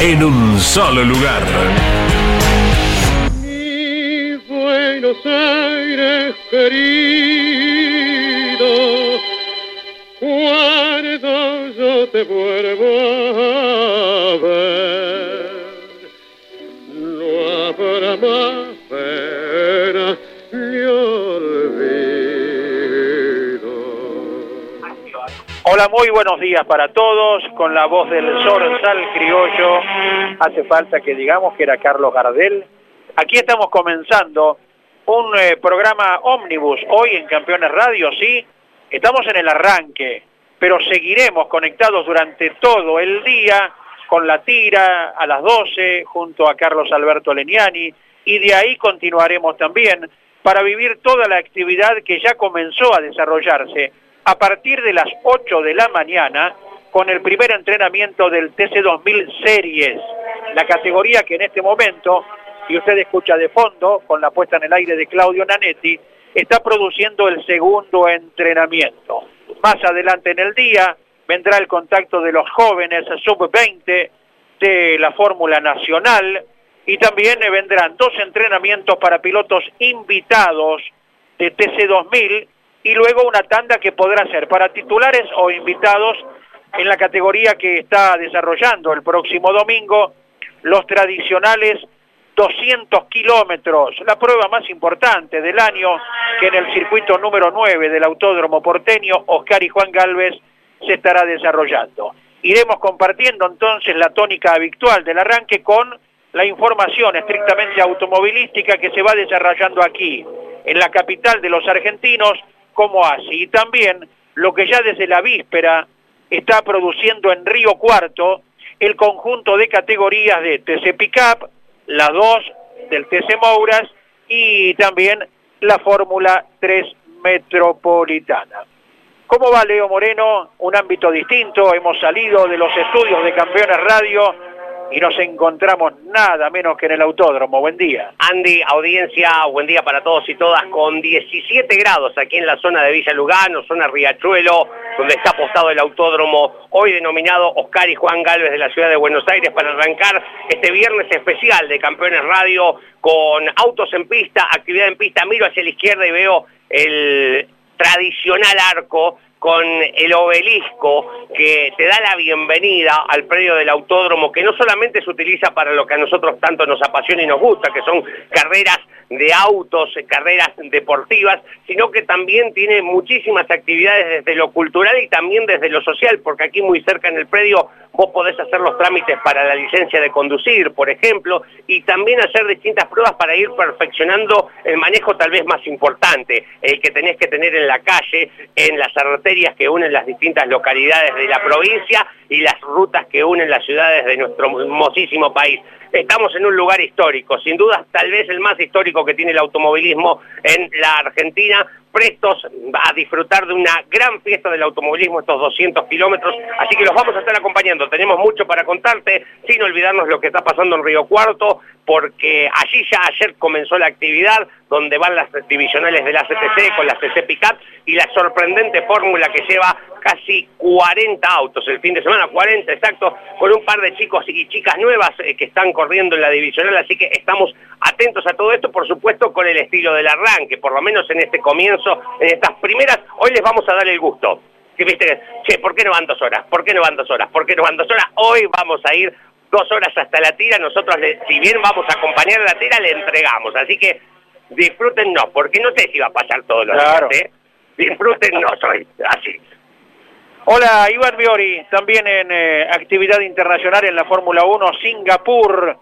en un solo lugar. Mi Buenos Aires querido, cuando yo te vuelvo a ver, no habrá más Hola, muy buenos días para todos. Con la voz del zorzal criollo, hace falta que digamos que era Carlos Gardel. Aquí estamos comenzando un eh, programa ómnibus hoy en Campeones Radio, sí. Estamos en el arranque, pero seguiremos conectados durante todo el día con la tira a las 12 junto a Carlos Alberto Leniani y de ahí continuaremos también para vivir toda la actividad que ya comenzó a desarrollarse a partir de las 8 de la mañana con el primer entrenamiento del TC2000 Series, la categoría que en este momento, y usted escucha de fondo con la puesta en el aire de Claudio Nanetti, está produciendo el segundo entrenamiento. Más adelante en el día vendrá el contacto de los jóvenes sub-20 de la Fórmula Nacional y también vendrán dos entrenamientos para pilotos invitados de TC2000 y luego una tanda que podrá ser para titulares o invitados en la categoría que está desarrollando el próximo domingo, los tradicionales 200 kilómetros, la prueba más importante del año que en el circuito número 9 del Autódromo Porteño, Oscar y Juan Galvez, se estará desarrollando. Iremos compartiendo entonces la tónica habitual del arranque con la información estrictamente automovilística que se va desarrollando aquí, en la capital de los argentinos, como así. Y también lo que ya desde la víspera está produciendo en Río Cuarto el conjunto de categorías de TC Pickup, la 2 del TC Mouras y también la Fórmula 3 Metropolitana. ¿Cómo va Leo Moreno? Un ámbito distinto, hemos salido de los estudios de Campeones Radio y nos encontramos nada menos que en el autódromo. Buen día. Andy, audiencia, buen día para todos y todas, con 17 grados aquí en la zona de Villa Lugano, zona Riachuelo, donde está apostado el autódromo, hoy denominado Oscar y Juan Galvez de la ciudad de Buenos Aires, para arrancar este viernes especial de Campeones Radio con autos en pista, actividad en pista. Miro hacia la izquierda y veo el tradicional arco con el obelisco que te da la bienvenida al predio del autódromo, que no solamente se utiliza para lo que a nosotros tanto nos apasiona y nos gusta, que son carreras de autos, carreras deportivas, sino que también tiene muchísimas actividades desde lo cultural y también desde lo social, porque aquí muy cerca en el predio vos podés hacer los trámites para la licencia de conducir, por ejemplo, y también hacer distintas pruebas para ir perfeccionando el manejo tal vez más importante, el que tenés que tener en la calle, en las arterias que unen las distintas localidades de la provincia y las rutas que unen las ciudades de nuestro hermosísimo país. Estamos en un lugar histórico, sin duda tal vez el más histórico que tiene el automovilismo en la Argentina, prestos a disfrutar de una gran fiesta del automovilismo estos 200 kilómetros, así que los vamos a estar acompañando. Tenemos mucho para contarte, sin olvidarnos lo que está pasando en Río Cuarto, porque allí ya ayer comenzó la actividad donde van las divisionales de la CTC con la CC Pickup y la sorprendente fórmula que lleva casi 40 autos el fin de semana, 40 exacto, con un par de chicos y chicas nuevas eh, que están corriendo en la divisional, así que estamos atentos a todo esto, por supuesto con el estilo del arranque, por lo menos en este comienzo, en estas primeras, hoy les vamos a dar el gusto. Que viste, che, ¿por qué no van dos horas? ¿Por qué no van dos horas? ¿Por qué no van dos horas? Hoy vamos a ir dos horas hasta la tira, nosotros, si bien vamos a acompañar a la tira, le entregamos. Así que disfruten no, porque no sé si va a pasar todos los Claro. días, ¿eh? Disfruten no, soy así. Hola, Iván Biori, también en eh, actividad internacional en la Fórmula 1, Singapur.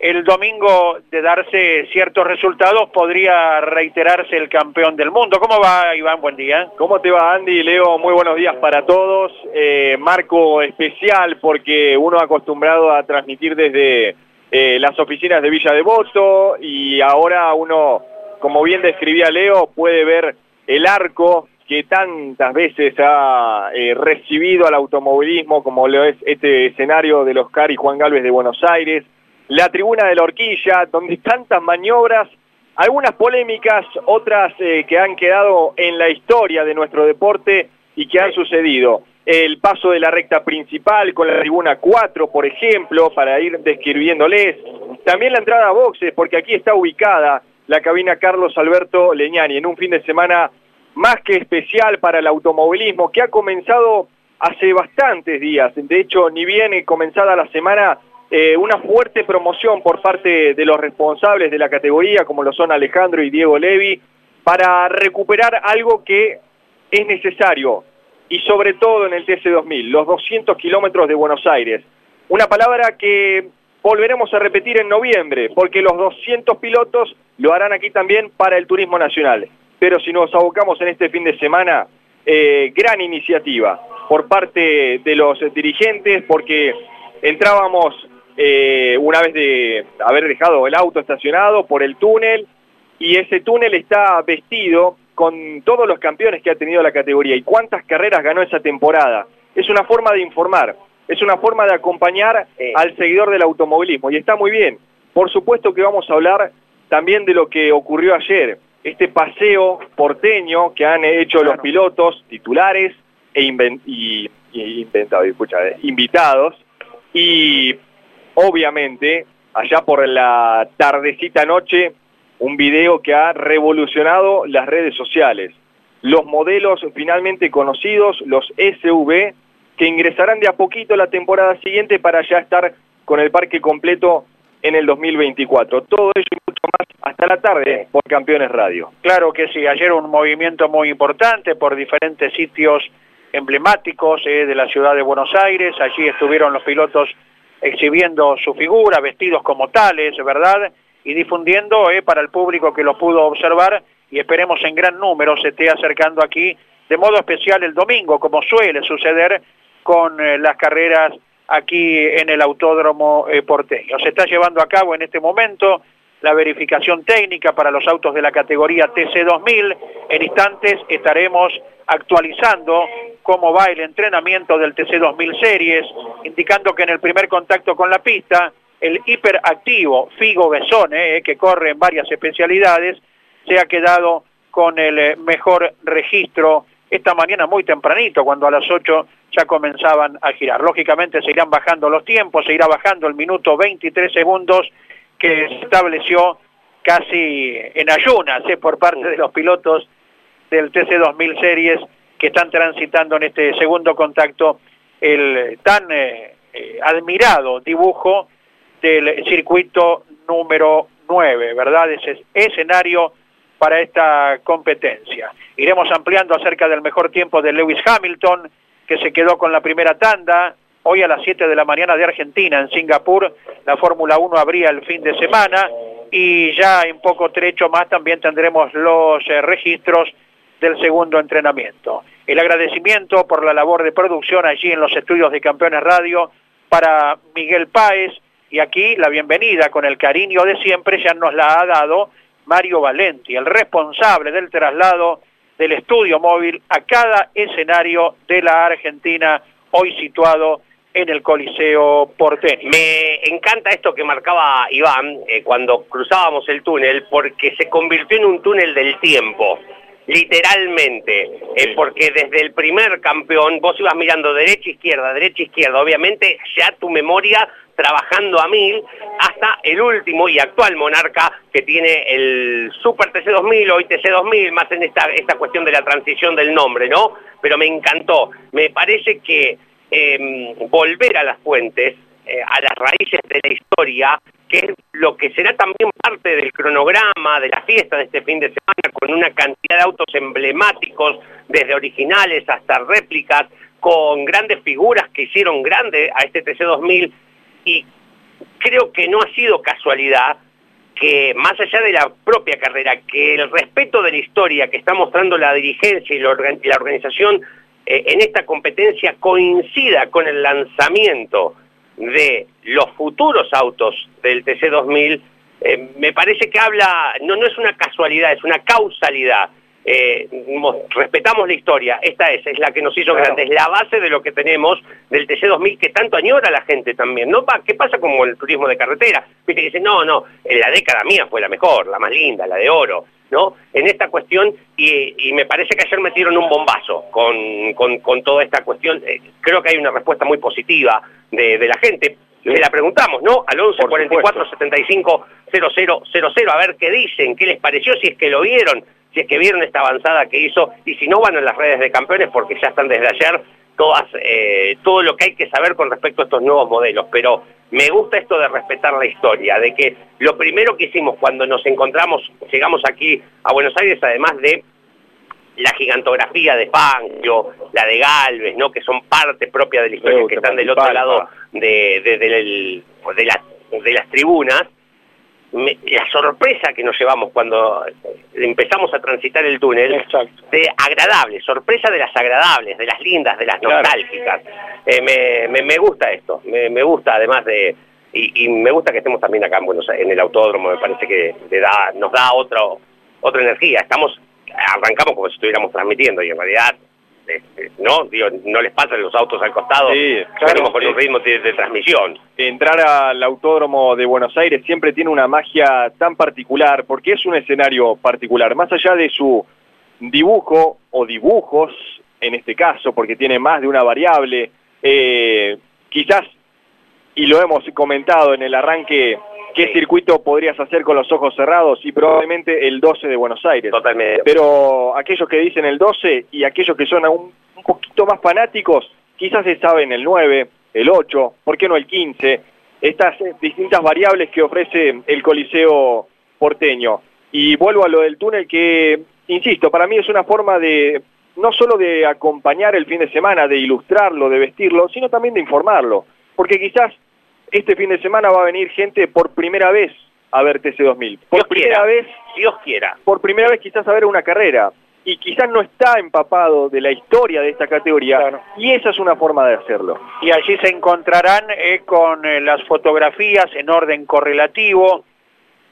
El domingo de darse ciertos resultados podría reiterarse el campeón del mundo. ¿Cómo va, Iván? Buen día. ¿Cómo te va Andy? Leo, muy buenos días para todos. Eh, marco especial porque uno acostumbrado a transmitir desde eh, las oficinas de Villa Devoto y ahora uno, como bien describía Leo, puede ver el arco que tantas veces ha eh, recibido al automovilismo como lo es este escenario de los Oscar y Juan Galvez de Buenos Aires, la tribuna de la horquilla, donde tantas maniobras algunas polémicas, otras eh, que han quedado en la historia de nuestro deporte y que han sucedido. El paso de la recta principal con la tribuna 4, por ejemplo, para ir describiéndoles. También la entrada a boxes, porque aquí está ubicada la cabina Carlos Alberto Leñani, en un fin de semana más que especial para el automovilismo, que ha comenzado hace bastantes días. De hecho, ni bien comenzada la semana, eh, una fuerte promoción por parte de los responsables de la categoría, como lo son Alejandro y Diego Levi, para recuperar algo que es necesario, y sobre todo en el TC2000, los 200 kilómetros de Buenos Aires. Una palabra que volveremos a repetir en noviembre, porque los 200 pilotos lo harán aquí también para el turismo nacional. Pero si nos abocamos en este fin de semana, eh, gran iniciativa por parte de los dirigentes, porque entrábamos eh, una vez de haber dejado el auto estacionado por el túnel, y ese túnel está vestido con todos los campeones que ha tenido la categoría y cuántas carreras ganó esa temporada. Es una forma de informar, es una forma de acompañar Sí. al seguidor del automovilismo y está muy bien. Por supuesto que vamos a hablar también de lo que ocurrió ayer, este paseo porteño que han hecho los pilotos titulares e inven- y, y inventados, escucha, eh, invitados y obviamente allá por la tardecita noche un video que ha revolucionado las redes sociales. Los modelos finalmente conocidos, los SUV, que ingresarán de a poquito la temporada siguiente para ya estar con el parque completo en el 2024. Todo ello y mucho más hasta la tarde por Campeones Radio. Claro que sí, ayer un movimiento muy importante por diferentes sitios emblemáticos eh, de la ciudad de Buenos Aires. Allí estuvieron los pilotos exhibiendo su figura, vestidos como tales, ¿verdad? Y difundiendo eh, para el público que lo pudo observar y esperemos en gran número se esté acercando aquí de modo especial el domingo, como suele suceder con eh, las carreras aquí en el autódromo eh, porteño. Se está llevando a cabo en este momento la verificación técnica para los autos de la categoría TC2000. En instantes estaremos actualizando cómo va el entrenamiento del TC2000 Series, indicando que en el primer contacto con la pista, el hiperactivo Figo Besone, eh, que corre en varias especialidades, se ha quedado con el eh, mejor registro esta mañana muy tempranito, cuando a las 8 ya comenzaban a girar. Lógicamente se irán bajando los tiempos, se irá bajando el minuto 23 segundos que se estableció casi en ayunas eh, por parte de los pilotos del TC2000 Series que están transitando en este segundo contacto el tan eh, eh, admirado dibujo del circuito número 9, ¿verdad? Ese escenario para esta competencia. Iremos ampliando acerca del mejor tiempo de Lewis Hamilton, que se quedó con la primera tanda. Hoy a las 7 de la mañana de Argentina, en Singapur, la Fórmula 1 abría el fin de semana y ya en poco trecho más también tendremos los eh, registros del segundo entrenamiento. El agradecimiento por la labor de producción allí en los estudios de Campeones Radio para Miguel Páez y aquí la bienvenida con el cariño de siempre ya nos la ha dado Mario Valenti, el responsable del traslado del estudio móvil a cada escenario de la Argentina, hoy situado en el Coliseo porteño. Me encanta esto que marcaba Iván eh, cuando cruzábamos el túnel, porque se convirtió en un túnel del tiempo, literalmente, eh, porque desde el primer campeón vos ibas mirando derecha, izquierda, derecha, izquierda, obviamente ya tu memoria trabajando a mil, hasta el último y actual monarca que tiene el Super TC2000, hoy TC2000, más en esta, esta cuestión de la transición del nombre, ¿no? Pero me encantó, me parece que eh, volver a las fuentes eh, a las raíces de la historia, que es lo que será también parte del cronograma de la fiesta de este fin de semana, con una cantidad de autos emblemáticos, desde originales hasta réplicas, con grandes figuras que hicieron grande a este TC2000 y creo que no ha sido casualidad que más allá de la propia carrera, que el respeto de la historia que está mostrando la dirigencia y la, organización eh, en esta competencia coincida con el lanzamiento de los futuros autos del TC2000, eh, me parece que habla, no, no es una casualidad, es una causalidad eh, respetamos la historia, esta es, es la que nos hizo grande, es la base de lo que tenemos del TC2000 que tanto añora la gente también, ¿no? ¿Qué pasa con el turismo de carretera? Viste que dicen, no, no, en la década mía fue la mejor, la más linda, la de oro, ¿no? En esta cuestión, y, me parece que ayer metieron un bombazo con, con, toda esta cuestión, eh, creo que hay una respuesta muy positiva de, la gente, le la preguntamos, ¿no? Al 11 44 75 000, a ver qué dicen, qué les pareció, si es que lo vieron, si es que vieron esta avanzada que hizo, y si no van en las redes de campeones, porque ya están desde ayer todas, eh, todo lo que hay que saber con respecto a estos nuevos modelos, pero me gusta esto de respetar la historia, de que lo primero que hicimos cuando nos encontramos, llegamos aquí a Buenos Aires, además de la gigantografía de Fangio, la de Galvez, ¿no? que son parte propia de la historia, que están del otro lado de, de, de las tribunas, la sorpresa que nos llevamos cuando empezamos a transitar el túnel, de agradable, sorpresa de las agradables, de las lindas, de las nostálgicas. Eh, me, me, gusta esto, me, gusta además de... Y, me gusta que estemos también acá en Buenos en el autódromo, me parece que le da, nos da otro, otra energía. Estamos, arrancamos como si estuviéramos transmitiendo y en realidad este, ¿no? Digo, no les pasan los autos al costado, sí, claro, con un ritmo de, transmisión. Entrar al autódromo de Buenos Aires siempre tiene una magia tan particular, porque es un escenario particular, más allá de su dibujo o dibujos, en este caso, porque tiene más de una variable, eh, quizás, y lo hemos comentado en el arranque ¿Qué circuito podrías hacer con los ojos cerrados? Y probablemente el 12 de Buenos Aires. Totalmente. Pero aquellos que dicen el 12 y aquellos que son un, un poquito más fanáticos, quizás se saben el 9, el 8, ¿por qué no el 15? Estas eh, distintas variables que ofrece el Coliseo porteño. Y vuelvo a lo del túnel que, insisto, para mí es una forma de, no solo de acompañar el fin de semana, de ilustrarlo, de vestirlo, sino también de informarlo. Porque quizás este fin de semana va a venir gente por primera vez a ver TC2000. Por primera vez, Dios quiera. Por primera vez quizás a ver una carrera. Y quizás no está empapado de la historia de esta categoría. Y esa es una forma de hacerlo. Y allí se encontrarán eh, con eh, las fotografías en orden correlativo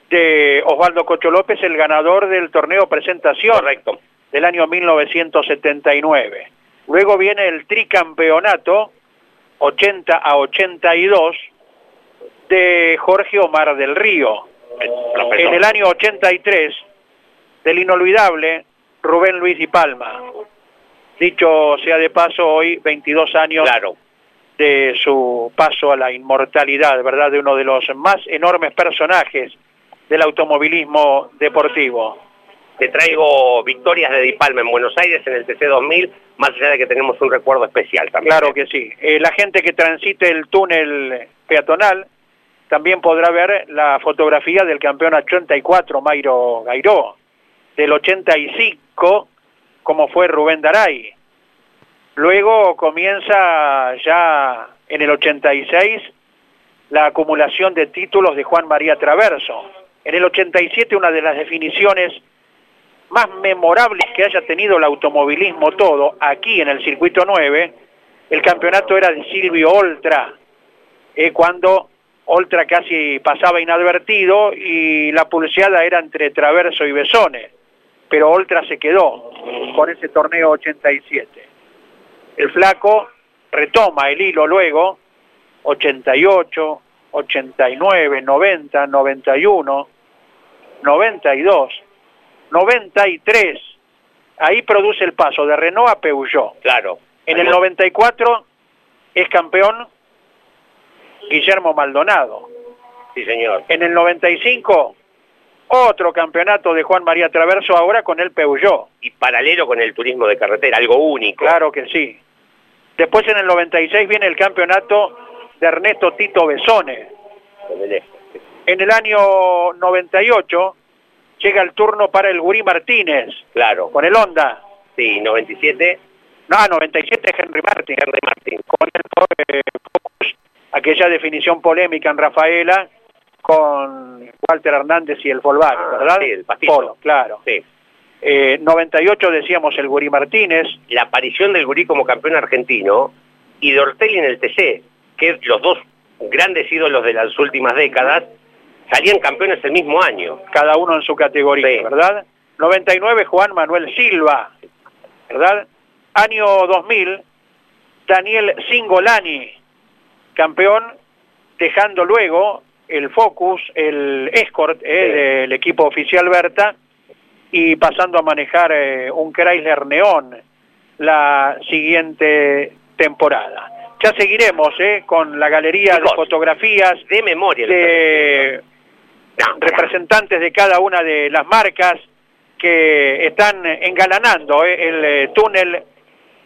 de Osvaldo Cocho López, el ganador del torneo presentación Correcto. del año 1979. Luego viene el tricampeonato 80 a 82 de Jorge Omar del Río. En el año 83, del inolvidable Rubén Luis y Palma. Dicho sea de paso, hoy 22 años claro. de su paso a la inmortalidad, ¿verdad? De uno de los más enormes personajes del automovilismo deportivo. Te traigo victorias de Di Palma en Buenos Aires en el TC 2000, más allá de que tenemos un recuerdo especial también. Claro que sí. Eh, la gente que transite el túnel peatonal también podrá ver la fotografía del campeón 84, Mayro Gairó, del 85, como fue Rubén Daray. Luego comienza ya en el 86 la acumulación de títulos de Juan María Traverso. En el 87 una de las definiciones más memorables que haya tenido el automovilismo todo, aquí en el circuito 9, el campeonato era de Silvio Oltra, eh, cuando Oltra casi pasaba inadvertido y la pulseada era entre Traverso y Besone, pero Oltra se quedó con ese torneo 87. El flaco retoma el hilo luego, 88, 89, 90, 91, 92, 93. Ahí produce el paso de Renault a Peugeot. Claro. En el 94 es campeón Guillermo Maldonado. Sí, señor. En el 95, otro campeonato de Juan María Traverso ahora con el Peugeot. Y paralelo con el turismo de carretera, algo único. Claro que sí. Después en el 96 viene el campeonato de Ernesto Tito Besone. En el año 98 llega el turno para el Gurí Martínez, Claro. con el Honda. Sí, 97, No, 97 Henry Martin. Henry Martín. Con el aquella definición polémica en Rafaela con Walter Hernández y el Volkswagen, Ah, ¿verdad? sí, el pastizo. Polo, claro. Sí. Eh, 98 decíamos el Gurí Martínez. La aparición del Gurí como campeón argentino y de Ortelli en el TC, que los dos grandes ídolos de las últimas décadas, salían campeones el mismo año. cada uno en su categoría, Sí. ¿verdad? 99 Juan Manuel Silva, ¿verdad? Año 2000 Daniel Singolani, campeón, dejando luego el Focus, el Escort eh, del equipo oficial Berta y pasando a manejar eh, un Chrysler Neón la siguiente temporada. Ya seguiremos eh, con la galería Chicos, de fotografías De memoria. de representantes de cada una de las marcas que están engalanando eh, el túnel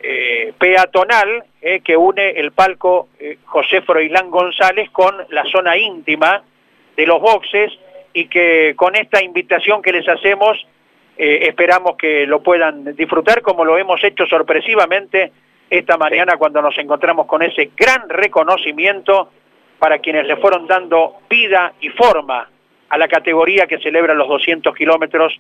eh, peatonal eh, que une el palco eh, José Froilán González con la zona íntima de los boxes y que con esta invitación que les hacemos esperamos que lo puedan disfrutar como lo hemos hecho sorpresivamente esta mañana cuando nos encontramos con ese gran reconocimiento para quienes le fueron dando vida y forma a la categoría que celebra los 200 kilómetros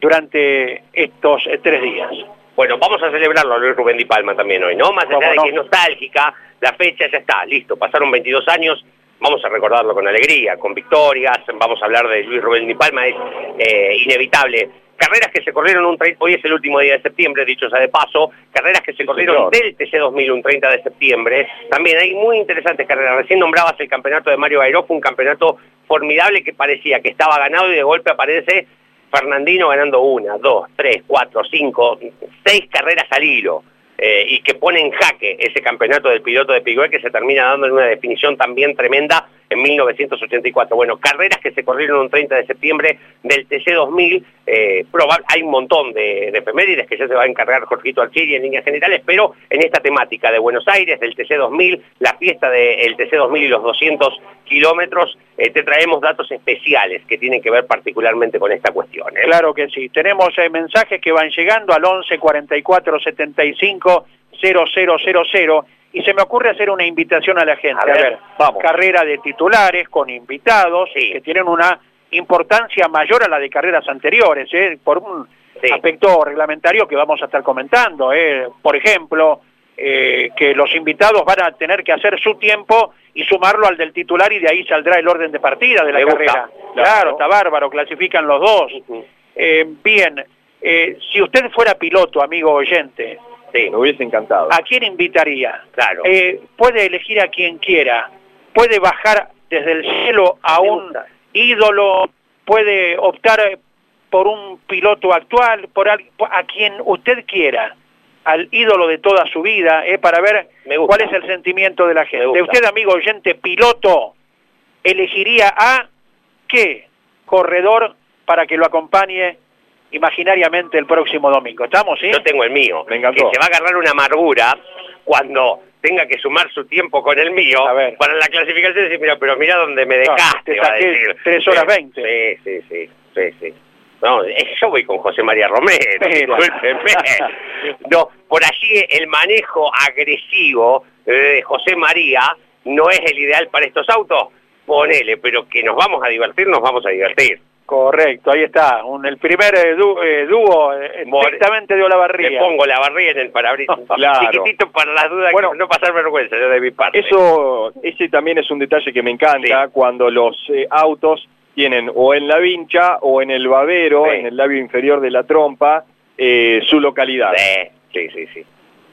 durante estos tres días. Bueno, vamos a celebrarlo Luis Rubén Di Palma también hoy, ¿no? Más allá ¿Cómo de no? que es nostálgica, la fecha ya está, listo, pasaron 22 años, vamos a recordarlo con alegría, con victorias, vamos a hablar de Luis Rubén Di Palma, es eh, inevitable. Carreras que se corrieron un 30, hoy es el último día de septiembre, dicho sea de paso, carreras que se corrieron señor. del TC 2000 un 30 de septiembre, también hay muy interesantes carreras, recién nombrabas el campeonato de Mario fue un campeonato formidable que parecía que estaba ganado y de golpe aparece Fernandino ganando una, dos, tres, cuatro, cinco, seis carreras al hilo. eh, y que pone en jaque ese campeonato del piloto de Piguet que se termina dando en una definición también tremenda en 1984. Bueno, carreras que se corrieron un 30 de septiembre del TC 2000, eh, hay un montón de, de que ya se va a encargar Jorgito Archiri en líneas generales, pero en esta temática de Buenos Aires, del TC 2000, la fiesta del TC 2000 y los 200 kilómetros, eh, te traemos datos especiales que tienen que ver particularmente con esta cuestión. ¿eh? Claro que sí. Tenemos eh, mensajes que van llegando al 11 44 75 0000 y se me ocurre hacer una invitación a la gente. A ver, vamos. Carrera de titulares con invitados Sí. que tienen una importancia mayor a la de carreras anteriores, por un Sí. aspecto reglamentario que vamos a estar comentando. Por ejemplo, eh, que los invitados van a tener que hacer su tiempo y sumarlo al del titular y de ahí saldrá el orden de partida de la Me gusta. carrera. Claro. Claro, está bárbaro, clasifican los dos. Eh, bien, eh, si usted fuera piloto, amigo oyente, Sí, Me hubiese encantado. ¿a quién invitaría? claro. Eh, puede elegir a quien quiera, puede bajar desde el cielo a Me un gusta. ídolo, puede optar por un piloto actual, por a quien usted quiera, al ídolo de toda su vida, eh, para ver cuál es el sentimiento de la gente. Usted, amigo oyente, piloto, elegiría a qué corredor para que lo acompañe imaginariamente el próximo domingo. ¿Estamos, sí? Yo tengo el mío, Me encantó. que se va a agarrar una amargura cuando tenga que sumar su tiempo con el mío A ver. para la clasificación y decir, mira, pero mira dónde me No, dejaste, va a decir. tres horas Sí, veinte. Sí, sí, sí, sí, sí. No, eh, yo voy con José María Romero, discúlpeme. No, por allí el manejo agresivo de José María no es el ideal para estos autos, ponele, pero que nos vamos a divertir, nos vamos a divertir. Correcto, ahí está. Un- el primer eh, dú- eh, dúo eh, More- estrictamente de Le pongo la barriga en el parabrisas. Claro. Chiquitito para las dudas, Bueno, que no pasar vergüenza yo de mi parte. Eso, ese también es un detalle que me encanta cuando los eh, autos tienen o en la vincha o en el babero, Sí. en el labio inferior de la trompa, eh, su localidad. Sí, sí, sí.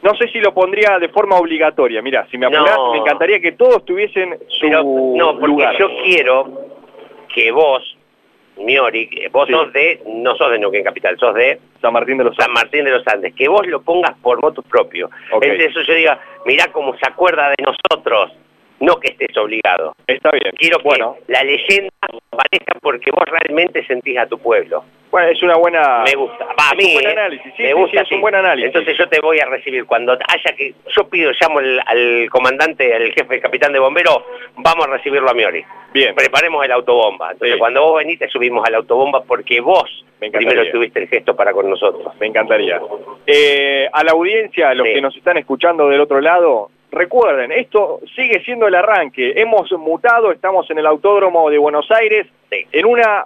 No sé si lo pondría de forma obligatoria. Mira, si me apurás, No. me encantaría que todos tuviesen su Pero no, porque lugar. yo quiero que vos, Miori, vos Sí. sos de, no sos de Neuquén Capital, sos de San Martín de los San Martín de los Andes, que vos lo pongas por moto propio. Ok. Es de eso yo diga, mirá cómo se acuerda de nosotros. No que estés obligado. Está bien. Quiero que bueno, la leyenda aparezca porque vos realmente sentís a tu pueblo. bueno, es una buena... Me gusta. Va, a es mí, un buen ¿eh? análisis, sí, me sí, gusta sí, es un buen análisis. Entonces yo te voy a recibir cuando haya que... Yo pido, llamo al, al comandante, al jefe, el capitán de bomberos, vamos a recibirlo a Miori. Bien. Preparemos el autobomba. Entonces cuando vos venís te subimos al autobomba porque vos Me primero tuviste el gesto para con nosotros. Me encantaría. Eh, a la audiencia, a los que nos están escuchando del otro lado, recuerden, esto sigue siendo el arranque. Hemos mutado, estamos en el Autódromo de Buenos Aires, en una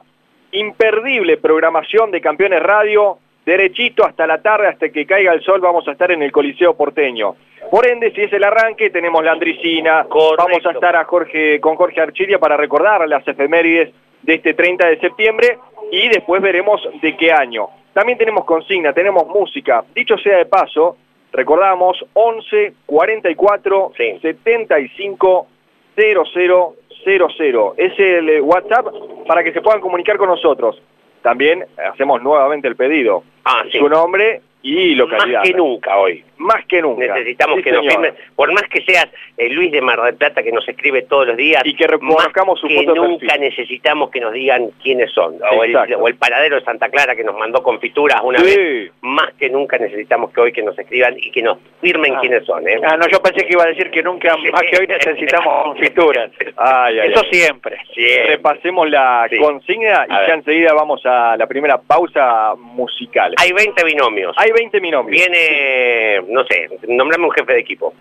imperdible programación de Campeones Radio, derechito hasta la tarde, hasta que caiga el sol, vamos a estar en el Coliseo Porteño. Por ende, si es el arranque, tenemos la Andricina, Correcto. vamos a estar a Jorge, con Jorge Archiria para recordar las efemérides de este 30 de septiembre y después veremos de qué año. También tenemos consigna, tenemos música. Dicho sea de paso, recordamos 11 44 Sí. 75 00 00. Es el eh, WhatsApp para que se puedan comunicar con nosotros. También hacemos nuevamente el pedido. Ah, sí. Su nombre y localidad. Más que nunca hoy. Más que nunca. Necesitamos Sí, que nos firmen, por más que seas el Luis de Mar del Plata que nos escribe todos los días, Y que reconozcamos más su que nunca necesitamos que nos digan quiénes son, o el, Exacto. o el paradero de Santa Clara que nos mandó confituras una Sí. vez, más que nunca necesitamos que hoy que nos escriban y que nos firmen Ah. quiénes son. ¿eh? Ah, no, yo pensé que iba a decir que nunca más que hoy necesitamos confituras. Ay, ay, Eso ay. siempre. Siempre. Repasemos la Sí. consigna y ya enseguida vamos a la primera pausa musical. Hay 20 binomios. Hay 20 binomios. Viene, no sé, nombrame un jefe de equipo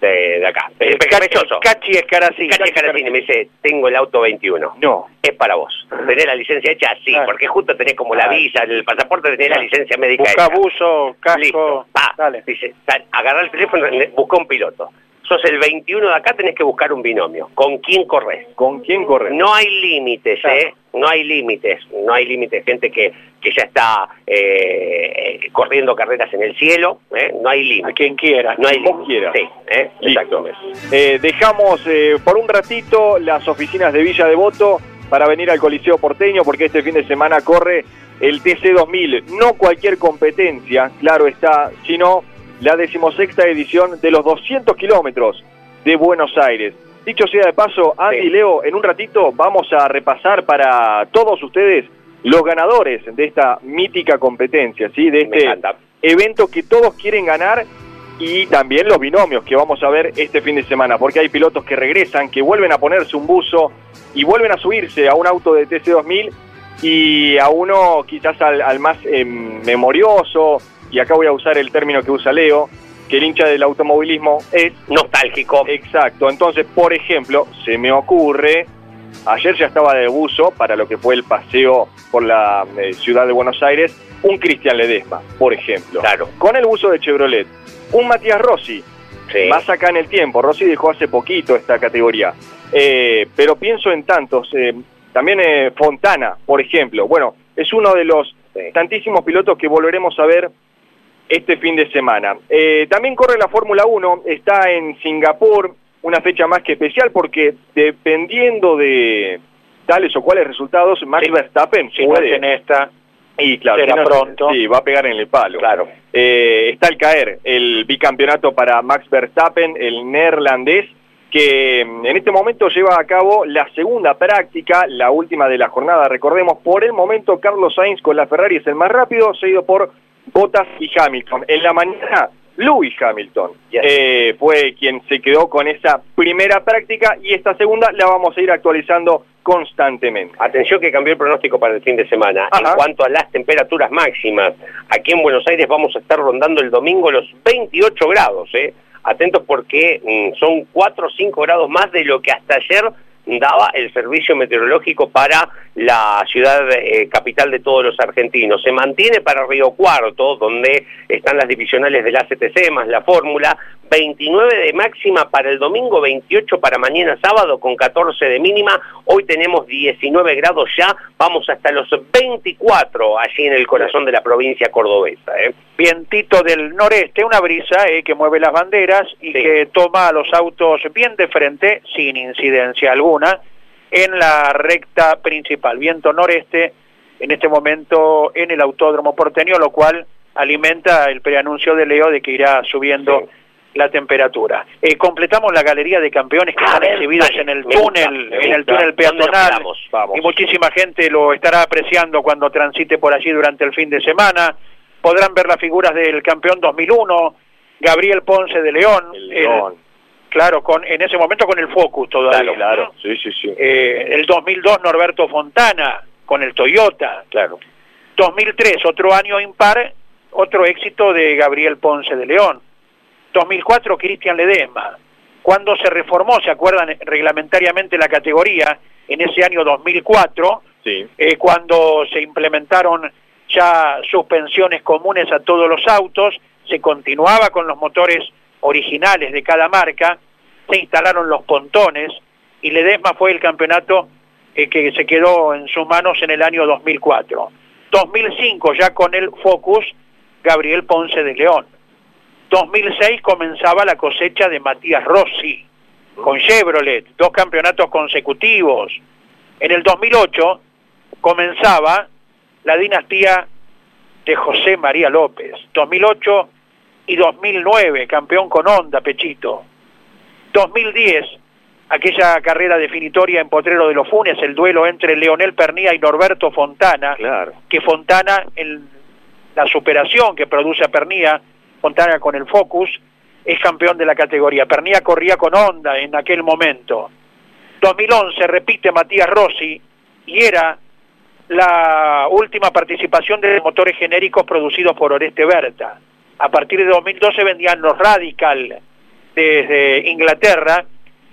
de, de acá. Eh, Pechoso. Cachi Escaracín. Cachi Caracini me dice, tengo el auto 21. No. Es para vos. ¿Tenés la licencia hecha? Sí, Claro. porque justo tenés como la Claro. visa, el pasaporte, tenés la Claro. licencia médica Busca hecha. buzo, casco. Listo. Va. Dale. Dice, agarrá el teléfono, busca un piloto. Sos el 21 de acá, tenés que buscar un binomio. ¿Con quién corres? ¿Con quién corre? No hay límites, Claro. ¿eh? No hay límites, no hay límites. Gente que, que ya está eh, eh, corriendo carreras en el cielo, ¿eh? No hay A límites. quien quiera. No hay Vos quieras. Sí, ¿eh? Exactamente. Dejamos por un ratito las oficinas de Villa Devoto para venir al Coliseo Porteño porque este fin de semana corre el TC 2000. No cualquier competencia, claro está, sino la decimosexta edición de los 200 kilómetros de Buenos Aires. Dicho sea de paso, Andy Sí. y Leo, en un ratito vamos a repasar para todos ustedes los ganadores de esta mítica competencia, ¿sí? de este evento que todos quieren ganar y también los binomios que vamos a ver este fin de semana, porque hay pilotos que regresan, que vuelven a ponerse un buzo y vuelven a subirse a un auto de TC2000 y a uno quizás al, al más eh, memorioso, y acá voy a usar el término que usa Leo, que el hincha del automovilismo es Nostálgico. exacto. Entonces, por ejemplo, se me ocurre, ayer ya estaba de buzo para lo que fue el paseo por la eh, ciudad de Buenos Aires, un Cristian Ledesma, por ejemplo Claro. con el buzo de Chevrolet. Un Matías Rossi, Sí. más acá en el tiempo. Rossi dejó hace poquito esta categoría. Eh, pero pienso en tantos. eh, también eh, Fontana, por ejemplo. Bueno, es uno de los tantísimos pilotos que volveremos a ver este fin de semana. Eh, también corre la Fórmula 1, está en Singapur, una fecha más que especial porque dependiendo de tales o cuales resultados, Max Sí. Verstappen Si no puede... es en esta, y claro, será si no- pronto. Sí, va a pegar en el palo. Claro. Eh, está al caer el bicampeonato para Max Verstappen, el neerlandés, que mm, en este momento lleva a cabo la segunda práctica, la última de la jornada. Recordemos, por el momento Carlos Sainz con la Ferrari es el más rápido, seguido por Bottas y Hamilton. En la mañana, Lewis Hamilton Yes. eh, fue quien se quedó con esa primera práctica y esta segunda la vamos a ir actualizando constantemente. Atención que cambió el pronóstico para el fin de semana. Ajá. En cuanto a las temperaturas máximas, aquí en Buenos Aires vamos a estar rondando el domingo los 28 grados. ¿eh? Atentos porque mm, son 4 o 5 grados más de lo que hasta ayer daba el servicio meteorológico para la ciudad eh, capital de todos los argentinos. Se mantiene para Río Cuarto, donde están las divisionales del ACTC más la fórmula, 29 de máxima para el domingo, 28 para mañana sábado con 14 de mínima. Hoy tenemos 19 grados ya, vamos hasta los 24 allí en el corazón de la provincia cordobesa. ¿eh? vientito del noreste, una brisa eh, que mueve las banderas y Sí. que toma a los autos bien de frente, sin incidencia alguna, en la recta principal. Viento noreste en este momento en el autódromo porteño, lo cual alimenta el preanuncio de Leo de que irá subiendo la temperatura. Eh, completamos la galería de campeones que están exhibidos en el túnel, en el túnel ¿Dónde nos peatonal. Y muchísima gente lo estará apreciando cuando transite por allí durante el fin de semana. Podrán ver las figuras del campeón 2001, Gabriel Ponce de León. El el- León. claro, con en ese momento con el Focus todavía. Claro, claro. Sí, sí, sí. Eh, el 2002 Norberto Fontana con el Toyota. Claro. 2003 otro año impar, otro éxito de Gabriel Ponce de León. 2004 Cristian Ledesma. Cuando se reformó, se acuerdan reglamentariamente la categoría, en ese año 2004, Sí. eh, cuando se implementaron ya suspensiones comunes a todos los autos, se continuaba con los motores originales de cada marca, se instalaron los pontones y Ledesma fue el campeonato eh, que se quedó en sus manos en el año 2004. 2005 ya con el Focus, Gabriel Ponce de León. 2006 comenzaba la cosecha de Matías Rossi con Chevrolet, dos campeonatos consecutivos. En el 2008 comenzaba la dinastía de José María López. 2008 y 2009, campeón con Honda, Pechito. 2010, aquella carrera definitoria en Potrero de los Funes, el duelo entre Leonel Pernía y Norberto Fontana, Claro. que Fontana, en la superación que produce a Pernía, Fontana con el Focus, es campeón de la categoría. Pernía corría con Honda en aquel momento. 2011 repite Matías Rossi y era la última participación de motores genéricos producidos por Oreste Berta. A partir de 2012 vendían los Radical desde Inglaterra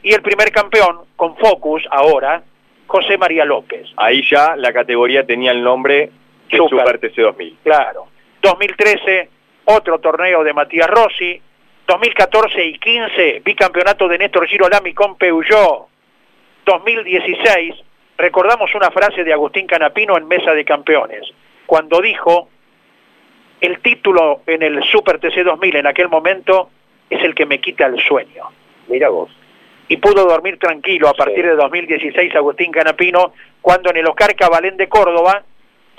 y el primer campeón con Focus ahora, José María López. Ahí ya la categoría tenía el nombre de Super. Super, TC 2000. Claro. 2013, otro torneo de Matías Rossi. 2014 y 15, bicampeonato de Néstor Girolami con Peugeot. 2016, recordamos una frase de Agustín Canapino en Mesa de Campeones, cuando dijo, el título en el Super TC 2000 en aquel momento es el que me quita el sueño. Mira vos. Y pudo dormir tranquilo a Sí. partir de 2016 Agustín Canapino, cuando en el Oscar Cabalén de Córdoba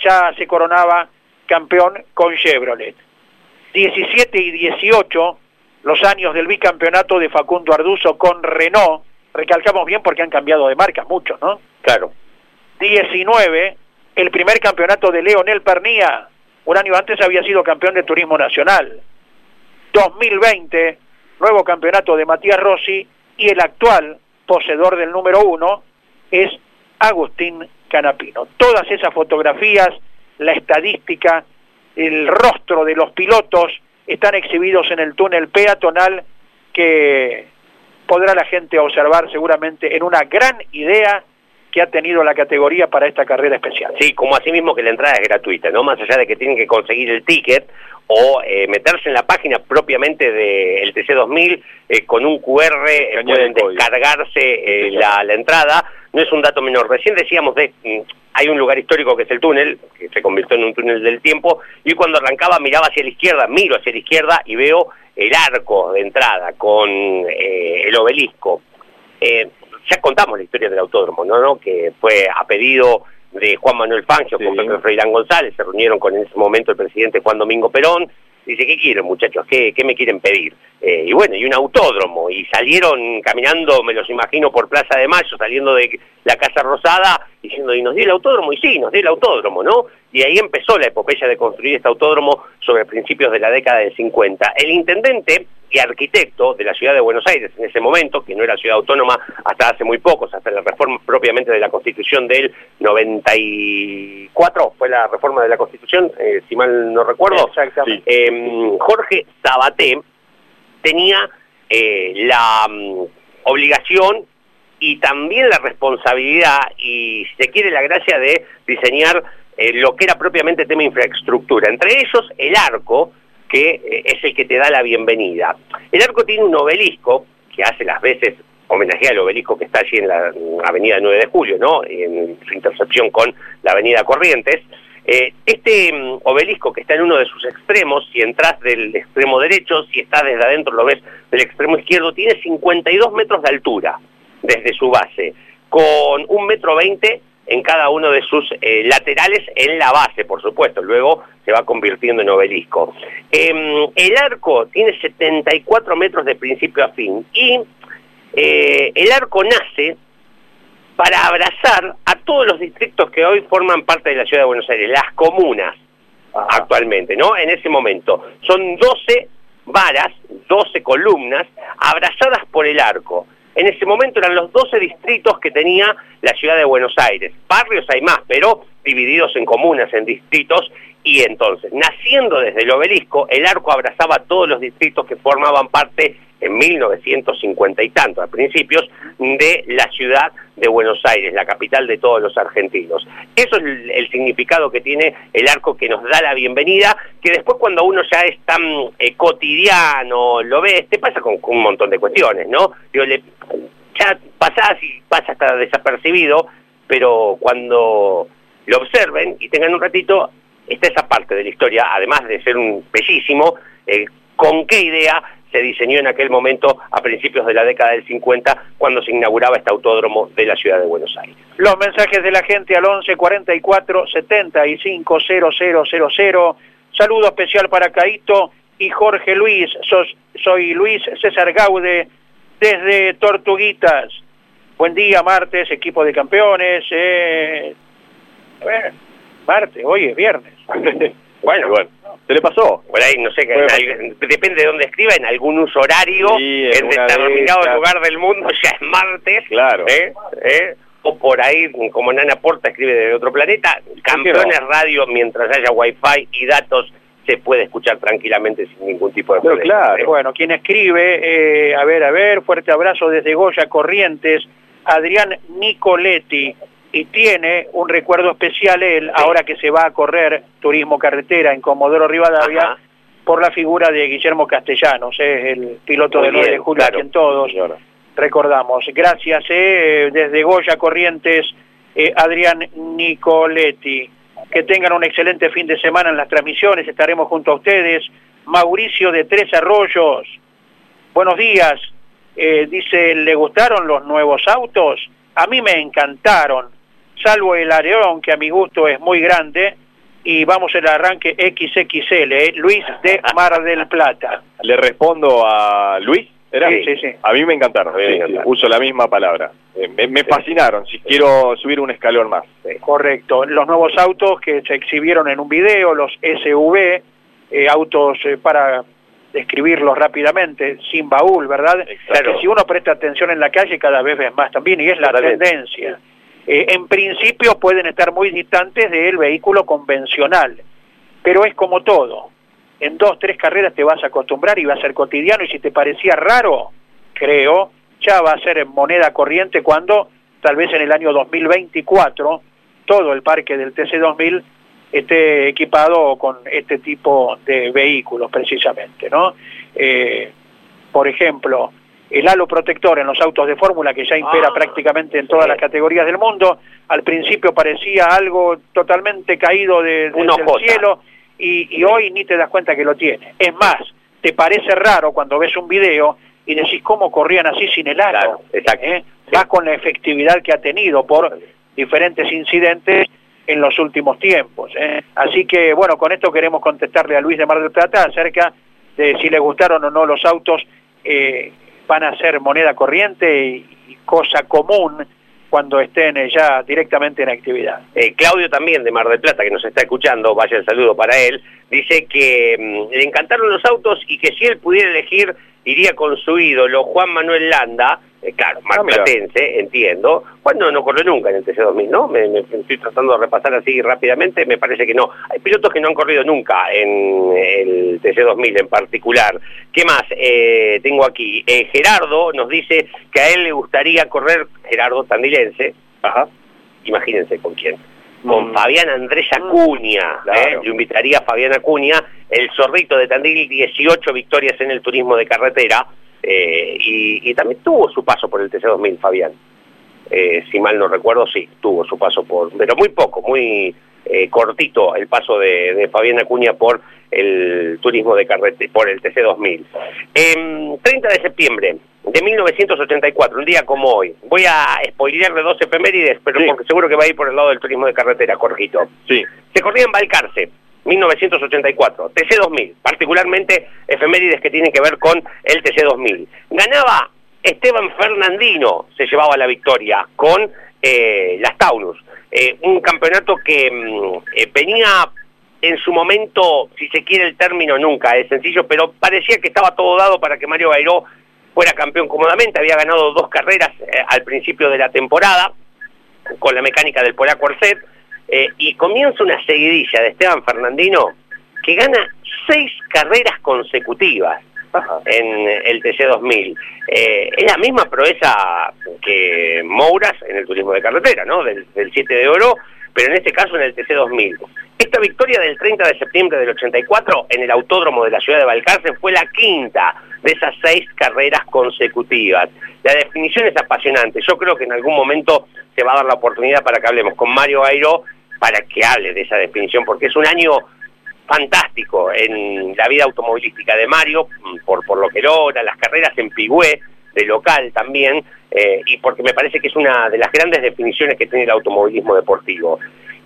ya se coronaba campeón con Chevrolet. 17 y 18, los años del bicampeonato de Facundo Arduzo con Renault, recalcamos bien porque han cambiado de marca mucho, ¿no? Claro. 19, el primer campeonato de Leonel Pernía, un año antes había sido campeón de Turismo Nacional. 2020, nuevo campeonato de Matías Rossi y el actual poseedor del número uno es Agustín Canapino. Todas esas fotografías, la estadística, el rostro de los pilotos están exhibidos en el túnel peatonal que podrá la gente observar seguramente en una gran idea que ha tenido la categoría para esta carrera especial. Sí, como así mismo que la entrada es gratuita, ¿no? Más allá de que tienen que conseguir el ticket o eh, meterse en la página propiamente del TC2000 eh, con un QR eh, pueden descargarse eh, la, la entrada. No es un dato menor. Recién decíamos de mm, hay un lugar histórico que es el túnel, que se convirtió en un túnel del tiempo, y cuando arrancaba miraba hacia la izquierda, miro hacia la izquierda y veo el arco de entrada con el obelisco. Ya contamos la historia del autódromo, ¿no? ¿no? Que fue a pedido de Juan Manuel Fangio con. Pepe Freirán González, se reunieron con en ese momento el presidente Juan Domingo Perón, dice, ¿qué quieren muchachos? ¿Qué, qué me quieren pedir? Eh, y bueno, y un autódromo, y salieron caminando, me los imagino, por Plaza de Mayo, saliendo de la Casa Rosada, diciendo, ¿y nos dio el autódromo? Y sí, nos dio el autódromo, ¿no? Y ahí empezó la epopeya de construir este autódromo sobre principios de la década del 50. El intendente y arquitecto de la ciudad de Buenos Aires en ese momento, que no era ciudad autónoma hasta hace muy pocos, hasta la reforma propiamente de la Constitución del 94, fue la reforma de la Constitución, eh, si mal no recuerdo. Eh, Jorge Sabaté tenía eh, la mm, obligación y también la responsabilidad y, si se quiere, la gracia de diseñar eh, lo que era propiamente tema infraestructura. Entre ellos, el arco, que eh, es el que te da la bienvenida. El arco tiene un obelisco que hace las veces homenajea al obelisco que está allí en la avenida 9 de Julio, ¿no? En su intercepción con la avenida Corrientes. Eh, este mm, obelisco que está en uno de sus extremos, si entras del extremo derecho, si estás desde adentro lo ves del extremo izquierdo, tiene 52 metros de altura desde su base, con un metro veinte en cada uno de sus eh, laterales en la base, por supuesto. Luego se va convirtiendo en obelisco. Em, el arco tiene 74 metros de principio a fin y eh, el arco nace para abrazar a todos los distritos que hoy forman parte de la ciudad de Buenos Aires, las comunas actualmente, ¿no? En ese momento. Son 12 varas, 12 columnas, abrazadas por el arco. En ese momento eran los 12 distritos que tenía la ciudad de Buenos Aires. Barrios hay más, pero divididos en comunas, en distritos, y entonces, naciendo desde el obelisco, el arco abrazaba todos los distritos que formaban parte en 1950 y tanto, a principios, de la ciudad de Buenos Aires, la capital de todos los argentinos. Eso es el, significado que tiene el arco que nos da la bienvenida, que después cuando uno ya es tan eh, cotidiano, lo ve, te pasa con, un montón de cuestiones, ¿no? ya pasás y pasa hasta desapercibido, pero cuando lo observen y tengan un ratito, está esa parte de la historia, además de ser un bellísimo, eh, con qué idea se diseñó en aquel momento a principios de la década del 50 cuando se inauguraba este autódromo de la ciudad de Buenos Aires. Los mensajes de la gente al 11 44 75 0000. Saludo especial para Caito y Jorge Luis. soy Luis César Gaude desde Tortuguitas. Buen día, martes, equipo de campeones. Eh, martes, hoy es viernes. bueno, bueno. ¿Se le pasó? Por ahí, no sé, depende de dónde escriba, en algún uso horario, en, determinado lugar del mundo ya es martes. Claro. ¿eh? ¿Eh? O por ahí, como Nana Porta escribe de otro planeta, Campeones Radio, mientras haya wifi y datos, se puede escuchar tranquilamente sin ningún tipo de problema. Claro. Bueno, quien escribe, eh, a ver, a ver, fuerte abrazo desde Goya Corrientes, Adrián Nicoletti y tiene un recuerdo especial él, ahora que se va a correr turismo carretera en Comodoro Rivadavia, por la figura de Guillermo Castellanos, es el piloto de 9 de julio, claro. quien todos recordamos. Gracias, eh, desde Goya Corrientes, eh, Adrián Nicoletti. Que tengan un excelente fin de semana en las transmisiones, estaremos junto a ustedes. Mauricio de Tres Arroyos, buenos días. Eh, dice, ¿le gustaron los nuevos autos? A mí me encantaron salvo el Areón, que a mi gusto es muy grande, y vamos el arranque XXL, ¿eh? Luis de Mar del Plata. Le respondo a Luis. ¿Era? Sí, sí, A mí me encantaron, uso la misma palabra. Eh, me, fascinaron, si quiero subir un escalón más. Correcto. Los nuevos autos que se exhibieron en un video, los SV, eh, autos para describirlos rápidamente, sin baúl, ¿verdad? Claro. Que si uno presta atención en la calle cada vez ves más también, y es la tendencia. Eh, en principio pueden estar muy distantes del vehículo convencional, pero es como todo. En dos, tres carreras te vas a acostumbrar y va a ser cotidiano y si te parecía raro, creo, ya va a ser en moneda corriente cuando tal vez en el año 2024 todo el parque del TC2000 esté equipado con este tipo de vehículos precisamente, ¿no? Eh, por ejemplo, el halo protector en los autos de fórmula que ya impera ah, prácticamente en todas las categorías del mundo. Al principio parecía algo totalmente caído de, del cielo y, hoy ni te das cuenta que lo tiene. Es más, te parece raro cuando ves un video y decís cómo corrían así sin el halo. ¿Eh? Vas con la efectividad que ha tenido por diferentes incidentes en los últimos tiempos. ¿eh? Así que, bueno, con esto queremos contestarle a Luis de Mar del Plata acerca de si le gustaron o no los autos eh, van a ser moneda corriente y, cosa común cuando estén ya directamente en actividad. Eh, Claudio también de Mar del Plata, que nos está escuchando, vaya el saludo para él, dice que mm, le encantaron los autos y que si él pudiera elegir iría con su ídolo Juan Manuel Landa, eh, claro, más ah, entiendo. Bueno, no corrió nunca en el TC2000, ¿no? Me, estoy tratando de repasar así rápidamente, me parece que no. Hay pilotos que no han corrido nunca en el TC2000 en particular. ¿Qué más eh, tengo aquí? Eh, Gerardo nos dice que a él le gustaría correr, Gerardo Tandilense, ajá, imagínense con quién, con mm. Fabián Andrés mm. Acuña. Yo invitaría a Fabián Acuña, el zorrito de Tandil, 18 victorias en el turismo de carretera. Eh, y, también tuvo su paso por el TC2000, Fabián. Eh, si mal no recuerdo, sí, tuvo su paso por, pero muy poco, muy eh, cortito el paso de, Fabián Acuña por el turismo de carretera, por el TC2000. 30 de septiembre de 1984, un día como hoy. Voy a spoilearle dos efemérides, pero porque seguro que va a ir por el lado del turismo de carretera, corjito. Sí. Se corría en Balcarce, 1984, TC2000, particularmente efemérides que tienen que ver con el TC2000. Ganaba Esteban Fernandino, se llevaba la victoria con eh, las Taunus. Eh, un campeonato que mm, eh, venía en su momento, si se quiere el término, nunca es sencillo, pero parecía que estaba todo dado para que Mario Bairó fuera campeón cómodamente. Había ganado dos carreras al principio de la temporada con la mecánica del polaco Arcet eh, y comienza una seguidilla de Esteban Fernandino que gana seis carreras consecutivas en el TC2000. Eh, es la misma proeza que Mouras en el turismo de carretera, ¿no? Del, 7 de oro, pero en este caso en el TC2000. Esta victoria del 30 de septiembre del 84 en el autódromo de la ciudad de Balcarce fue la quinta de esas seis carreras consecutivas. La definición es apasionante. Yo creo que en algún momento se va a dar la oportunidad para que hablemos con Mario Airo para que hable de esa definición, porque es un año fantástico en la vida automovilística de Mario, mm, por, por lo que logra, las carreras en Pigüé, de local también, eh, y porque me parece que es una de las grandes definiciones que tiene el automovilismo deportivo.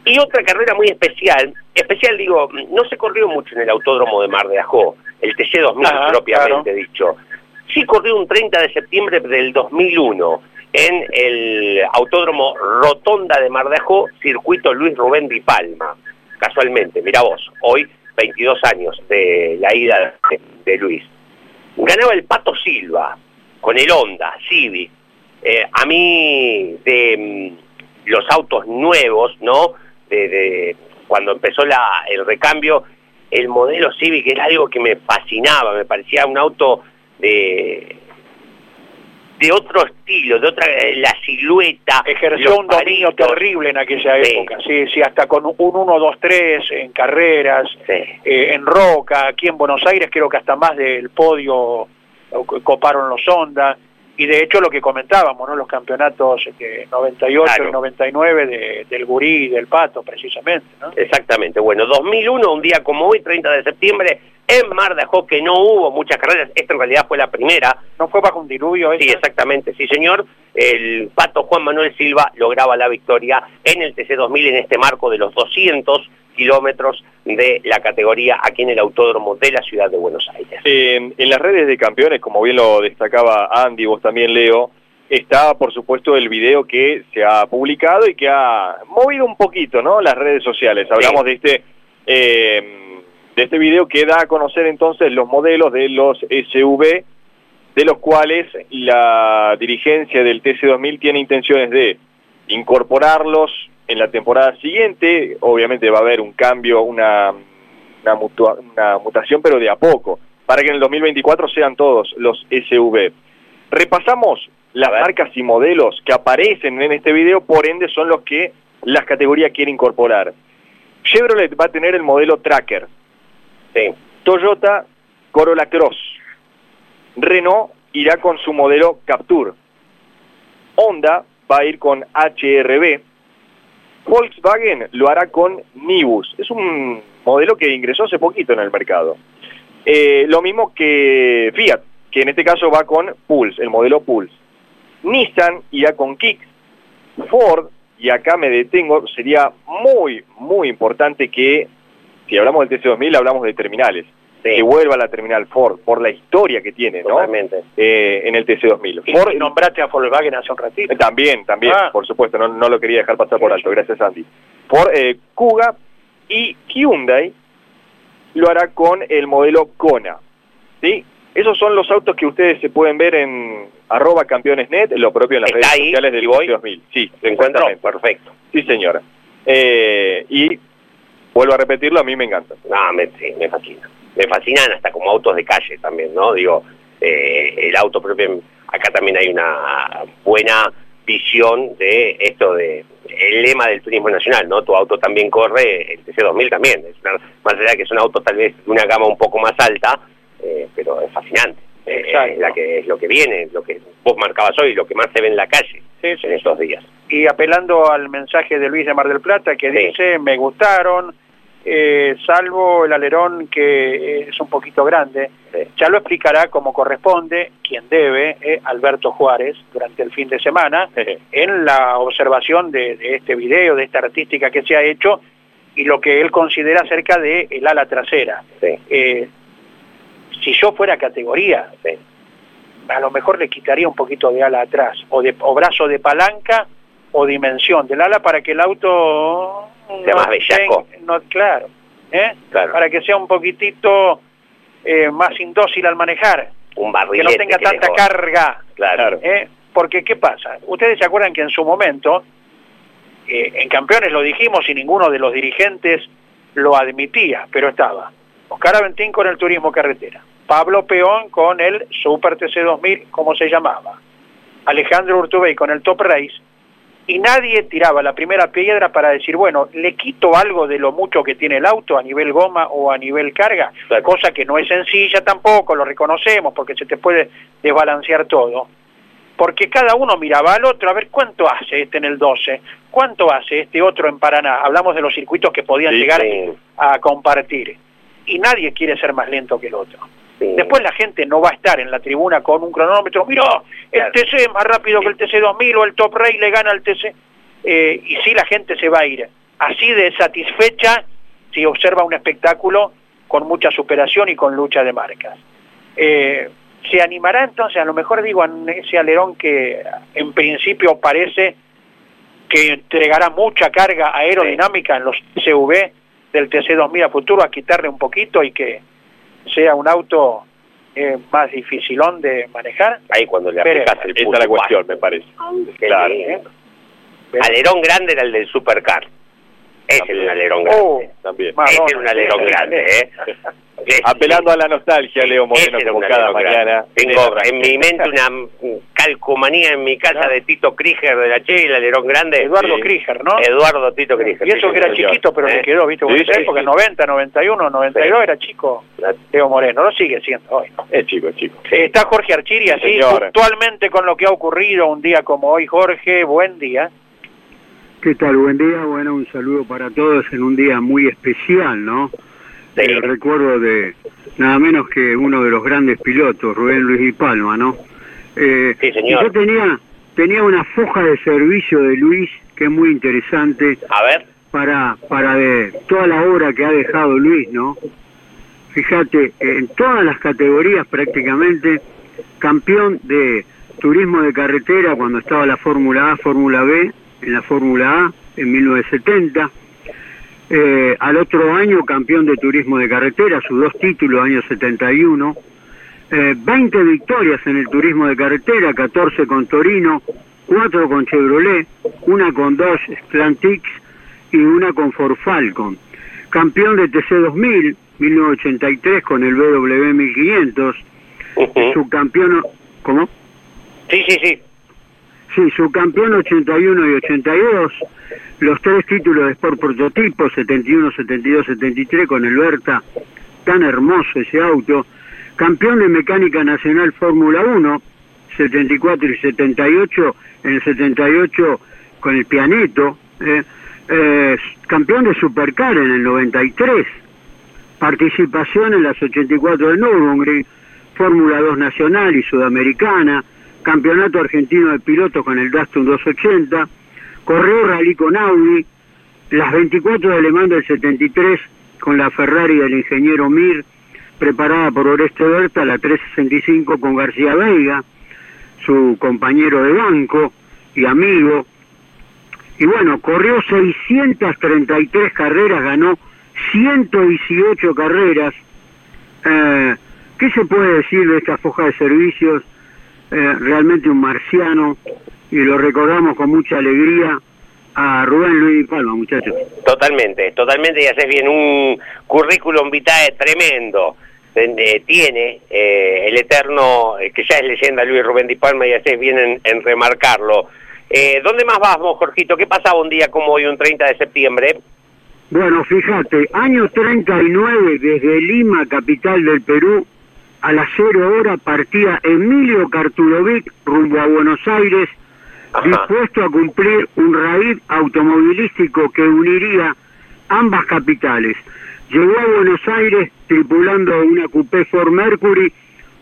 Y otra carrera muy especial, especial digo, no se corrió mucho en el autódromo de Mar de Ajó, el TC2000 propiamente dicho. Sí corrió un 30 de septiembre del 2001 en el autódromo Rotonda de Mar de Ajó, circuito Luis Rubén Di Palma. Casualmente, mira vos, hoy 22 años de la ida de, Luis. Ganaba el Pato Silva con el Honda Civic. Eh, a mí de mm, los autos nuevos, ¿no? De, cuando empezó la, el recambio, el modelo Civic era algo que me fascinaba, me parecía un auto de de otro estilo, de otra, eh, la silueta. Ejerció un dominio terrible en aquella época, sí, sí, hasta con un 1-2-3 en carreras, eh, en Roca, aquí en Buenos Aires creo que hasta más del podio coparon los Honda y de hecho lo que comentábamos, ¿no? los campeonatos de 98 y 99 del Gurí y del Pato, precisamente. ¿no? Exactamente, bueno, 2001, un día como hoy, 30 de septiembre, en Mar de Ajó, que no hubo muchas carreras, esta en realidad fue la primera. ¿No fue bajo un diluvio? Sí, exactamente, sí señor. El Pato Juan Manuel Silva lograba la victoria en el TC2000 en este marco de los 200 kilómetros de la categoría aquí en el Autódromo de la Ciudad de Buenos Aires. en las redes de campeones, como bien lo destacaba Andy, vos también Leo, está por supuesto el video que se ha publicado y que ha movido un poquito ¿no? las redes sociales. Hablamos de este... Eh, de este video que da a conocer entonces los modelos de los SUV, de los cuales la dirigencia del TC2000 tiene intenciones de incorporarlos en la temporada siguiente, obviamente va a haber un cambio, una, una, mutación, pero de a poco, para que en el 2024 sean todos los SUV. Repasamos las marcas y modelos que aparecen en este video, por ende son los que las categorías quieren incorporar. Chevrolet va a tener el modelo Tracker. Toyota Corolla Cross. Renault irá con su modelo Capture. Honda va a ir con HRB. Volkswagen lo hará con Nibus. Es un modelo que ingresó hace poquito en el mercado. Eh, lo mismo que Fiat, que en este caso va con Pulse, el modelo Pulse. Nissan irá con Kicks. Ford, y acá me detengo, sería muy, muy importante que, si hablamos del TC2000, hablamos de terminales. Que vuelva a la terminal Ford, por la historia que tiene, ¿no? Eh, en el TC2000. Ford, nombraste a Volkswagen hace un ratito. también, también, ah. por supuesto, no, no, lo quería dejar pasar por alto, gracias Andy. Ford, eh, Kuga y Hyundai lo hará con el modelo Kona. ¿sí? Esos son los autos que ustedes se pueden ver en arroba campeonesnet, lo propio en las redes sociales del 2000. Sí, se encuentran. Perfecto. Sí, señora. Eh, y vuelvo a repetirlo, a mí me encanta. No, me, sí, me fascina me fascinan hasta como autos de calle también, ¿no? Digo, eh, el auto propio, acá también hay una buena visión de esto de el lema del turismo nacional, ¿no? Tu auto también corre, el TC2000 también, es más allá que es un auto tal vez de una gama un poco más alta, eh, pero es fascinante. Eh, la que es lo que viene, lo que vos marcabas hoy, lo que más se ve en la calle en estos días. Y apelando al mensaje de Luis de Mar del Plata que dice, me gustaron, eh, salvo el alerón que es un poquito grande. Ya lo explicará como corresponde quien debe, eh, Alberto Juárez, durante el fin de semana, en la observación de, este video, de esta artística que se ha hecho, y lo que él considera cerca del el ala trasera. Eh, si yo fuera categoría, a lo mejor le quitaría un poquito de ala atrás, o, de, o brazo de palanca o dimensión del ala para que el auto... Sea más bellaco. No, claro, ¿eh? claro, para que sea un poquitito eh, más indócil al manejar. Un que no tenga tanta carga. Claro. ¿eh? Porque, ¿qué pasa? Ustedes se acuerdan que en su momento, en Campeones lo dijimos y ninguno de los dirigentes lo admitía, pero estaba Oscar Aventín con el turismo carretera, Pablo Peón con el Super TC2000, como se llamaba, Alejandro Urtubey con el Top Race, y nadie tiraba la primera piedra para decir, bueno, le quito algo de lo mucho que tiene el auto a nivel goma o a nivel carga, cosa que no es sencilla tampoco, lo reconocemos, porque se te puede desbalancear todo. Porque cada uno miraba al otro a ver cuánto hace este en el 12, cuánto hace este otro en Paraná. Hablamos de los circuitos que podían llegar a compartir y nadie quiere ser más lento que el otro. Después la gente no va a estar en la tribuna con un cronómetro, mira, el TC es más rápido que el TC2000 o el Top Ray le gana al TC. Eh, y sí la gente se va a ir. Así de satisfecha si observa un espectáculo con mucha superación y con lucha de marcas. Eh, se animará entonces, a lo mejor digo, en ese alerón que en principio parece que entregará mucha carga aerodinámica en los CV, del TC2000 a futuro a quitarle un poquito y que sea un auto eh, más dificilón de manejar. Ahí cuando le aplicas el Esa es la cuestión, me parece. Claro. ¿eh? Alerón grande era el del Supercar. Es el alerón grande. Oh, también. es un alerón grande, ¿eh? Apelando a la nostalgia, Leo Moreno, como cada mañana. Tengo en mi mente una calcomanía en mi casa de Tito Krieger de la Che, el alerón grande. Eduardo Krieger, ¿no? Eduardo Tito Krieger. Y eso que era chiquito, pero le ¿Eh? quedó, ¿viste? Sí, sí, época, 90, 91, 92 era chico. Leo Moreno, lo sigue siendo hoy. Es chico, es chico. está Jorge Archiri, así, actualmente con lo que ha ocurrido un día como hoy. Jorge, buen día. ¿Qué tal? Buen día. Bueno, un saludo para todos en un día muy especial, ¿no? El recuerdo de nada menos que uno de los grandes pilotos, Rubén Luis y Palma, ¿no? Eh, sí, señor. Yo tenía, tenía una foja de servicio de Luis que es muy interesante. A ver. Para, para de toda la obra que ha dejado Luis, ¿no? Fíjate, en todas las categorías prácticamente, campeón de turismo de carretera cuando estaba la Fórmula A, Fórmula B, en la Fórmula A en 1970, eh, al otro año campeón de turismo de carretera, sus dos títulos, año 71. Eh, 20 victorias en el turismo de carretera, 14 con Torino, 4 con Chevrolet, una con Dodge Plantix y una con Ford Falcon. Campeón de TC2000, 1983 con el BW 1500. Subcampeón, ¿cómo? Sí, sí, sí. Sí, subcampeón 81 y 82, los tres títulos de Sport Prototipo, 71, 72, 73 con el Berta, tan hermoso ese auto, campeón de Mecánica Nacional Fórmula 1, 74 y 78, en el 78 con el Pianeto, eh, eh, campeón de Supercar en el 93, participación en las 84 de Nürburgring, Fórmula 2 Nacional y Sudamericana, Campeonato Argentino de Pilotos con el Dastum 280, corrió rally con Audi, las 24 de Alemán del 73 con la Ferrari del ingeniero Mir, preparada por Oreste Berta, la 365 con García Veiga, su compañero de banco y amigo. Y bueno, corrió 633 carreras, ganó 118 carreras. Eh, ¿Qué se puede decir de esta foja de servicios? Eh, realmente un marciano y lo recordamos con mucha alegría a Rubén Luis Palma, muchachos. Totalmente, totalmente, y haces bien un currículum vitae tremendo. Eh, tiene eh, el eterno, que ya es leyenda Luis Rubén Di Palma, y haces bien en, remarcarlo. ¿Dónde más vamos, Jorgito? ¿Qué pasaba un día como hoy, un 30 de septiembre? Bueno, fíjate, año 39 desde Lima, capital del Perú, a las cero hora partía Emilio Cartulovic rumbo a Buenos Aires, dispuesto a cumplir un raíz automovilístico que uniría ambas capitales. Llegó a Buenos Aires tripulando una coupé Ford Mercury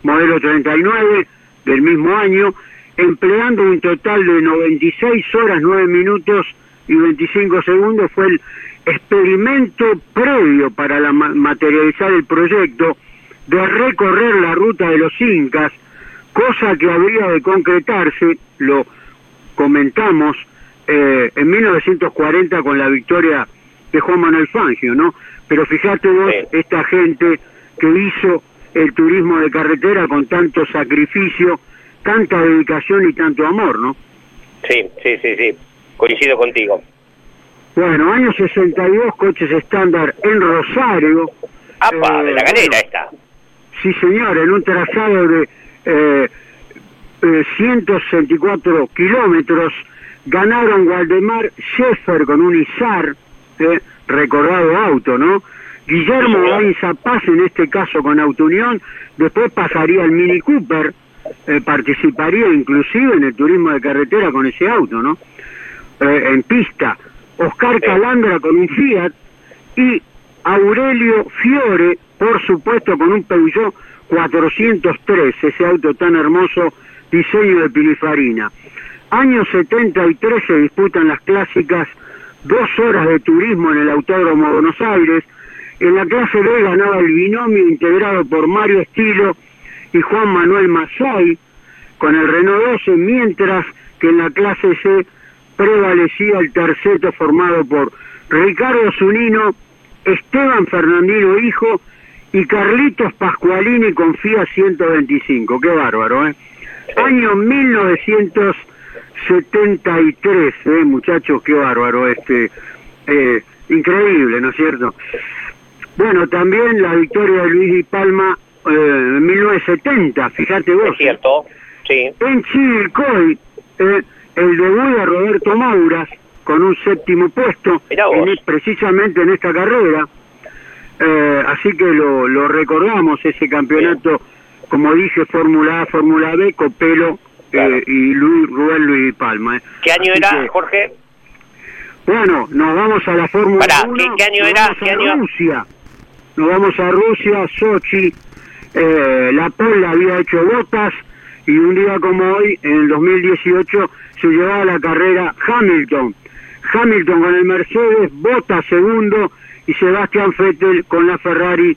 modelo 39 del mismo año, empleando un total de 96 horas 9 minutos y 25 segundos. Fue el, experimento previo para la materializar el proyecto de recorrer la ruta de los incas, cosa que habría de concretarse, lo comentamos, eh, en 1940 con la victoria de Juan Manuel Fangio, ¿no? Pero fíjate vos, esta gente que hizo el turismo de carretera con tanto sacrificio, tanta dedicación y tanto amor, ¿no? Sí, sí, sí, sí, coincido contigo. Bueno, año 62, coches estándar en Rosario. ¡Apa! de la eh, esta. Sí, señor, en un trazado de eh, 164 eh, kilómetros, ganaron Waldemar Scheffer con un Izar, eh, recordado auto, ¿no? Guillermo Gainza Paz, en este caso con Auto Unión, después pasaría al Mini Cooper, eh, participaría inclusive en el turismo de carretera con ese auto, ¿no? Eh, en pista. Oscar Calandra con un Fiat y Aurelio Fiore, por supuesto, con un Peugeot 403, ese auto tan hermoso, diseño de Pilifarina. Año 73 se disputan las clásicas dos horas de turismo en el Autódromo Buenos Aires. En la clase B ganaba el binomio integrado por Mario Estilo y Juan Manuel Mazay con el Renault 12, mientras que en la clase C prevalecía el terceto formado por Ricardo Zunino, Esteban Fernandino Hijo y Carlitos Pascualini con FIA 125. Qué bárbaro, ¿eh? Año 1973, ¿eh? Muchachos, qué bárbaro, este, eh, increíble, ¿no es cierto? Bueno, también la victoria de Luis y Palma eh, en 1970, fíjate vos. Es cierto, sí. En Chilcoy, eh, el debut de Roberto Mauras con un séptimo puesto, precisamente en esta carrera. Eh, así que lo, recordamos, ese campeonato, como dije, Fórmula A, Fórmula B, Copelo eh, y Luis, Rubén Luis Palma. Eh. ¿Qué año era, Jorge? Bueno, nos vamos a la Fórmula 1. ¿qué, año era? ¿Qué año? Rusia. Nos vamos a Rusia, Sochi. la Pola había hecho botas y un día como hoy, en el 2018, se llevaba la carrera Hamilton. Hamilton con el Mercedes, Bota segundo y Sebastián Vettel con la Ferrari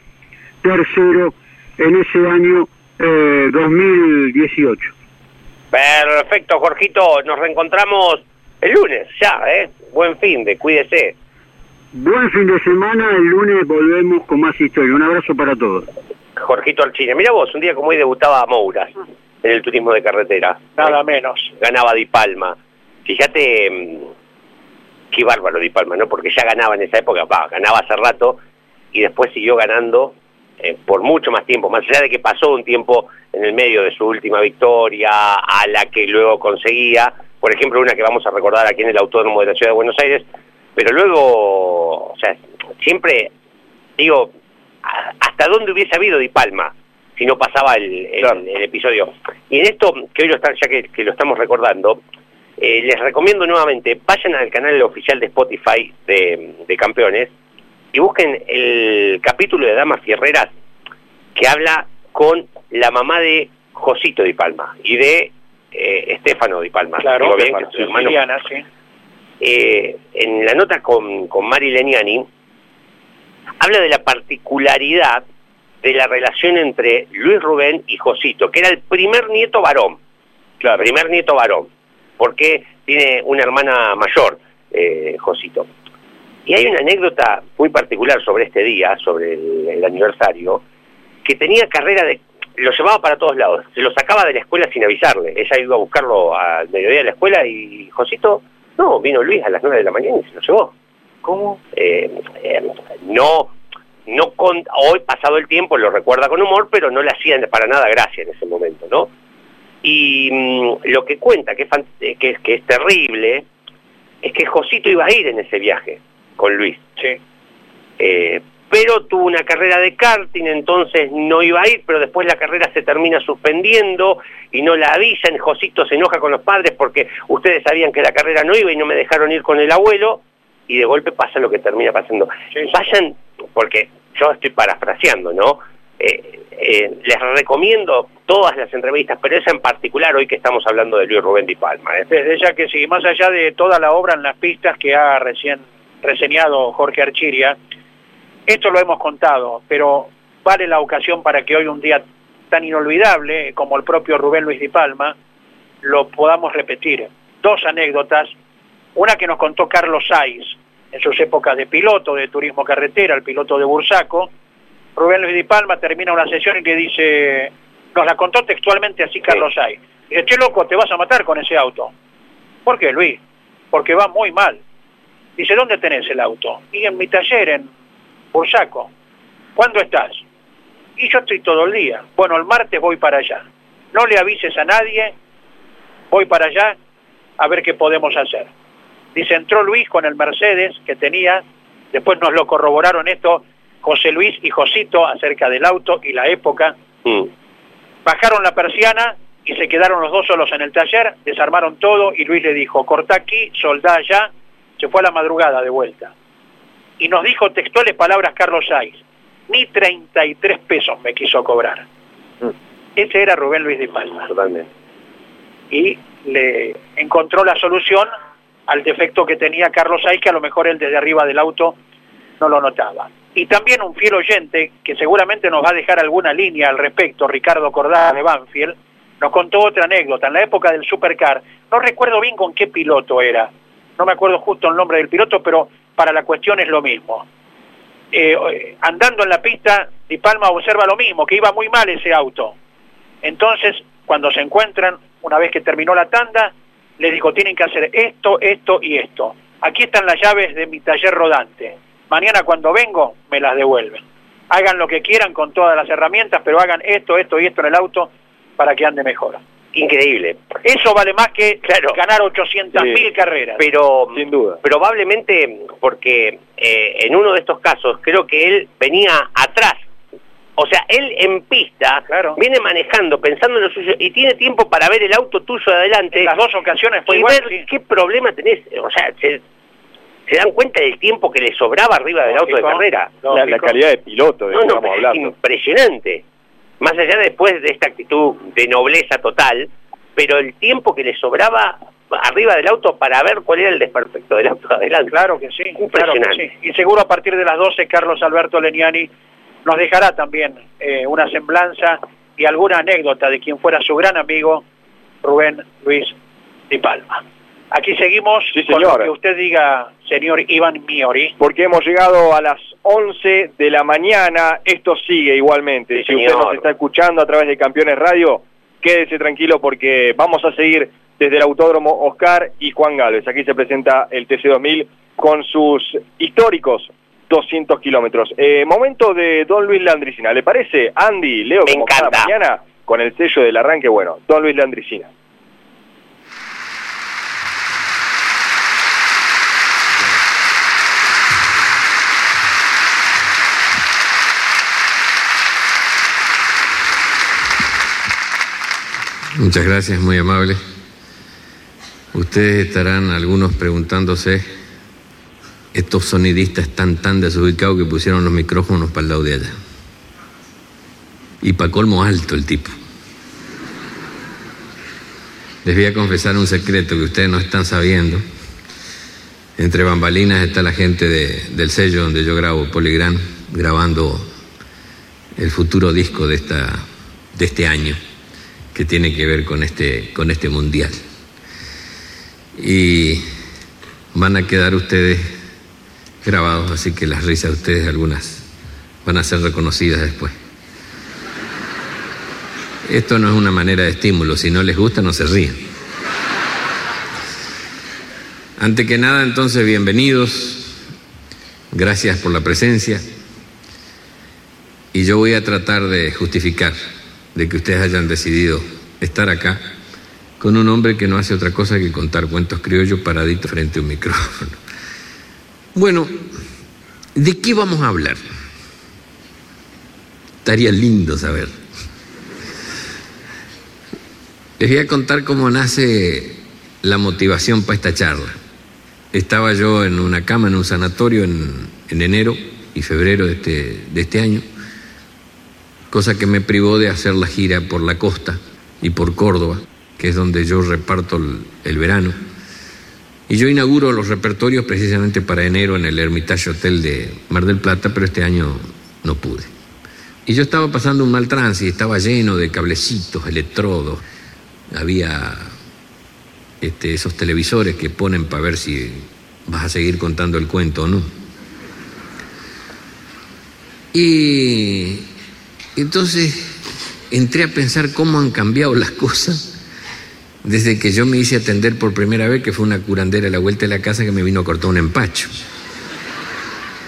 tercero en ese año 2018. Eh, Perfecto, Jorgito, nos reencontramos el lunes, ya, ¿eh? Buen fin de, cuídese. Buen fin de semana, el lunes volvemos con más historia. Un abrazo para todos. Jorgito Archina, mira vos, un día como hoy debutaba Mouras en el turismo de carretera. Nada menos. Ganaba Di Palma. Fíjate mm, qué bárbaro Di Palma, ¿no? Porque ya ganaba en esa época, ganaba hace rato y después siguió ganando eh, por mucho más tiempo, más allá de que pasó un tiempo en el medio de su última victoria, a la que luego conseguía, por ejemplo, una que vamos a recordar aquí en el Autódromo de la Ciudad de Buenos Aires, pero luego, o sea, siempre, digo, hasta dónde hubiese habido Di Palma si no pasaba el, episodio. Y en esto, que hoy lo están, ya que, lo estamos recordando, eh, les recomiendo nuevamente, vayan al canal oficial de Spotify de, Campeones y busquen el capítulo de Damas Fierreras que habla con la mamá de Josito Di Palma y de eh, Estefano Di Palma. Claro, bien, sí. Eh, en la nota con, con Mari Leniani, habla de la particularidad de la relación entre Luis Rubén y Josito, que era el primer nieto varón. Claro. Primer nieto varón, porque tiene una hermana mayor, eh, Josito. Y hay una anécdota muy particular sobre este día, sobre el, aniversario, que tenía carrera de... Lo llevaba para todos lados, se lo sacaba de la escuela sin avisarle. Ella iba a buscarlo al mediodía de la escuela y Josito, no, vino Luis a las nueve de la mañana y se lo llevó. ¿Cómo? Eh, eh, no no con, hoy pasado el tiempo lo recuerda con humor, pero no le hacían para nada gracia en ese momento, ¿no? Y mm, lo que cuenta, que es, que, que es terrible, es que Josito iba a ir en ese viaje con Luis. Sí. Eh, pero tuvo una carrera de karting, entonces no iba a ir, pero después la carrera se termina suspendiendo y no la avisan, Josito se enoja con los padres porque ustedes sabían que la carrera no iba y no me dejaron ir con el abuelo, y de golpe pasa lo que termina pasando. Vayan, porque yo estoy parafraseando, ¿no? Eh, eh, les recomiendo todas las entrevistas, pero esa en particular hoy que estamos hablando de Luis Rubén Di Palma. ¿eh? Desde ya que más allá de toda la obra en las pistas que ha recién reseñado Jorge Archiria, esto lo hemos contado, pero vale la ocasión para que hoy un día tan inolvidable como el propio Rubén Luis Di Palma, lo podamos repetir. Dos anécdotas, una que nos contó Carlos Saiz en sus épocas de piloto de turismo carretera, el piloto de Bursaco. Rubén Luis Di Palma termina una sesión y que dice, nos la contó textualmente así Carlos Saiz. Dice, che loco, te vas a matar con ese auto. ¿Por qué, Luis? Porque va muy mal. Dice, ¿dónde tenés el auto? Y en mi taller, en Bursaco. ¿Cuándo estás? Y yo estoy todo el día. Bueno, el martes voy para allá. No le avises a nadie, voy para allá a ver qué podemos hacer. Dice, entró Luis con el Mercedes que tenía, después nos lo corroboraron esto José Luis y Josito acerca del auto y la época. Mm. Bajaron la persiana y se quedaron los dos solos en el taller, desarmaron todo y Luis le dijo, cortá aquí, soldá allá, se fue a la madrugada de vuelta. Y nos dijo textuales palabras Carlos Saiz, ni 33 pesos me quiso cobrar. Ese era Rubén Luis de Palma. Totalmente. Y le encontró la solución al defecto que tenía Carlos Saiz, que a lo mejor él desde arriba del auto no lo notaba. Y también un fiel oyente, que seguramente nos va a dejar alguna línea al respecto, Ricardo Cordada de Banfield, nos contó otra anécdota. En la época del Supercar, no recuerdo bien con qué piloto era, no me acuerdo justo el nombre del piloto, pero para la cuestión es lo mismo. Eh, andando en la pista, Di Palma observa lo mismo, que iba muy mal ese auto. Entonces, cuando se encuentran, una vez que terminó la tanda, le dijo, tienen que hacer esto, esto y esto. Aquí están las llaves de mi taller rodante. Mañana cuando vengo, me las devuelven. Hagan lo que quieran con todas las herramientas, pero hagan esto, esto y esto en el auto para que ande mejor. Increíble. Eso vale más que Claro. ganar 800 mil Sí. carreras. Pero Sin duda. probablemente porque eh, en uno de estos casos creo que él venía atrás. O sea, él en pista Claro. viene manejando, pensando en lo suyo y tiene tiempo para ver el auto tuyo de adelante En las dos ocasiones fue y igual. ver sí. qué problema tenés. O sea, se, se dan cuenta del tiempo que le sobraba arriba del auto de carrera. La, calidad de piloto de No, que no, estamos es hablando. impresionante. Más allá después de esta actitud de nobleza total, pero el tiempo que le sobraba arriba del auto para ver cuál era el desperfecto del auto de adelante. Claro que sí, claro que Impresionante. sí. Y seguro a partir de las 12 Carlos Alberto Leniani nos dejará también eh, una semblanza y alguna anécdota de quien fuera su gran amigo Rubén Luis Di Palma. Aquí seguimos Sí, con lo señor. que usted diga, señor Iván Miori. Porque hemos llegado a las 11 de la mañana, esto sigue igualmente. Sí, si usted nos está escuchando a través de Campeones Radio, quédese tranquilo porque vamos a seguir desde el Autódromo Oscar y Juan Gálvez. Aquí se presenta el TC2000 con sus históricos 200 kilómetros. Eh, momento de Don Luis Landricina. ¿Le parece, Andy, Leo, Me como cada encanta. mañana, con el sello del arranque? Bueno, Don Luis Landricina. Muchas gracias, muy amable. Ustedes estarán algunos preguntándose, estos sonidistas están tan desubicados que pusieron los micrófonos para el lado de allá. Y para colmo alto el tipo. Les voy a confesar un secreto que ustedes no están sabiendo. Entre bambalinas está la gente de- del sello donde yo grabo Polygram, grabando el futuro disco de, esta, de este año que tiene que ver con este, con este mundial. Y van a quedar ustedes grabados, así que las risas de ustedes algunas van a ser reconocidas después. Esto no es una manera de estímulo, si no les gusta no se ríen. Ante que nada, entonces, bienvenidos, gracias por la presencia y yo voy a tratar de justificar de que ustedes hayan decidido estar acá con un hombre que no hace otra cosa que contar cuentos criollos paradito frente a un micrófono. Bueno, ¿de qué vamos a hablar? Estaría lindo saber. Les voy a contar cómo nace la motivación para esta charla. Estaba yo en una cama en un sanatorio en, en enero y febrero de este, de este año cosa que me privó de hacer la gira por la costa y por Córdoba, que es donde yo reparto el, verano. Y yo inauguro los repertorios precisamente para enero en el Hermitage Hotel de Mar del Plata, pero este año no pude. Y yo estaba pasando un mal trance y estaba lleno de cablecitos, electrodos. Había este, esos televisores que ponen para ver si vas a seguir contando el cuento o no. Y entonces entré a pensar cómo han cambiado las cosas desde que yo me hice atender por primera vez, que fue una curandera a la vuelta de la casa que me vino a cortar un empacho.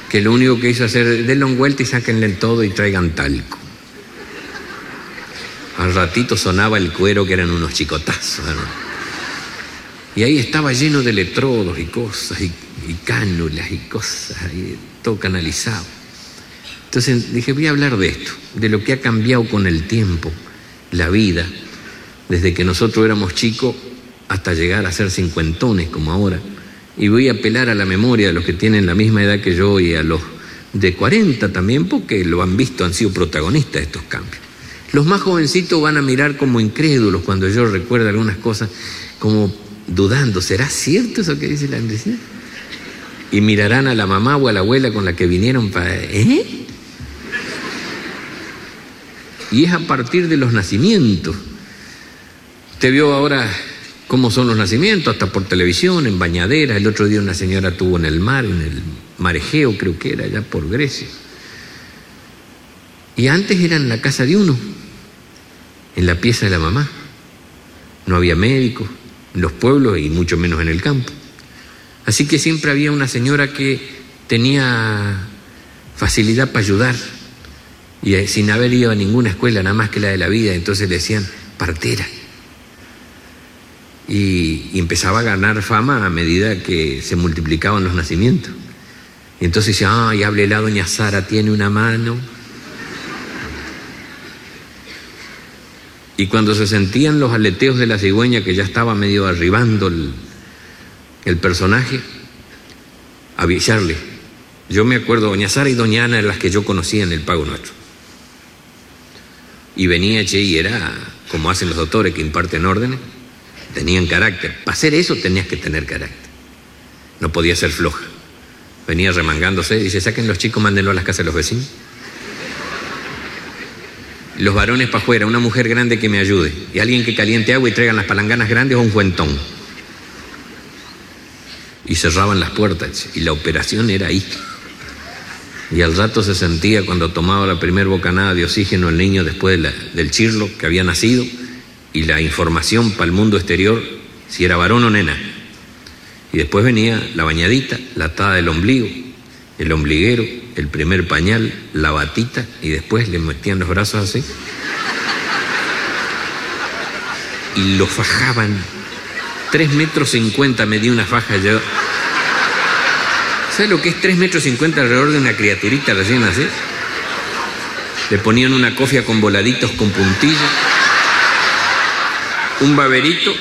Que lo único que hizo hacer, denle un vuelta y sáquenle todo y traigan talco. Al ratito sonaba el cuero que eran unos chicotazos. Y ahí estaba lleno de electrodos y cosas, y, cánulas y cosas, y todo canalizado. Entonces dije, voy a hablar de esto, de lo que ha cambiado con el tiempo, la vida, desde que nosotros éramos chicos hasta llegar a ser cincuentones como ahora. Y voy a apelar a la memoria de los que tienen la misma edad que yo y a los de 40 también, porque lo han visto, han sido protagonistas de estos cambios. Los más jovencitos van a mirar como incrédulos cuando yo recuerdo algunas cosas, como dudando, ¿será cierto eso que dice la Andresina? Y mirarán a la mamá o a la abuela con la que vinieron para... ¿Eh? Y es a partir de los nacimientos. Usted vio ahora cómo son los nacimientos, hasta por televisión, en bañaderas. El otro día una señora tuvo en el mar, en el marejeo creo que era, allá por Grecia. Y antes era en la casa de uno, en la pieza de la mamá. No había médicos en los pueblos y mucho menos en el campo. Así que siempre había una señora que tenía facilidad para ayudar y eh, sin haber ido a ninguna escuela, nada más que la de la vida, entonces le decían partera. Y, empezaba a ganar fama a medida que se multiplicaban los nacimientos. Y entonces decía, ay, hable la doña Sara, tiene una mano. Y cuando se sentían los aleteos de la cigüeña, que ya estaba medio arribando el, el personaje, avisarle. Yo me acuerdo, doña Sara y doña Ana las que yo conocía en el Pago Nuestro. Y venía Che y era como hacen los doctores que imparten órdenes, tenían carácter. Para hacer eso tenías que tener carácter. No podía ser floja. Venía remangándose y dice, saquen los chicos, mándenlo a las casas de los vecinos. Los varones para afuera, una mujer grande que me ayude. Y alguien que caliente agua y traigan las palanganas grandes o un cuentón. Y cerraban las puertas. Y la operación era ahí. Y al rato se sentía cuando tomaba la primer bocanada de oxígeno el niño después del chirlo que había nacido y la información para el mundo exterior si era varón o nena. Y después venía la bañadita, la atada del ombligo, el ombliguero, el primer pañal, la batita y después le metían los brazos así. Y lo fajaban. Tres metros cincuenta me dio una faja yo. ¿Sabes lo que es 3 metros 50 alrededor de una criaturita recién nacida? Le ponían una cofia con voladitos con puntillas, un baberito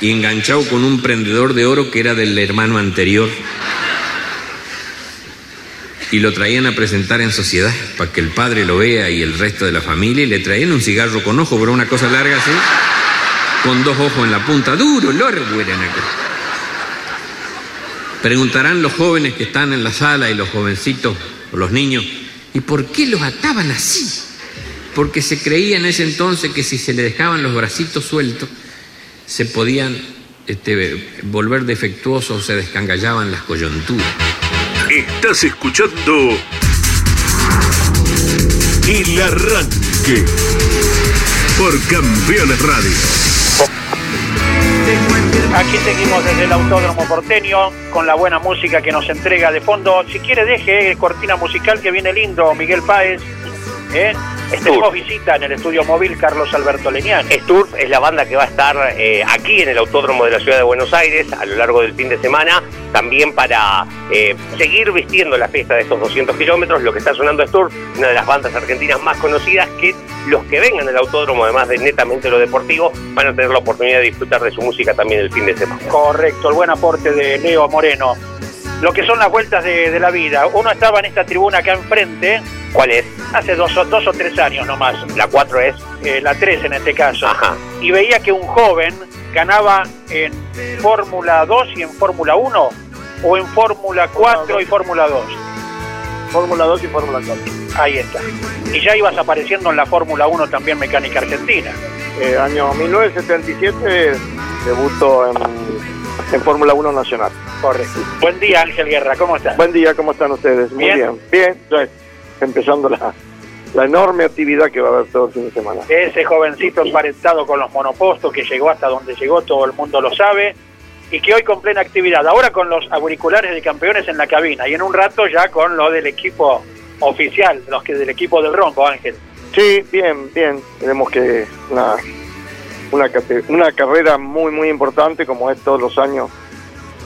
y enganchado con un prendedor de oro que era del hermano anterior. Y lo traían a presentar en sociedad para que el padre lo vea y el resto de la familia. Y le traían un cigarro con ojo, pero una cosa larga así, con dos ojos en la punta. Duro, eran aquellos. Preguntarán los jóvenes que están en la sala y los jovencitos o los niños, ¿y por qué los ataban así? Porque se creía en ese entonces que si se le dejaban los bracitos sueltos, se podían este, volver defectuosos o se descangallaban las coyunturas. Estás escuchando El Arranque por Campeones Radio. Aquí seguimos desde el Autódromo Porteño con la buena música que nos entrega de fondo. Si quiere deje cortina musical que viene lindo, Miguel Páez. ¿eh? Tenemos visita en el estudio móvil Carlos Alberto Leniani. Sturf es la banda que va a estar eh, aquí en el Autódromo de la Ciudad de Buenos Aires a lo largo del fin de semana, también para eh, seguir vistiendo la fiesta de estos 200 kilómetros. Lo que está sonando Sturf, una de las bandas argentinas más conocidas, que los que vengan al Autódromo, además de netamente lo deportivo, van a tener la oportunidad de disfrutar de su música también el fin de semana. Correcto, el buen aporte de Leo Moreno. Lo que son las vueltas de, de la vida. Uno estaba en esta tribuna acá enfrente, ¿Cuál es? hace dos, o- dos o tres años nomás. La 4 es. eh, la 3 en este caso, Ajá. y veía que un joven ganaba en Fórmula 2 y en Fórmula 1 o en Fórmula 4 y Fórmula 2. Fórmula 2 y Fórmula 4. Ahí está. Y ya ibas apareciendo en la Fórmula 1 también mecánica argentina. Eh, año 1977 debutó en, en Fórmula 1 Nacional. Correcto. Buen día, Ángel Guerra, ¿cómo estás? Buen día, ¿cómo están ustedes? Muy Bien. bien. Empezando la, la enorme actividad que va a haber todo el fin de semana. Ese jovencito emparentado con los monopostos que llegó hasta donde llegó, todo el mundo lo sabe, y que hoy con plena actividad, ahora con los auriculares de campeones en la cabina, y en un rato ya con lo del equipo oficial, los que del equipo del rombo, Ángel. Sí, bien, bien. Tenemos que una, una, una carrera muy, muy importante, como es todos los años.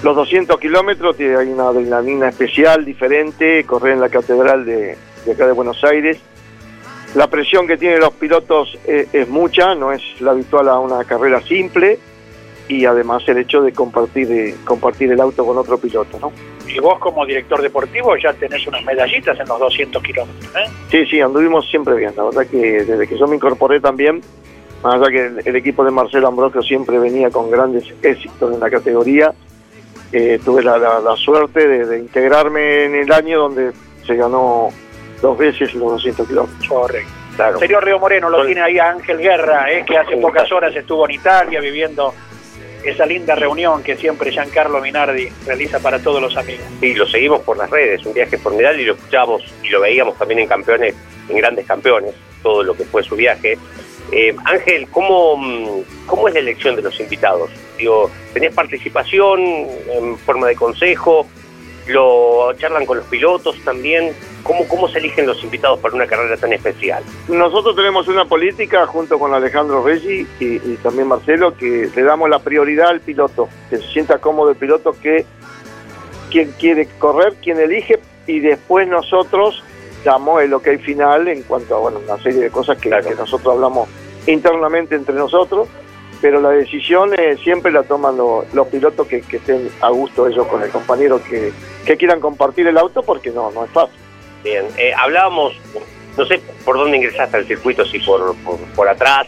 Los 200 kilómetros, tiene- hay una adrenalina especial, diferente, correr en la catedral de, de acá de Buenos Aires. La presión que tienen los pilotos eh, es mucha, no es la habitual a una carrera simple, y además el hecho de compartir, eh, compartir el auto con otro piloto, ¿no? Y vos como director deportivo ya tenés unas medallitas en los 200 kilómetros, ¿eh? Sí, sí, anduvimos siempre bien. La verdad que desde que yo me incorporé también, más allá que el, el equipo de Marcelo Ambrosio siempre venía con grandes éxitos en la categoría, eh, tuve la, la- la suerte de, de integrarme en el año donde se ganó dos veces los 200 kilómetros. Correcto. Claro. Señor Río Moreno, lo tiene ahí a Ángel Guerra, ¿eh? que hace pocas horas estuvo en Italia viviendo esa linda reunión que siempre Giancarlo Minardi realiza para todos los amigos. Y lo seguimos por las redes, un viaje formidable y lo escuchamos y lo veíamos también en campeones, en grandes campeones, todo lo que fue su viaje. Eh, Ángel, ¿cómo, mm, ¿cómo es la elección de los invitados? Digo, ¿tenés participación en forma de consejo? ¿Lo charlan con los pilotos también? ¿Cómo, ¿Cómo se eligen los invitados para una carrera tan especial? Nosotros tenemos una política junto con Alejandro Reggi y, y también Marcelo que le damos la prioridad al piloto, que se sienta cómodo el piloto, que quien quiere correr, quien elige y después nosotros damos el ok final en cuanto a bueno, una serie de cosas que, que nosotros hablamos internamente entre nosotros, pero la decisión eh, siempre la toman lo- los pilotos que, que estén a gusto ellos con el compañero que, que quieran compartir el auto porque no, no es fácil. Bien, eh, hablábamos, no sé por dónde ingresaste al circuito, si por, por, por atrás,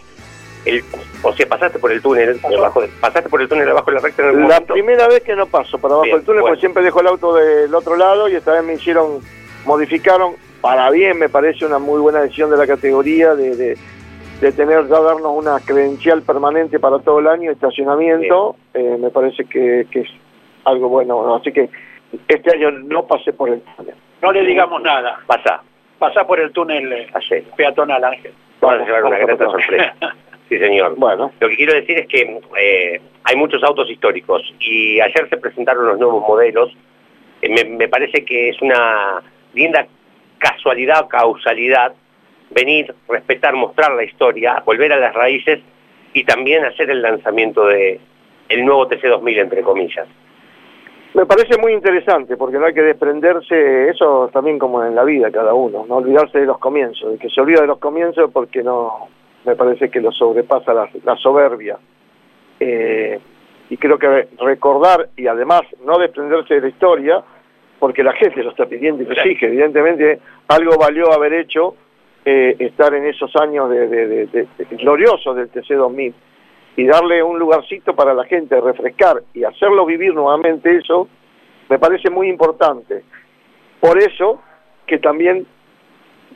el, o sea, pasaste por el túnel, debajo de- pasaste por el túnel abajo de la recta en algún La momento. primera vez que no paso para abajo Bien, del túnel, bueno. porque siempre dejo el auto del otro lado y esta vez me hicieron, modificaron para bien, me parece una muy buena decisión de la categoría de, de, de tener ya darnos una credencial permanente para todo el año, estacionamiento, eh, me parece que, que es algo bueno, ¿no? así que este año no pasé por el túnel. No le digamos nada. Pasá, Pasá por el túnel eh, ayer. peatonal, Ángel. Vas a llevar una vamos grata sorpresa. Sí, señor. Bueno, Lo que quiero decir es que eh, hay muchos autos históricos y ayer se presentaron los nuevos modelos. Me, me parece que es una linda casualidad o causalidad venir, respetar, mostrar la historia, volver a las raíces y también hacer el lanzamiento de el nuevo TC2000, entre comillas. Me parece muy interesante porque no hay que desprenderse, eso también como en la vida cada uno, no olvidarse de los comienzos, el que se olvida de los comienzos porque no, me parece que lo sobrepasa la, la soberbia. Eh, y creo que recordar y además no desprenderse de la historia, porque la gente lo está pidiendo y lo exige, evidentemente algo valió haber hecho eh, estar en esos años de, gloriosos del TC2000 y darle un lugarcito para la gente, refrescar y hacerlo vivir nuevamente eso, me parece muy importante. Por eso que también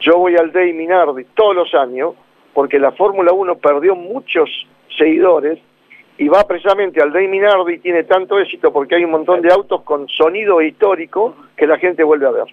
yo voy al Day Minardi todos los años, porque la Fórmula 1 perdió muchos seguidores y va precisamente al Day Minardi y tiene tanto éxito porque hay un montón de autos con sonido histórico que la gente vuelve a ver.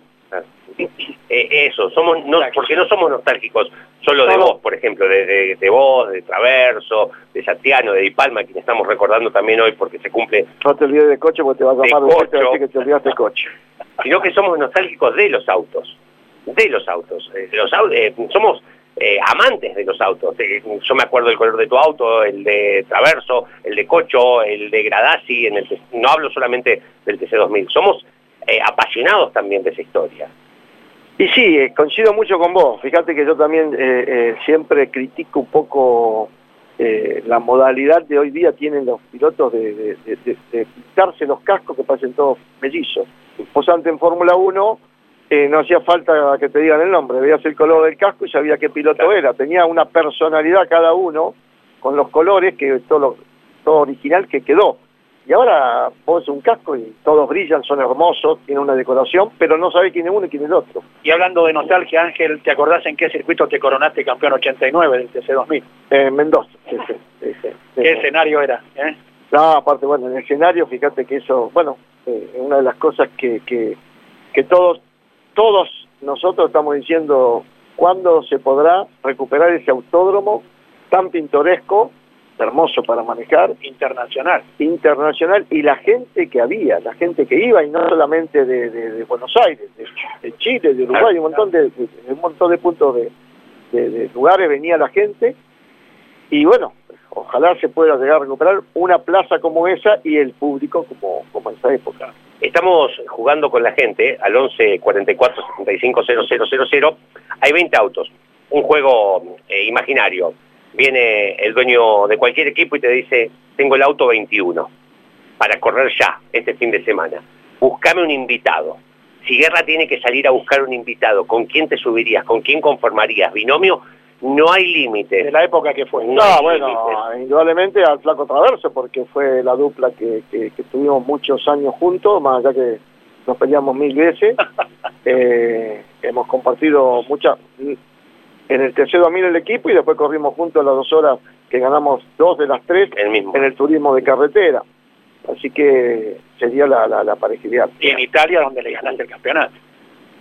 Eh, eso, somos no, porque no somos nostálgicos solo de vos, por ejemplo, de, de, de vos, de Traverso, de Santiano, de Di Palma, quien estamos recordando también hoy porque se cumple, No te olvides de coche porque te vas a llamar Cocho. decir que te olvidaste de coche. sino que somos nostálgicos de los autos, de los autos, eh, de los eh, somos eh, amantes de los autos. Yo me acuerdo del color de tu auto, el de Traverso, el de Cocho, el de Gradasi, en el, que- no hablo solamente del TC2000, somos eh, apasionados también de esa historia. Y sí, eh, coincido mucho con vos. Fíjate que yo también eh, siempre critico un poco la modalidad de hoy día tienen los pilotos de, de, de- de- de quitarse los cascos que pasen todos mellizos. Vos antes en Fórmula 1 eh, no hacía falta que te digan el nombre, veías el color del casco y sabía qué piloto era. Tenía una personalidad cada uno con los colores que todos los todo original que quedó. Y ahora vos un casco y todos brillan, son hermosos, tienen una decoración, pero no sabés quién es uno y quién es el otro. Y hablando de nostalgia, Ángel, ¿te acordás en qué circuito te coronaste campeón 89 del TC2000? Eh, Mendoza, sí, sí, sí. ¿Qué escenario era? eh? No, aparte, bueno, en el escenario, fíjate que eso, bueno, eh, es una de las cosas que, que, que todos, todos nosotros estamos diciendo, ¿cuándo se podrá recuperar ese autódromo tan pintoresco, hermoso para manejar, Internacional. internacional, y la gente que había, la gente que iba, y no solamente de, Buenos Aires, de, Chile, de Uruguay, un montón de, un montón de puntos de, lugares venía la gente, y bueno, ojalá se pueda llegar a recuperar una plaza como esa y el público como, como en esa época. Estamos jugando con la gente al 11 44 75 000. Hay 20 autos, un juego eh, imaginario. Viene el dueño de cualquier equipo y te dice, tengo el auto 21 para correr ya este fin de semana. Buscame un invitado. Si Guerra tiene que salir a buscar un invitado, ¿con quién te subirías? ¿Con quién conformarías? Binomio, no hay límites. De la época que fue. No, bueno, indudablemente al Flaco Traverso, porque fue la dupla que, que, que tuvimos muchos años juntos, más allá que nos peleamos mil veces. Eh, hemos compartido muchas... En el tercero a mil el equipo y después corrimos juntos las dos horas que ganamos dos de las tres El mismo. en el turismo de carretera. Así que sería la, la, la pareja ideal. Y en Italia, donde le ganaste el campeonato.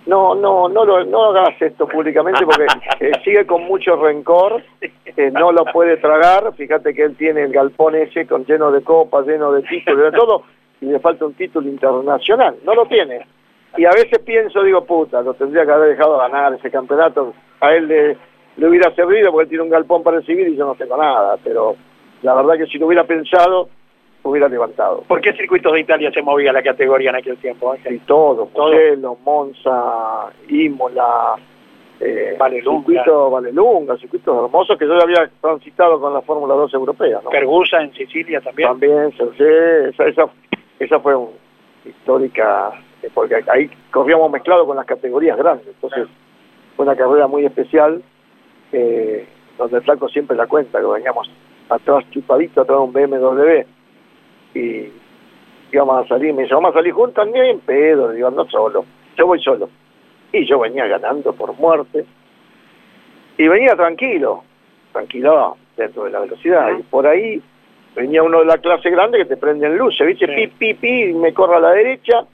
No, no, no, lo, no hagas esto públicamente porque eh, sigue con mucho rencor, eh, no lo puede tragar, fíjate que él tiene el galpón ese con lleno de copas, lleno de títulos, de todo, y le falta un título internacional, no lo tiene. Y a veces pienso, digo, puta, lo tendría que haber dejado ganar ese campeonato, a él le, le hubiera servido porque él tiene un galpón para recibir y yo no tengo nada, pero la verdad que si lo hubiera pensado, hubiera levantado. ¿Por qué circuitos de Italia se movía la categoría en aquel tiempo? Ángel? Y todo. Mugello, Monza, Imola, eh, Valelunga. circuito Valelunga, circuitos hermosos que yo ya había transitado con la Fórmula 2 europea. ¿no? Pergusa en Sicilia también. También, Sergé, esa, esa, esa fue una histórica, eh, porque ahí corríamos mezclado con las categorías grandes, entonces fue una carrera muy especial, eh, donde el flaco siempre la cuenta, que veníamos atrás chupadito, atrás de un BMW, y íbamos a salir, me dice, vamos a salir juntos, ni en pedo, le digo, no solo, yo voy solo. Y yo venía ganando por muerte, y venía tranquilo, tranquilo dentro de la velocidad, y por ahí venía uno de la clase grande que te prenden luces, ¿viste? Sí. Pi, pi, pi, y me corre a la derecha,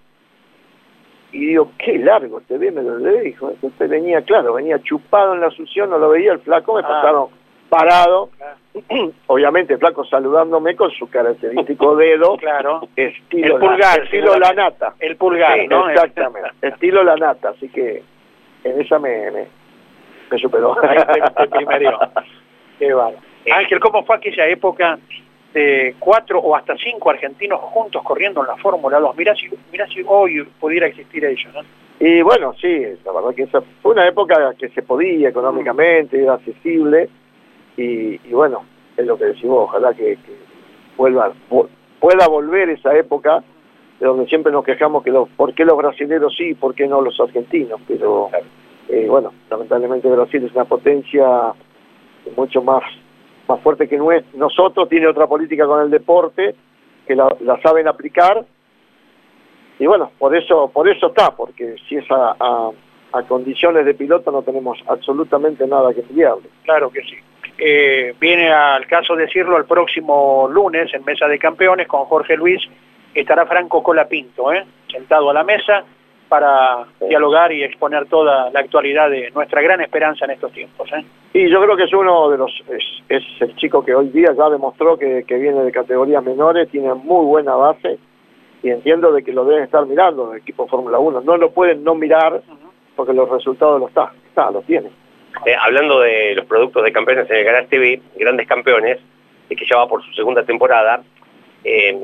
y digo, qué largo este BMW, dijo. Entonces venía, claro, venía chupado en la sución, no lo veía el flaco, me Ah. pasaron parado, Claro. obviamente el flaco saludándome con su característico dedo, Claro. estilo, El pulgar, la, estilo la nata. El pulgar, Sí, ¿no? Exactamente, estilo la nata, así que en esa me, me, me superó. Ahí te- te. Qué bárbaro. Ángel, ¿cómo fue aquella época de cuatro o hasta cinco argentinos juntos corriendo en la Fórmula 2? Mirá si, mirá si hoy pudiera existir ello, ¿no? Y bueno, sí, la verdad que esa fue una época que se podía económicamente, era accesible, y, y bueno, es lo que decimos, ojalá que, que vuelva, vo- pueda volver esa época de donde siempre nos quejamos que los, por qué los brasileños sí, por qué no los argentinos, pero eh, bueno, lamentablemente Brasil es una potencia mucho más, más fuerte que nosotros, tiene otra política con el deporte, que la, saben aplicar, y bueno, por eso, por eso está, porque si es a condiciones de piloto no tenemos absolutamente nada que enviarle. Claro que sí. Eh, viene al caso decirlo el próximo lunes en Mesa de Campeones con Jorge Luis. Estará Franco Colapinto, ¿eh? sentado a la mesa para dialogar y exponer toda la actualidad de nuestra gran esperanza en estos tiempos. ¿eh? Y yo creo que es uno de los, es, es el chico que hoy día ya demostró que, que viene de categorías menores, tiene muy buena base y entiendo de que lo deben estar mirando el equipo Fórmula 1. No lo pueden no mirar porque los resultados los está, está, los tiene. Eh, hablando de los productos de campeones en el Garage TV, Grandes Campeones, eh, que ya va por su segunda temporada, eh,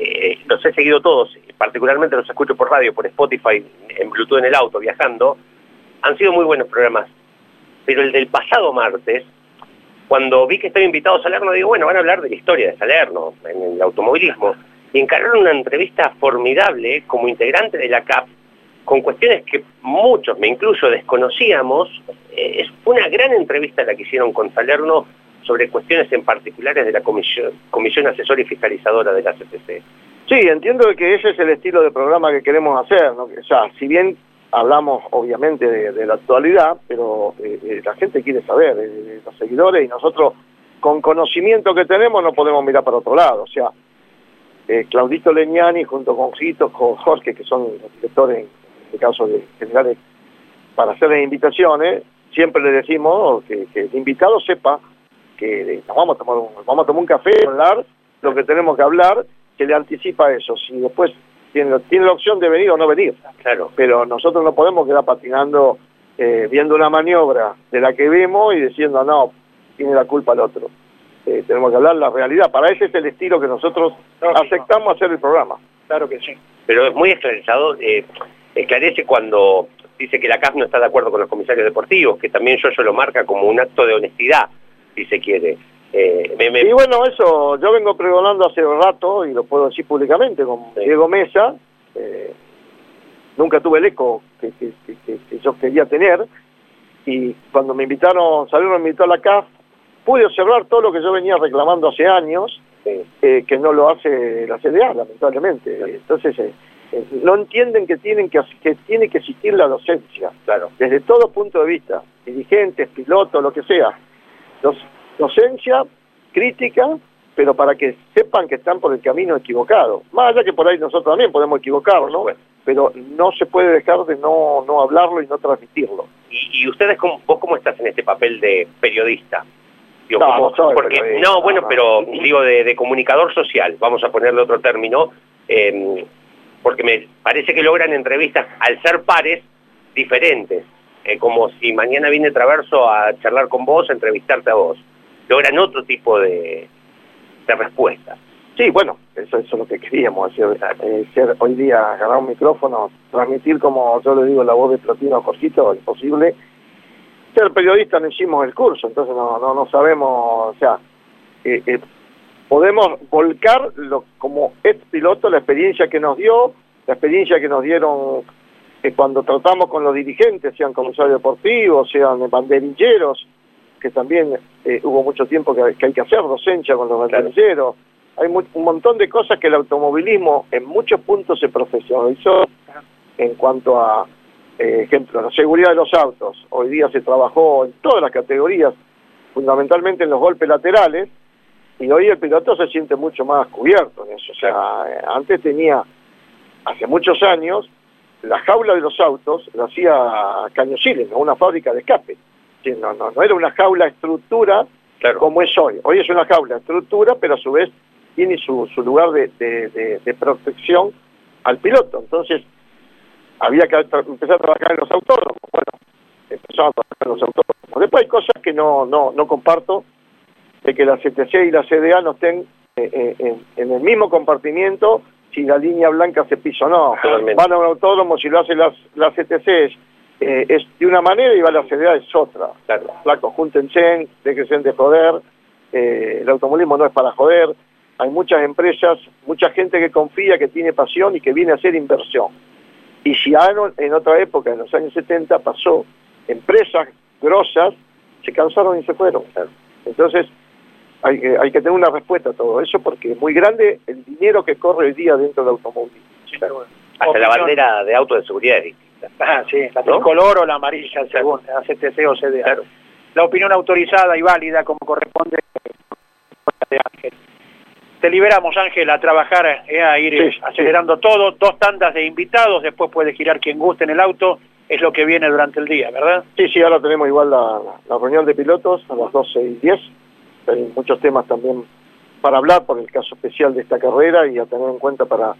eh, los he seguido todos, particularmente los escucho por radio, por Spotify, en Bluetooth en el auto, viajando, han sido muy buenos programas. Pero el del pasado martes, cuando vi que estaba invitado Salerno, digo, bueno, van a hablar de la historia de Salerno, en el automovilismo, y encargaron una entrevista formidable como integrante de la CAP, con cuestiones que muchos, me incluyo, desconocíamos. Eh, es una gran entrevista la que hicieron con Salerno sobre cuestiones en particulares de la Comisión, comisión Asesora y Fiscalizadora de la CPC. Sí, entiendo que ese es el estilo de programa que queremos hacer. O sea, si bien hablamos obviamente de, la actualidad, pero eh, eh, la gente quiere saber, eh, los seguidores y nosotros con conocimiento que tenemos no podemos mirar para otro lado, o sea, Claudito Leñani junto con Gito, con Jorge, que son los directores en este caso de generales, para hacerles invitaciones, siempre le decimos que, el invitado sepa que nos vamos a tomar un, vamos a tomar un café, hablar lo que tenemos que hablar, que le anticipa eso. Si después tiene, tiene la opción de venir o no venir. Claro. Pero nosotros no podemos quedar patinando eh, viendo una maniobra de la que vemos y diciendo, no, tiene la culpa el otro. Eh, tenemos que hablar la realidad. Para ese es el estilo que nosotros aceptamos hacer el programa. Claro que sí. Pero es muy esclarecedor, eh, esclarece cuando dice que la CAF no está de acuerdo con los comisarios deportivos, que también yo, yo lo marca como un acto de honestidad, si se quiere. Eh, Y bueno, eso yo vengo pregonando hace un rato, y lo puedo decir públicamente, con Diego Mesa, eh, nunca tuve el eco que, yo quería tener, y cuando me invitaron, salieron, me invitó a la CAF, pude observar todo lo que yo venía reclamando hace años, eh, que no lo hace la CDA, lamentablemente. Entonces, no entienden que tienen que, que tiene que existir la docencia, claro. desde todo punto de vista, dirigentes, pilotos, lo que sea. Docencia, crítica, pero para que sepan que están por el camino equivocado. Más allá que por ahí nosotros también podemos equivocarnos, ¿no? pero no se puede dejar de no, no hablarlo y no transmitirlo. ¿Y, ustedes, cómo, vos cómo estás en este papel de periodista? no, porque, no, bueno, pero digo de, comunicador social, vamos a ponerle otro término, em, porque me parece que logran entrevistas, al ser pares, diferentes. Eh, como si mañana viene Traverso a charlar con vos, a entrevistarte a vos logran otro tipo de, de respuesta. Sí, bueno, eso, es lo que queríamos hacer, eh, ser hoy día, agarrar un micrófono, transmitir como yo le digo la voz de Platino a Jorgito, imposible. Ser periodista no hicimos el curso, entonces no, no, no sabemos, o sea, eh, podemos volcar lo, como ex piloto la experiencia que nos dio, la experiencia que nos dieron cuando tratamos con los dirigentes, sean comisarios deportivos, sean banderilleros, que también eh, hubo mucho tiempo que, hay que hacer docencia con los banderilleros. Hay un montón de cosas que el automovilismo en muchos puntos se profesionalizó en cuanto a, eh, ejemplo, la seguridad de los autos. Hoy día se trabajó en todas las categorías, fundamentalmente en los golpes laterales, y hoy el piloto se siente mucho más cubierto en eso. O sea, eh, antes tenía, hace muchos años, la jaula de los autos la hacía Cañosiles, una fábrica de escape no, no, no era una jaula estructura como es hoy. Hoy es una jaula estructura, pero a su vez tiene su, su lugar de, de, protección al piloto. Entonces, había que empezar a trabajar en los autónomos. Bueno, empezamos a trabajar en los autónomos. Después hay cosas que no, no, no comparto, de que la CTC y la CDA no estén eh, eh, en, el mismo compartimiento si la línea blanca se piso o no. Van a un autódromo, si lo hace las, las CTC eh, es de una manera y va a la seriedad es otra. Claro, flaco, júntense, déjense de joder, eh, el automovilismo no es para joder, hay muchas empresas, mucha gente que confía, que tiene pasión y que viene a hacer inversión. Y si en otra época, en los años 70, pasó, empresas grosas se cansaron y se fueron. Entonces, hay, hay, que tener una respuesta a todo eso porque es muy grande el dinero que corre hoy día dentro del automovilismo. Hasta la bandera de auto de seguridad Ah, sí, la tricolor o la amarilla, según la CTC o CDA. La opinión autorizada y válida como corresponde de Ángel. Te liberamos, Ángel, a trabajar, eh, a ir acelerando todo, dos tandas de invitados, después puede girar quien guste en el auto, es lo que viene durante el día, ¿verdad? Sí, sí, ahora tenemos igual la, la reunión de pilotos a las 12 y 10, hay muchos temas también para hablar por el caso especial de esta carrera y a tener en cuenta para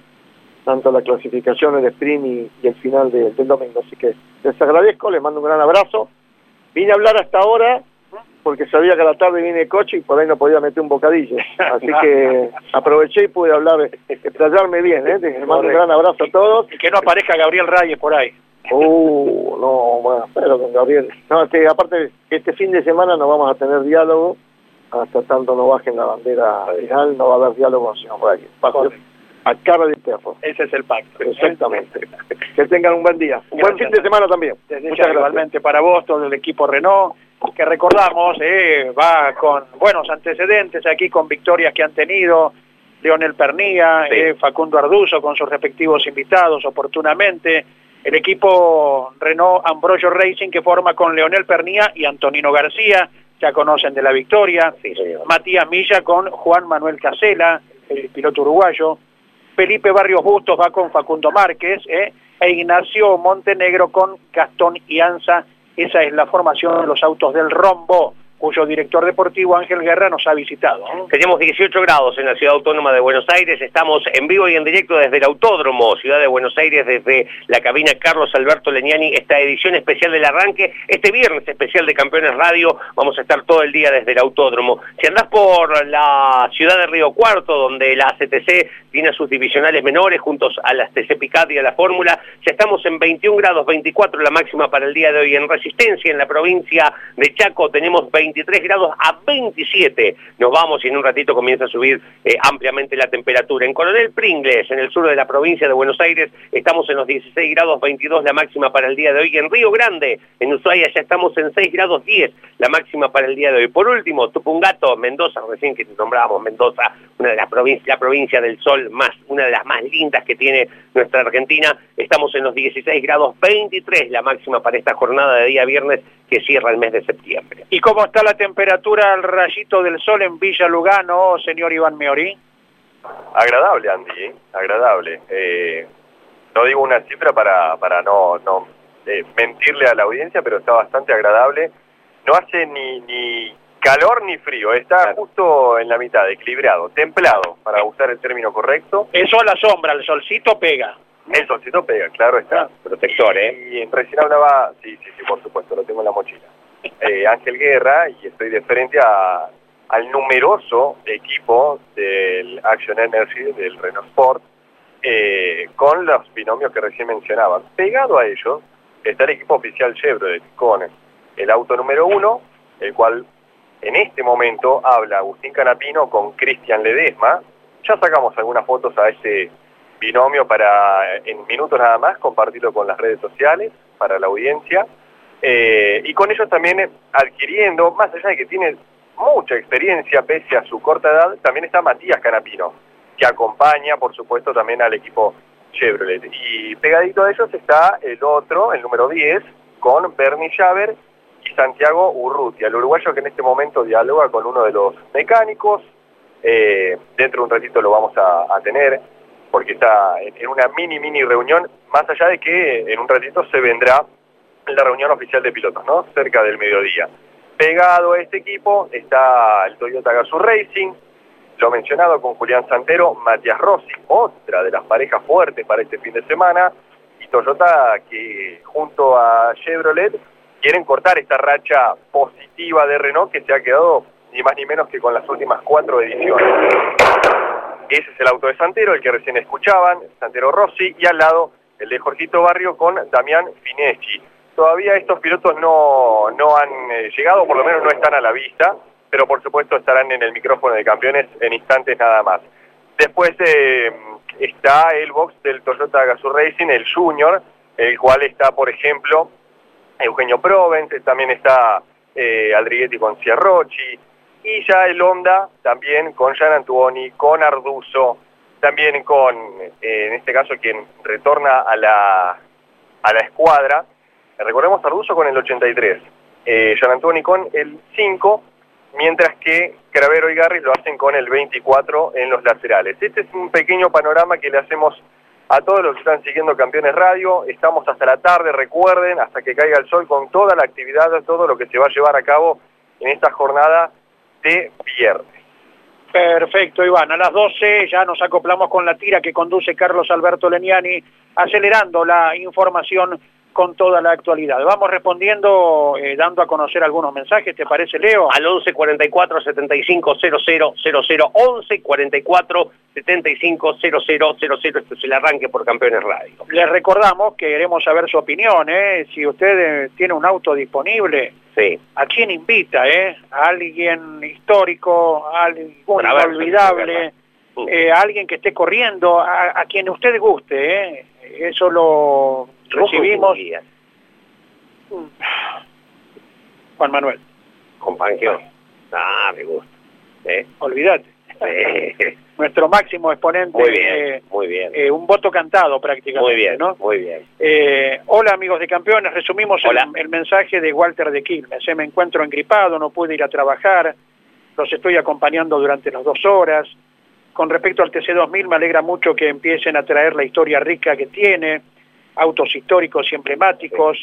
tanto la clasificación, el sprint y, el final del domingo. Así que les agradezco, les mando un gran abrazo. Vine a hablar hasta ahora porque sabía que a la tarde viene el coche y por ahí no podía meter un bocadillo. Así que aproveché y pude hablar, explayarme bien. ¿eh? Les mando un gran abrazo a todos. Y que no aparezca Gabriel Reyes por ahí. Uh, no, bueno, pero con Gabriel. No, que aparte, este fin de semana no vamos a tener diálogo, hasta tanto no bajen la bandera final, no va a haber diálogo con señor Reyes a cara de perro. Ese es el pacto. Exactamente. que tengan un buen día. Un buen fin de semana también. Muchas igualmente para vos, todo el equipo Renault que recordamos, eh, va con buenos antecedentes aquí con victorias que han tenido Leonel Pernía, eh, Facundo Arduzo con sus respectivos invitados oportunamente, el equipo Renault Ambrosio Racing que forma con Leonel Pernía y Antonino García, ya conocen de la victoria, Matías Milla con Juan Manuel Casela, el piloto uruguayo, Felipe Barrios Bustos va con Facundo Márquez, eh, e Ignacio Montenegro con Gastón Ianza, esa es la formación de los autos del rombo cuyo director deportivo Ángel Guerra nos ha visitado. Tenemos 18 grados en la Ciudad Autónoma de Buenos Aires, estamos en vivo y en directo desde el Autódromo, Ciudad de Buenos Aires, desde la cabina Carlos Alberto Leñani, esta edición especial del arranque, este viernes especial de Campeones Radio, vamos a estar todo el día desde el Autódromo. Si andás por la ciudad de Río Cuarto, donde la CTC tiene sus divisionales menores juntos a las TC Picat y a la Fórmula, ya estamos en 21 grados, 24 la máxima para el día de hoy. En Resistencia, en la provincia de Chaco, tenemos 20 23 grados a 27. Nos vamos y en un ratito comienza a subir eh, ampliamente la temperatura. En Coronel Pringles, en el sur de la provincia de Buenos Aires, estamos en los 16 grados 22 la máxima para el día de hoy. En Río Grande, en Ushuaia, ya estamos en 6 grados 10 la máxima para el día de hoy. Por último, Tupungato, Mendoza, recién que nombrábamos Mendoza, una de las provincias, la provincia del sol más, una de las más lindas que tiene nuestra Argentina. Estamos en los 16 grados 23 la máxima para esta jornada de día viernes que cierra el mes de septiembre. ¿Y cómo está la temperatura al rayito del sol en Villa Lugano, señor Iván Meorí? Agradable, Andy, ¿eh? agradable. Eh, no digo una cifra para, para no, no eh, mentirle a la audiencia, pero está bastante agradable. No hace ni, ni calor ni frío, está justo en la mitad, equilibrado, templado, para usar el término correcto. Eso a la sombra, el solcito pega. El solcito pega, claro está. Protector, ¿eh? Y recién hablaba, sí, sí, sí, por supuesto, lo tengo en la mochila. Eh, Ángel Guerra, y estoy de frente al numeroso equipo del Action Energy, del Renault Sport, eh, con los binomios que recién mencionaba. Pegado a ellos está el equipo oficial Chevrolet, con el auto número uno, el cual en este momento habla Agustín Canapino con Cristian Ledesma. Ya sacamos algunas fotos a este binomio para en minutos nada más compartirlo con las redes sociales para la audiencia eh, y con ellos también adquiriendo, más allá de que tiene mucha experiencia pese a su corta edad, también está Matías Canapino, que acompaña por supuesto también al equipo Chevrolet. Y pegadito a ellos está el otro, el número 10, con Bernie Javer y Santiago Urrutia, el uruguayo que en este momento dialoga con uno de los mecánicos, eh, dentro de un ratito lo vamos a tener porque está en una mini, mini reunión, más allá de que en un ratito se vendrá la reunión oficial de pilotos, ¿no? Cerca del mediodía. Pegado a este equipo está el Toyota Gazoo Racing, lo mencionado con Julián Santero, Matías Rossi, otra de las parejas fuertes para este fin de semana, y Toyota que junto a Chevrolet quieren cortar esta racha positiva de Renault que se ha quedado ni más ni menos que con las últimas cuatro ediciones. Ese es el auto de Santero, el que recién escuchaban, Santero Rossi, y al lado el de Jorgito Barrio con Damián Fineschi. Todavía estos pilotos no, no han eh, llegado, por lo menos no están a la vista, pero por supuesto estarán en el micrófono de campeones en instantes nada más. Después eh, está el box del Toyota Gazoo Racing, el Junior, el cual está, por ejemplo, Eugenio Provence, también está eh, Aldriguetti con Ciarrochi, y ya el Honda también con Jan Antuoni, con Arduzo, también con, eh, en este caso, quien retorna a la, a la escuadra. Recordemos Arduzo con el 83, eh, Gian Antuoni con el 5, mientras que Cravero y Garris lo hacen con el 24 en los laterales. Este es un pequeño panorama que le hacemos a todos los que están siguiendo Campeones Radio. Estamos hasta la tarde, recuerden, hasta que caiga el sol con toda la actividad, todo lo que se va a llevar a cabo en esta jornada de viernes. Perfecto, Iván. A las 12 ya nos acoplamos con la tira que conduce Carlos Alberto Leniani, acelerando la información con toda la actualidad. Vamos respondiendo, eh, dando a conocer algunos mensajes, ¿te parece, Leo? Al 11 44 75 00 00 11 44 75 00 00 Este es el arranque por Campeones Radio. Les recordamos que queremos saber su opinión, ¿eh? Si usted eh, tiene un auto disponible, sí. ¿a quién invita, eh? ¿A alguien histórico, a alguien inolvidable, eh, a alguien que esté corriendo, a, a quien usted guste, ¿eh? Eso lo recibimos. Juan Manuel. Con Fangio. Ah, me gusta. ¿Eh? Olvídate. Sí. Nuestro máximo exponente. Muy bien, eh, muy bien. eh, un voto cantado prácticamente. Muy bien, ¿no? muy bien. Eh, hola amigos de campeones, resumimos el, mensaje de Walter de Quilmes. Me encuentro engripado, no pude ir a trabajar, los estoy acompañando durante las dos horas. Con respecto al TC2000 me alegra mucho que empiecen a traer la historia rica que tiene, autos históricos y emblemáticos.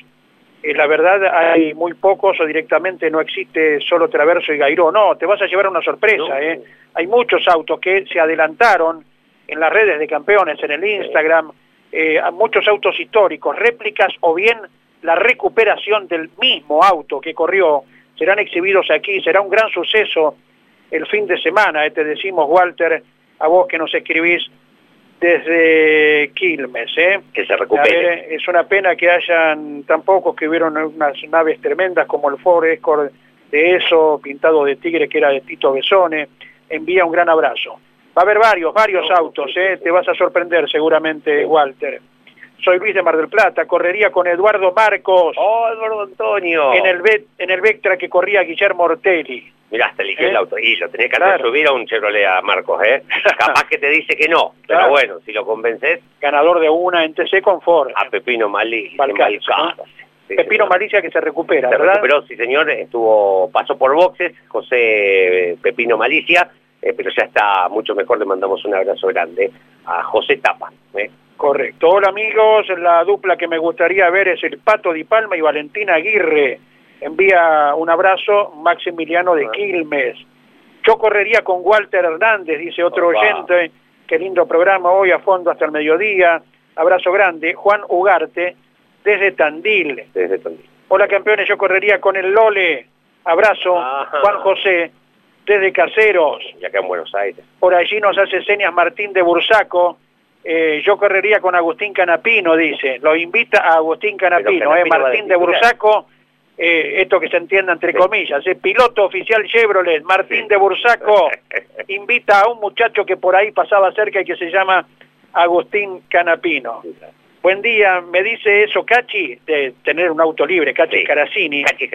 Eh, la verdad hay muy pocos o directamente no existe solo Traverso y Gairó. No, te vas a llevar una sorpresa. ¿eh? Hay muchos autos que se adelantaron en las redes de campeones, en el Instagram, eh, muchos autos históricos, réplicas o bien la recuperación del mismo auto que corrió, serán exhibidos aquí, será un gran suceso el fin de semana, eh, te decimos Walter, a vos que nos escribís desde Quilmes, ¿eh? Que se recupere. ver, es una pena que hayan tan pocos que hubieron unas naves tremendas como el Ford Escort de eso, pintado de tigre que era de Tito Besone. Envía un gran abrazo. Va a haber varios, varios autos, ¿eh? te vas a sorprender seguramente, Walter. Soy Luis de Mar del Plata, correría con Eduardo Marcos ¡Oh, Eduardo Antonio! en el en el Vectra que corría Guillermo Ortelli. Mirá, hasta eligió ¿Eh? el auto. Y lo tenés que Claro. subir a un Chevrolet a Marcos, ¿eh? Capaz que te dice que no. Claro. Pero bueno, si lo convences, Ganador de una en TC con Ford. a Pepino Malí. Sí, Pepino señor. Malicia que se recupera, Se ¿verdad? recuperó, sí señor, estuvo, pasó por boxes, José eh, Pepino Malicia, eh, pero ya está mucho mejor, le mandamos un abrazo grande a José Tapa. ¿eh? Correcto. Hola amigos, la dupla que me gustaría ver es el Pato Di Palma y Valentina Aguirre. Envía un abrazo Maximiliano de Quilmes. Yo correría con Walter Hernández, dice otro Opa. oyente. Qué lindo programa hoy a fondo hasta el mediodía. Abrazo grande. Juan Ugarte desde Tandil. Desde Tandil. Hola campeones, yo correría con el Lole. Abrazo. Ajá. Juan José desde Caseros. Y acá en Buenos Aires. Por allí nos hace señas Martín de Bursaco. Eh, yo correría con Agustín Canapino, dice. Lo invita a Agustín Canapino, Canapino eh, Martín de. Bursaco. Eh, esto que se entienda entre comillas. eh, piloto oficial Chevrolet, Martín Sí. de Bursaco. invita a un muchacho que por ahí pasaba cerca y que se llama Agustín Canapino. Buen día, me dice eso Cachi, de tener un auto libre, Cachi Sí. Caracini. Cachi.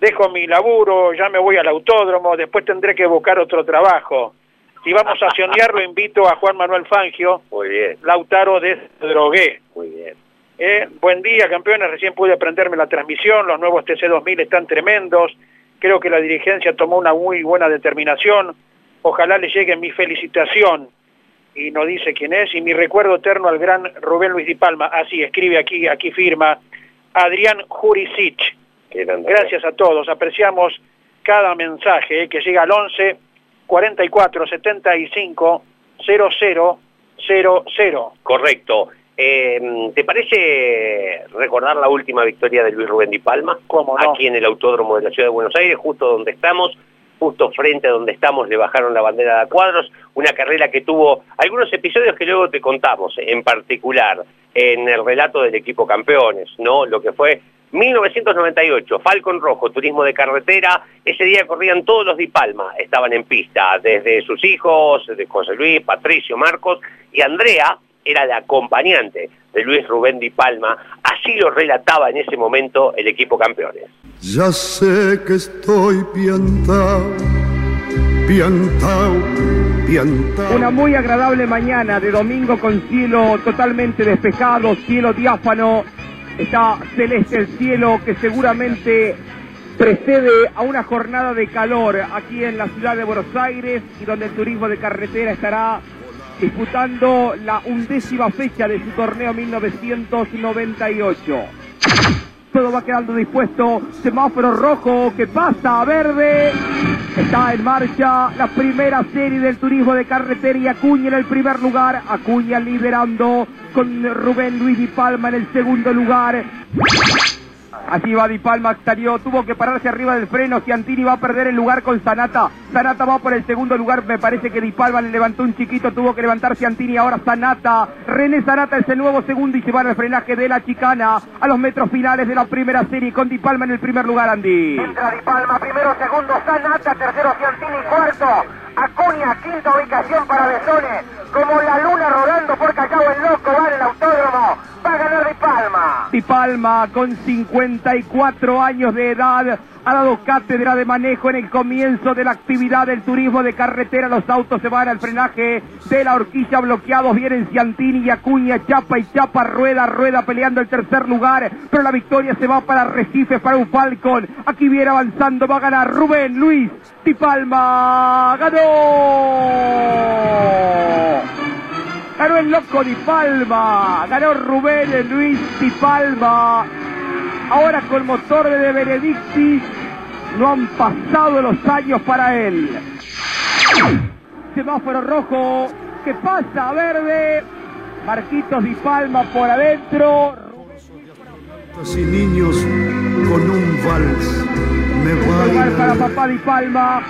Dejo mi laburo, ya me voy al autódromo, después tendré que buscar otro trabajo. Si vamos a cionearlo, invito a Juan Manuel Fangio, Muy bien, Lautaro de Drogué. muy bien. Eh, buen día, campeones. Recién pude aprenderme la transmisión. Los nuevos TC2000 están tremendos. Creo que la dirigencia tomó una muy buena determinación. Ojalá le llegue mi felicitación. Y no dice quién es. Y mi recuerdo eterno al gran Rubén Luis Di Palma. Así escribe aquí, aquí firma. Adrián Jurisic. Gracias a todos. Apreciamos cada mensaje eh, que llega al 11 44 75 00 00. Correcto. Eh, ¿Te parece recordar la última victoria de Luis Rubén Di Palma? ¿Cómo no? Aquí en el Autódromo de la Ciudad de Buenos Aires, justo donde estamos, justo frente a donde estamos, le bajaron la bandera de cuadros, una carrera que tuvo algunos episodios que luego te contamos, en particular en el relato del equipo campeones, ¿no? Lo que fue 1998, Falcon Rojo, turismo de carretera, ese día corrían todos los Di Palma, estaban en pista, desde sus hijos, de José Luis, Patricio, Marcos y Andrea, era la acompañante de Luis Rubén Di Palma, así lo relataba en ese momento el equipo campeones. Ya sé que estoy piantao, piantao, piantao. Una muy agradable mañana de domingo con cielo totalmente despejado, cielo diáfano. Está celeste el cielo que seguramente precede a una jornada de calor aquí en la ciudad de Buenos Aires y donde el turismo de carretera estará disputando la undécima fecha de su torneo 1998. Todo va quedando dispuesto. Semáforo rojo que pasa a verde. Está en marcha la primera serie del turismo de carretera y Acuña en el primer lugar. Acuña liderando con Rubén Luis Di Palma en el segundo lugar. Allí va Di Palma, salió, tuvo que pararse arriba del freno. Ciantini va a perder el lugar con Sanata. Sanata va por el segundo lugar. Me parece que Di Palma le levantó un chiquito, tuvo que levantar Ciantini. Ahora Sanata. René Sanata es el nuevo segundo y se va al frenaje de la chicana a los metros finales de la primera serie con Di Palma en el primer lugar, Andy. Entra Di Palma, primero, segundo, Sanata, tercero, Ciantini, cuarto. Acuña, quinta ubicación para Besone. Como la luna rodando por Cacao el Loco, va en el autódromo. Va a ganar Di Palma. Di Palma con 54 años de edad, ha dado cátedra de manejo en el comienzo de la actividad del turismo de carretera. Los autos se van al frenaje de la horquilla bloqueados. Vienen Ciantini y Acuña, Chapa y Chapa, Rueda, Rueda peleando el tercer lugar. Pero la victoria se va para Recife, para un Falcon. Aquí viene avanzando, va a ganar Rubén Luis Tipalma. ¡Ganó! Ganó el loco Di Palma. Ganó Rubén Luis Di Palma. Ahora con motor de Benedictis. No han pasado los años para él. Semáforo rojo. ¿Qué pasa? Verde. Marquitos Di Palma por adentro. y niños con un vals me Lugar para papá Di Palma.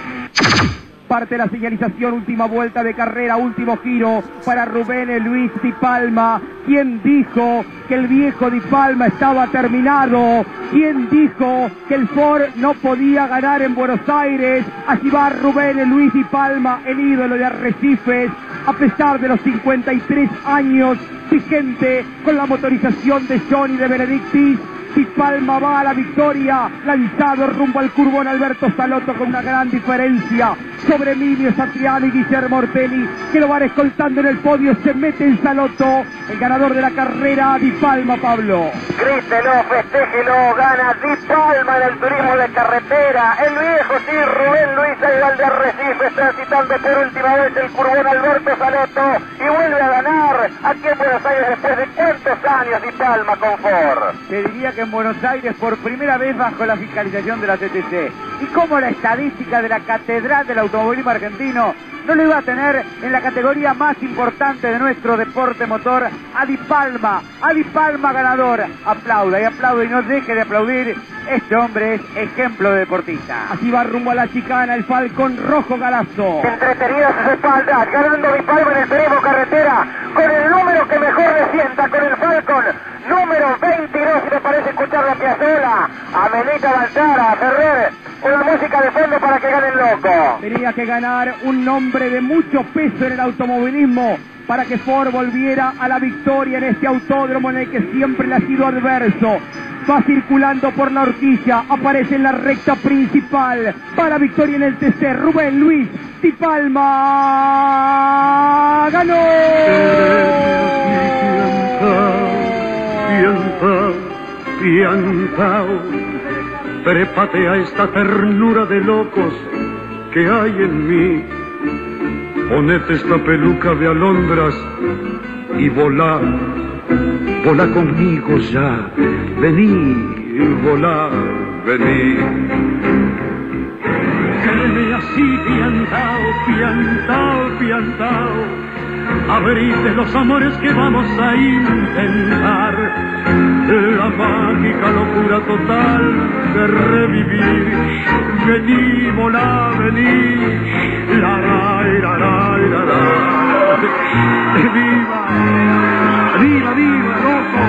Parte la señalización, última vuelta de carrera, último giro para Rubén Luis Di Palma. ¿Quién dijo que el viejo Di Palma estaba terminado? ¿Quién dijo que el Ford no podía ganar en Buenos Aires? Allí va Rubén Luis Di Palma, el ídolo de Arrecifes, a pesar de los 53 años, vigente con la motorización de Johnny de Benedictis. Di Palma va a la victoria, lanzado rumbo al curbón Alberto Salotto con una gran diferencia sobre Emilio Satriano y Guillermo Ortelli, que lo van escoltando en el podio, se mete en Salotto, el ganador de la carrera, Di Palma, Pablo. Grítelo, festéjelo, gana Di Palma en el turismo de carretera. El viejo sí, Rubén Luis el de Arrecife, transitando por última vez el curbón Alberto Salotto y vuelve a ganar aquí en Buenos Aires después de cuántos años Di Palma con Ford. Te diría que en Buenos Aires por primera vez bajo la fiscalización de la CTC. Y como la estadística de la catedral del automovilismo argentino no lo iba a tener en la categoría más importante de nuestro deporte motor, a Di Palma, a Di Palma ganador. Aplauda y aplauda y no deje de aplaudir. Este hombre es ejemplo de deportista. Así va rumbo a la chicana el Falcón Rojo Galazo. Entretenidas sus espaldas, ganando Di Palma en el turismo carretera, con el número que mejor le sienta, con el Falcon, número 22, si me parece escuchar la piazola, Amenita Baltara, Ferrer, con la música de fondo para que gane el loco. Tenía que ganar un nombre de mucho peso en el automovilismo para que Ford volviera a la victoria en este autódromo en el que siempre le ha sido adverso. Va circulando por la horquilla, aparece en la recta principal. Para victoria en el TC, Rubén Luis Di Palma. ¡Ganó! A esta ternura de locos que hay en mí. Ponete esta peluca de alondras y volá, volá conmigo ya, vení, volá, vení. Quédeme así, piantao, piantao, piantao. Abrite los amores que vamos a intentar. La mágica locura total de revivir. Vení, volá, vení. La, la, la, la, la. Viva, viva, viva, loco.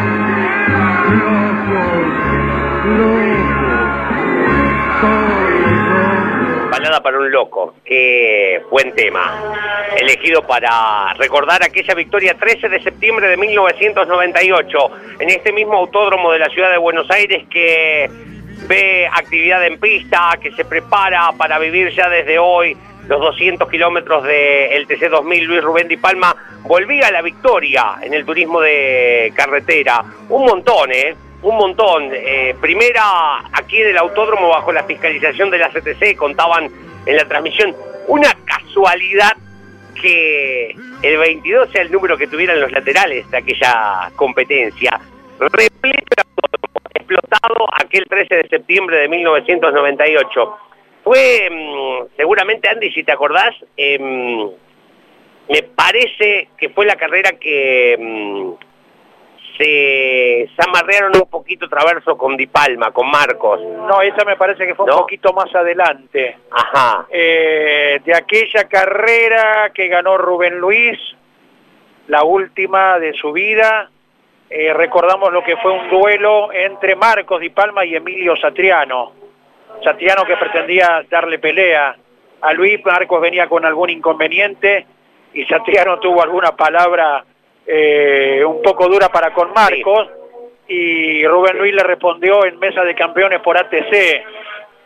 Loco, loco. Balada para un loco, qué buen tema. Elegido para recordar aquella victoria 13 de septiembre de 1998 en este mismo autódromo de la ciudad de Buenos Aires que ve actividad en pista, que se prepara para vivir ya desde hoy los 200 kilómetros del TC 2000 Luis Rubén Di Palma volvía a la victoria en el turismo de carretera. Un montón, ¿eh? Un montón. Eh, primera aquí en el autódromo bajo la fiscalización de la CTC, contaban en la transmisión. Una casualidad que el 22 sea el número que tuvieran los laterales de aquella competencia. Repleto explotado aquel 13 de septiembre de 1998. Fue, mm, seguramente Andy, si te acordás, em, me parece que fue la carrera que mm, se, se amarrearon un poquito traverso con Di Palma, con Marcos. No, esa me parece que fue un poquito más adelante. Ajá. Eh, de aquella carrera que ganó Rubén Luis, la última de su vida, eh, recordamos lo que fue un duelo entre Marcos Di Palma y Emilio Satriano. Satriano que pretendía darle pelea a Luis, Marcos venía con algún inconveniente y Satriano tuvo alguna palabra eh, un poco dura para con Marcos y Rubén Luis le respondió en mesa de campeones por ATC.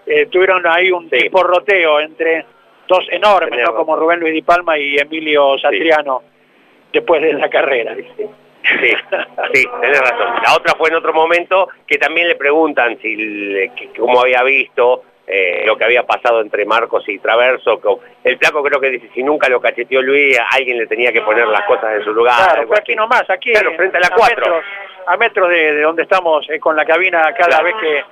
Eh, tuvieron ahí un porroteo entre dos enormes, ¿no? como Rubén Luis Di Palma y Emilio Satriano, después de la carrera. Sí, sí, tenés razón. La otra fue en otro momento que también le preguntan si le- que- cómo había visto eh, lo que había pasado entre Marcos y Traverso. El flaco creo que dice, si nunca lo cacheteó Luis, alguien le tenía que poner las cosas en su lugar. Claro, fue aquí nomás, aquí Claro, frente a la cuatro. metros, a metros de, de donde estamos eh, con la cabina cada vez que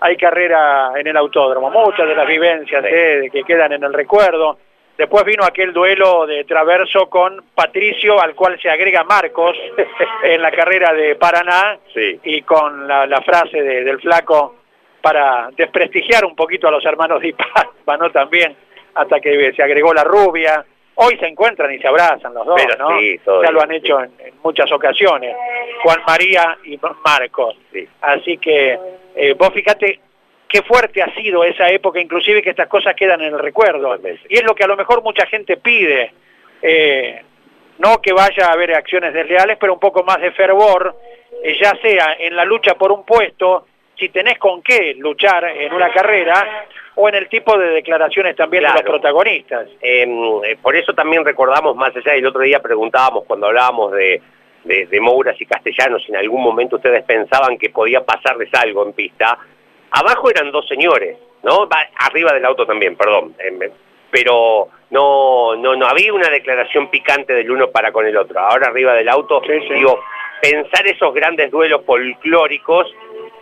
hay carrera en el autódromo. Muchas de las vivencias eh, que quedan en el recuerdo. Después vino aquel duelo de Traverso con Patricio, al cual se agrega Marcos en la carrera de Paraná, y con la, la frase de- del flaco para desprestigiar un poquito a los hermanos Di Palma, ¿no? También, hasta que se agregó la rubia. Hoy se encuentran y se abrazan los dos, Pero ¿no? sí, todo ya lo han hecho en, en muchas ocasiones. Juan María y Marcos. Así que eh, vos fíjate qué fuerte ha sido esa época, inclusive que estas cosas quedan en el recuerdo. Y es lo que a lo mejor mucha gente pide. eh, no que vaya a haber acciones desleales, pero un poco más de fervor, eh, ya sea en la lucha por un puesto, si tenés con qué luchar en una carrera, o en el tipo de declaraciones también de los protagonistas. Em, eh, por eso también recordamos más allá, el otro día preguntábamos cuando hablábamos de, de, de Mouras y Castellanos, si en algún momento ustedes pensaban que podía pasarles algo en pista. Abajo eran dos señores, ¿no? Arriba del auto también, perdón. em, pero no, no, no había una declaración picante del uno para con el otro. Ahora arriba del auto, digo, pensar esos grandes duelos folclóricos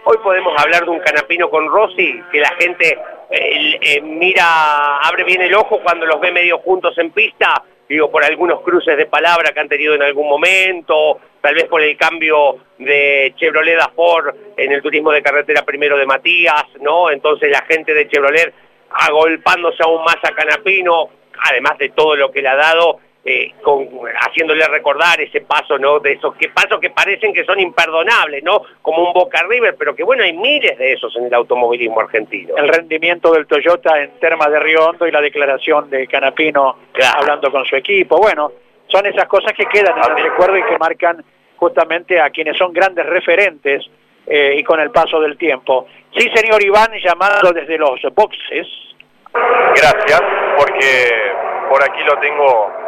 Hoy podemos hablar de un canapino con Rossi, que la gente eh, eh, mira, abre bien el ojo cuando los ve medio juntos en pista, digo, por algunos cruces de palabra que han tenido en algún momento, tal vez por el cambio de Chevrolet a Ford en el turismo de carretera primero de Matías, ¿no? Entonces la gente de Chevrolet agolpándose aún más a Canapino, además de todo lo que le ha dado, eh, con, haciéndole recordar ese paso, ¿no? De esos que pasos que parecen que son imperdonables, ¿no? Como un Boca River, pero que bueno, hay miles de esos en el automovilismo argentino. el rendimiento del Toyota en Termas de Río Hondo y la declaración de Canapino hablando con su equipo. Bueno, son esas cosas que quedan en el recuerdo y que marcan justamente a quienes son grandes referentes eh, y con el paso del tiempo. Sí, señor Iván, llamado desde los boxes. Gracias, porque por aquí lo tengo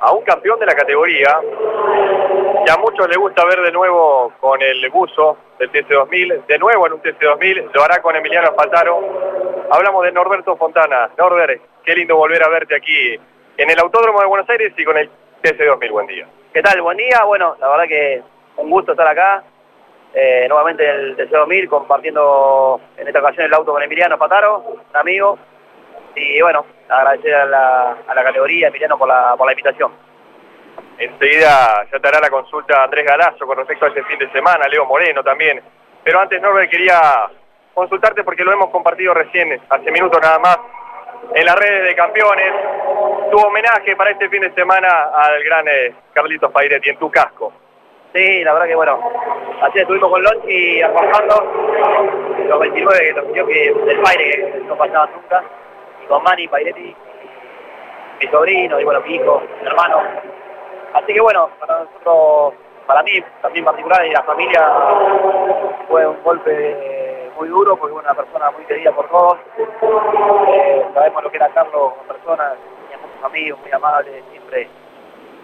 a un campeón de la categoría que a muchos les gusta ver de nuevo con el buzo del TC2000, de nuevo en un TC2000, lo hará con Emiliano Faltaro. Hablamos de Norberto Fontana. Norbert, qué lindo volver a verte aquí en el Autódromo de Buenos Aires y con el TC2000. Buen día. ¿Qué tal? Buen día. Bueno, la verdad que un gusto estar acá. Eh, nuevamente en el TC2000 compartiendo en esta ocasión el auto con Emiliano Pataro, un amigo. Y bueno, agradecer a la, a la categoría, Emiliano, por la, por la invitación. Enseguida ya te hará la consulta Andrés Galazo con respecto a este fin de semana, Leo Moreno también. Pero antes, Norbert, quería consultarte porque lo hemos compartido recién, hace minutos nada más, en las redes de campeones. Tu homenaje para este fin de semana al gran eh, Carlitos Pairetti en tu casco. Sí, la verdad que bueno, así estuvimos con Lonchi almorzando, los 29 que nos pidió que del Paire que no pasaba nunca, y con Manny Pairetti, mi sobrino y bueno, mi hijo, mi hermano. Así que bueno, para nosotros, para mí también particular y la familia fue un golpe muy duro porque fue una persona muy querida por todos. Eh, sabemos lo que era Carlos como persona, tenía muchos amigos, muy amable, siempre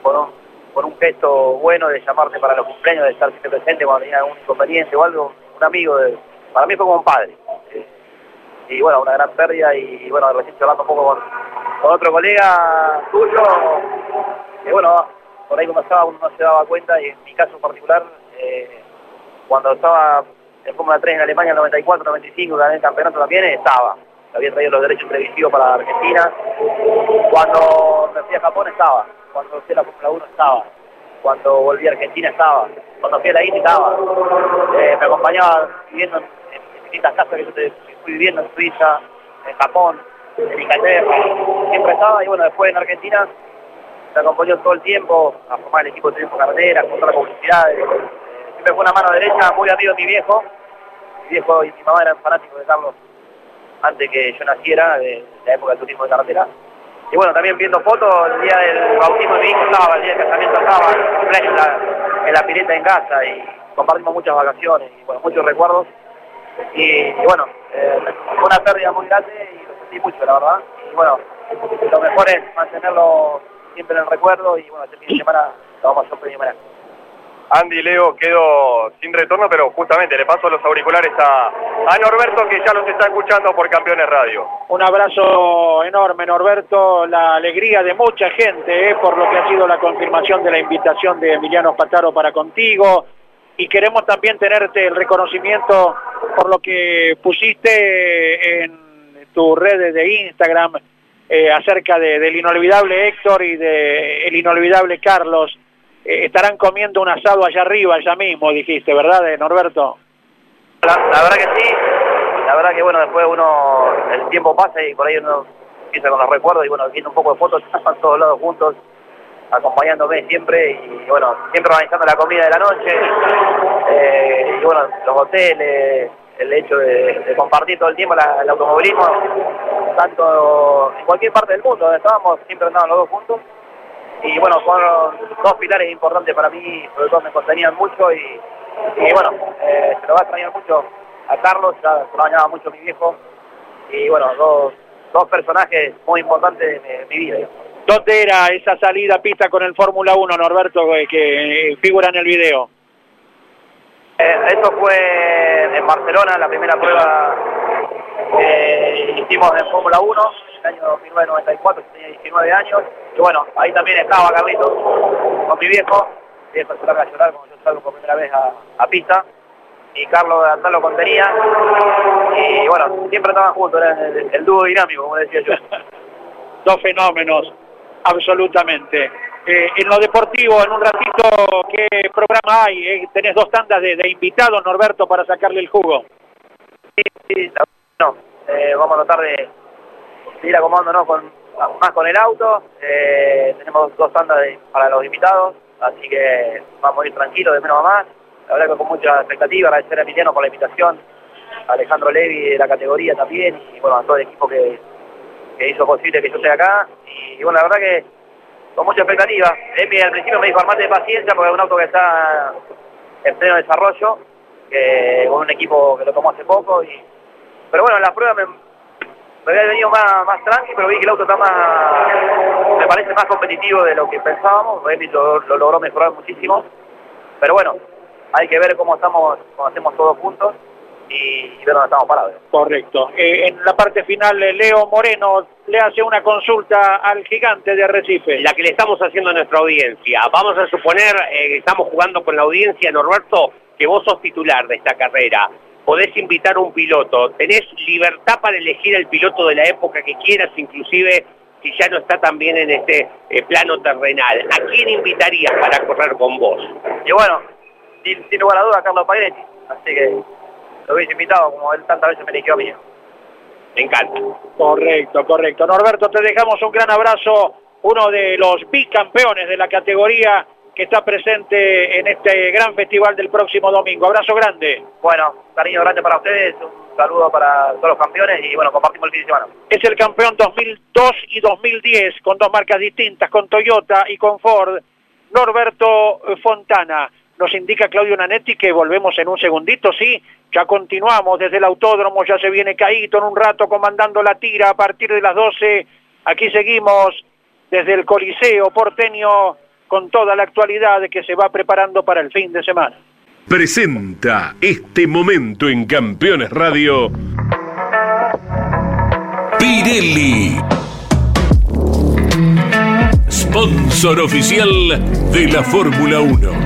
por un, gesto bueno de llamarte para los cumpleaños, de estar siempre presente cuando tenía algún inconveniente o algo, un amigo, para mí fue como un padre. Eh, y bueno, una gran pérdida y, bueno, recién hablando un poco con, con otro colega tuyo, que bueno, por ahí conversaba, uno no se daba cuenta y en mi caso en particular, eh, cuando estaba en Fórmula 3 en Alemania en el 94, 95, gané el campeonato también, estaba. Había traído los derechos televisivos para Argentina. Cuando me fui a Japón estaba. Cuando fui a la Fórmula 1 estaba. Cuando volví a Argentina estaba. Cuando fui a la Indy estaba. Eh, me acompañaba viviendo en, en distintas casas que yo te- viviendo en Suiza, en Japón, en Inglaterra. Siempre estaba y bueno, después en Argentina me acompañó todo el tiempo a formar el equipo de tiempo carrera, con toda la publicidad. eh, siempre fue una mano derecha, muy amigo de mi viejo. Mi viejo y mi mamá eran fanáticos de Carlos antes que yo naciera, de, la época del turismo de carretera. Y bueno, también viendo fotos, el día del bautismo de mi hijo estaba, el día del casamiento estaba, en la, en en casa y, compartimos muchas vacaciones y bueno, muchos recuerdos. Y, y bueno, eh, fue una pérdida muy grande y lo sentí mucho, la verdad. Y bueno, lo mejor es mantenerlo siempre en el recuerdo y bueno, este fin de semana lo vamos a hacer primera. Andy, Leo, quedo sin retorno, pero justamente le paso los auriculares a, a Norberto que ya los está escuchando por Campeones Radio. Un abrazo enorme, Norberto, la alegría de mucha gente eh, por lo que ha sido la confirmación de la invitación de Emiliano Pataro para contigo y queremos también tenerte el reconocimiento por lo que pusiste en tus redes de Instagram eh, acerca de- del inolvidable Héctor y del inolvidable Carlos. Eh, estarán comiendo un asado allá arriba, allá mismo, dijiste, ¿verdad, eh, Norberto? La, la verdad que sí, la verdad que bueno, después uno, el tiempo pasa y por ahí uno empieza con los recuerdos y bueno, viendo un poco de fotos, están todos lados juntos, acompañándome siempre y bueno, siempre organizando la comida de la noche, eh, y bueno, los hoteles, el hecho de, compartir todo el tiempo el automovilismo, tanto en cualquier parte del mundo donde estábamos, siempre andaban los dos juntos. Y bueno, fueron dos pilares importantes para mí, sobre todo me contenían mucho y, y bueno, eh, se lo va a extrañar mucho a Carlos, ya bañaba mucho mi viejo. Y bueno, dos, dos personajes muy importantes de, mi- vida. ¿Dónde era esa salida a pista con el Fórmula 1, Norberto, que eh, figura en el video? Eh, eso fue en Barcelona, la primera prueba que hicimos en Fórmula 1, en el año 1994, yo tenía 19 años. Y bueno, ahí también estaba Carlitos con mi viejo. Mi viejo se larga a llorar cuando yo salgo por primera vez a, a pista. Y Carlos de lo contenía. Y bueno, siempre estaban juntos, era el, el dúo dinámico, como decía yo. Dos fenómenos, absolutamente. Eh, en lo deportivo, en un ratito, ¿qué programa hay? Eh, tenés dos tandas de, invitados, Norberto, para sacarle el jugo. Sí, la- no, eh, vamos a tratar de, ir acomodándonos con, más con el auto. Eh, tenemos dos tandas para los invitados, así que vamos a ir tranquilos de menos a más. La verdad que con mucha expectativa, agradecer a Emiliano por la invitación, a Alejandro Levi de la categoría también, y bueno, a todo el equipo que, que hizo posible que yo esté acá. Y, bueno, la verdad que con mucha expectativa. Emi al principio me dijo armate de paciencia porque es un auto que está en pleno desarrollo, con un equipo que lo tomó hace poco y pero bueno, en la prueba me, había venido más, más tranqui, pero vi que el auto está más, me parece más competitivo de lo que pensábamos, Remy lo, lo logró mejorar muchísimo, pero bueno, hay que ver cómo estamos, cómo hacemos todos juntos y, ver dónde estamos parados. Correcto. Eh, en la parte final, eh, Leo Moreno le hace una consulta al gigante de Recife. La que le estamos haciendo a nuestra audiencia. Vamos a suponer, eh, que estamos jugando con la audiencia, Norberto, que vos sos titular de esta carrera. Podés invitar a un piloto. Tenés libertad para elegir el piloto de la época que quieras, inclusive si ya no está también en este eh, plano terrenal. ¿A quién invitarías para correr con vos? Y bueno, sin, sin lugar a dudas, Carlos Pagretti, así que lo hubiese invitado como él tantas veces me eligió a mí. Me encanta. Correcto, correcto. Norberto, te dejamos un gran abrazo, uno de los bicampeones de la categoría que está presente en este gran festival del próximo domingo. Abrazo grande. Bueno, cariño grande para ustedes, un saludo para todos los campeones y bueno, compartimos el fin de semana. Es el campeón 2002 y 2010 con dos marcas distintas, con Toyota y con Ford. Norberto Fontana. Nos indica Claudio Nanetti que volvemos en un segundito, sí. Ya continuamos desde el autódromo, ya se viene Caíto en un rato comandando la tira a partir de las 12. Aquí seguimos desde el Coliseo porteño con toda la actualidad que se va preparando para el fin de semana. Presenta este momento en Campeones Radio. Pirelli. Sponsor oficial de la Fórmula 1.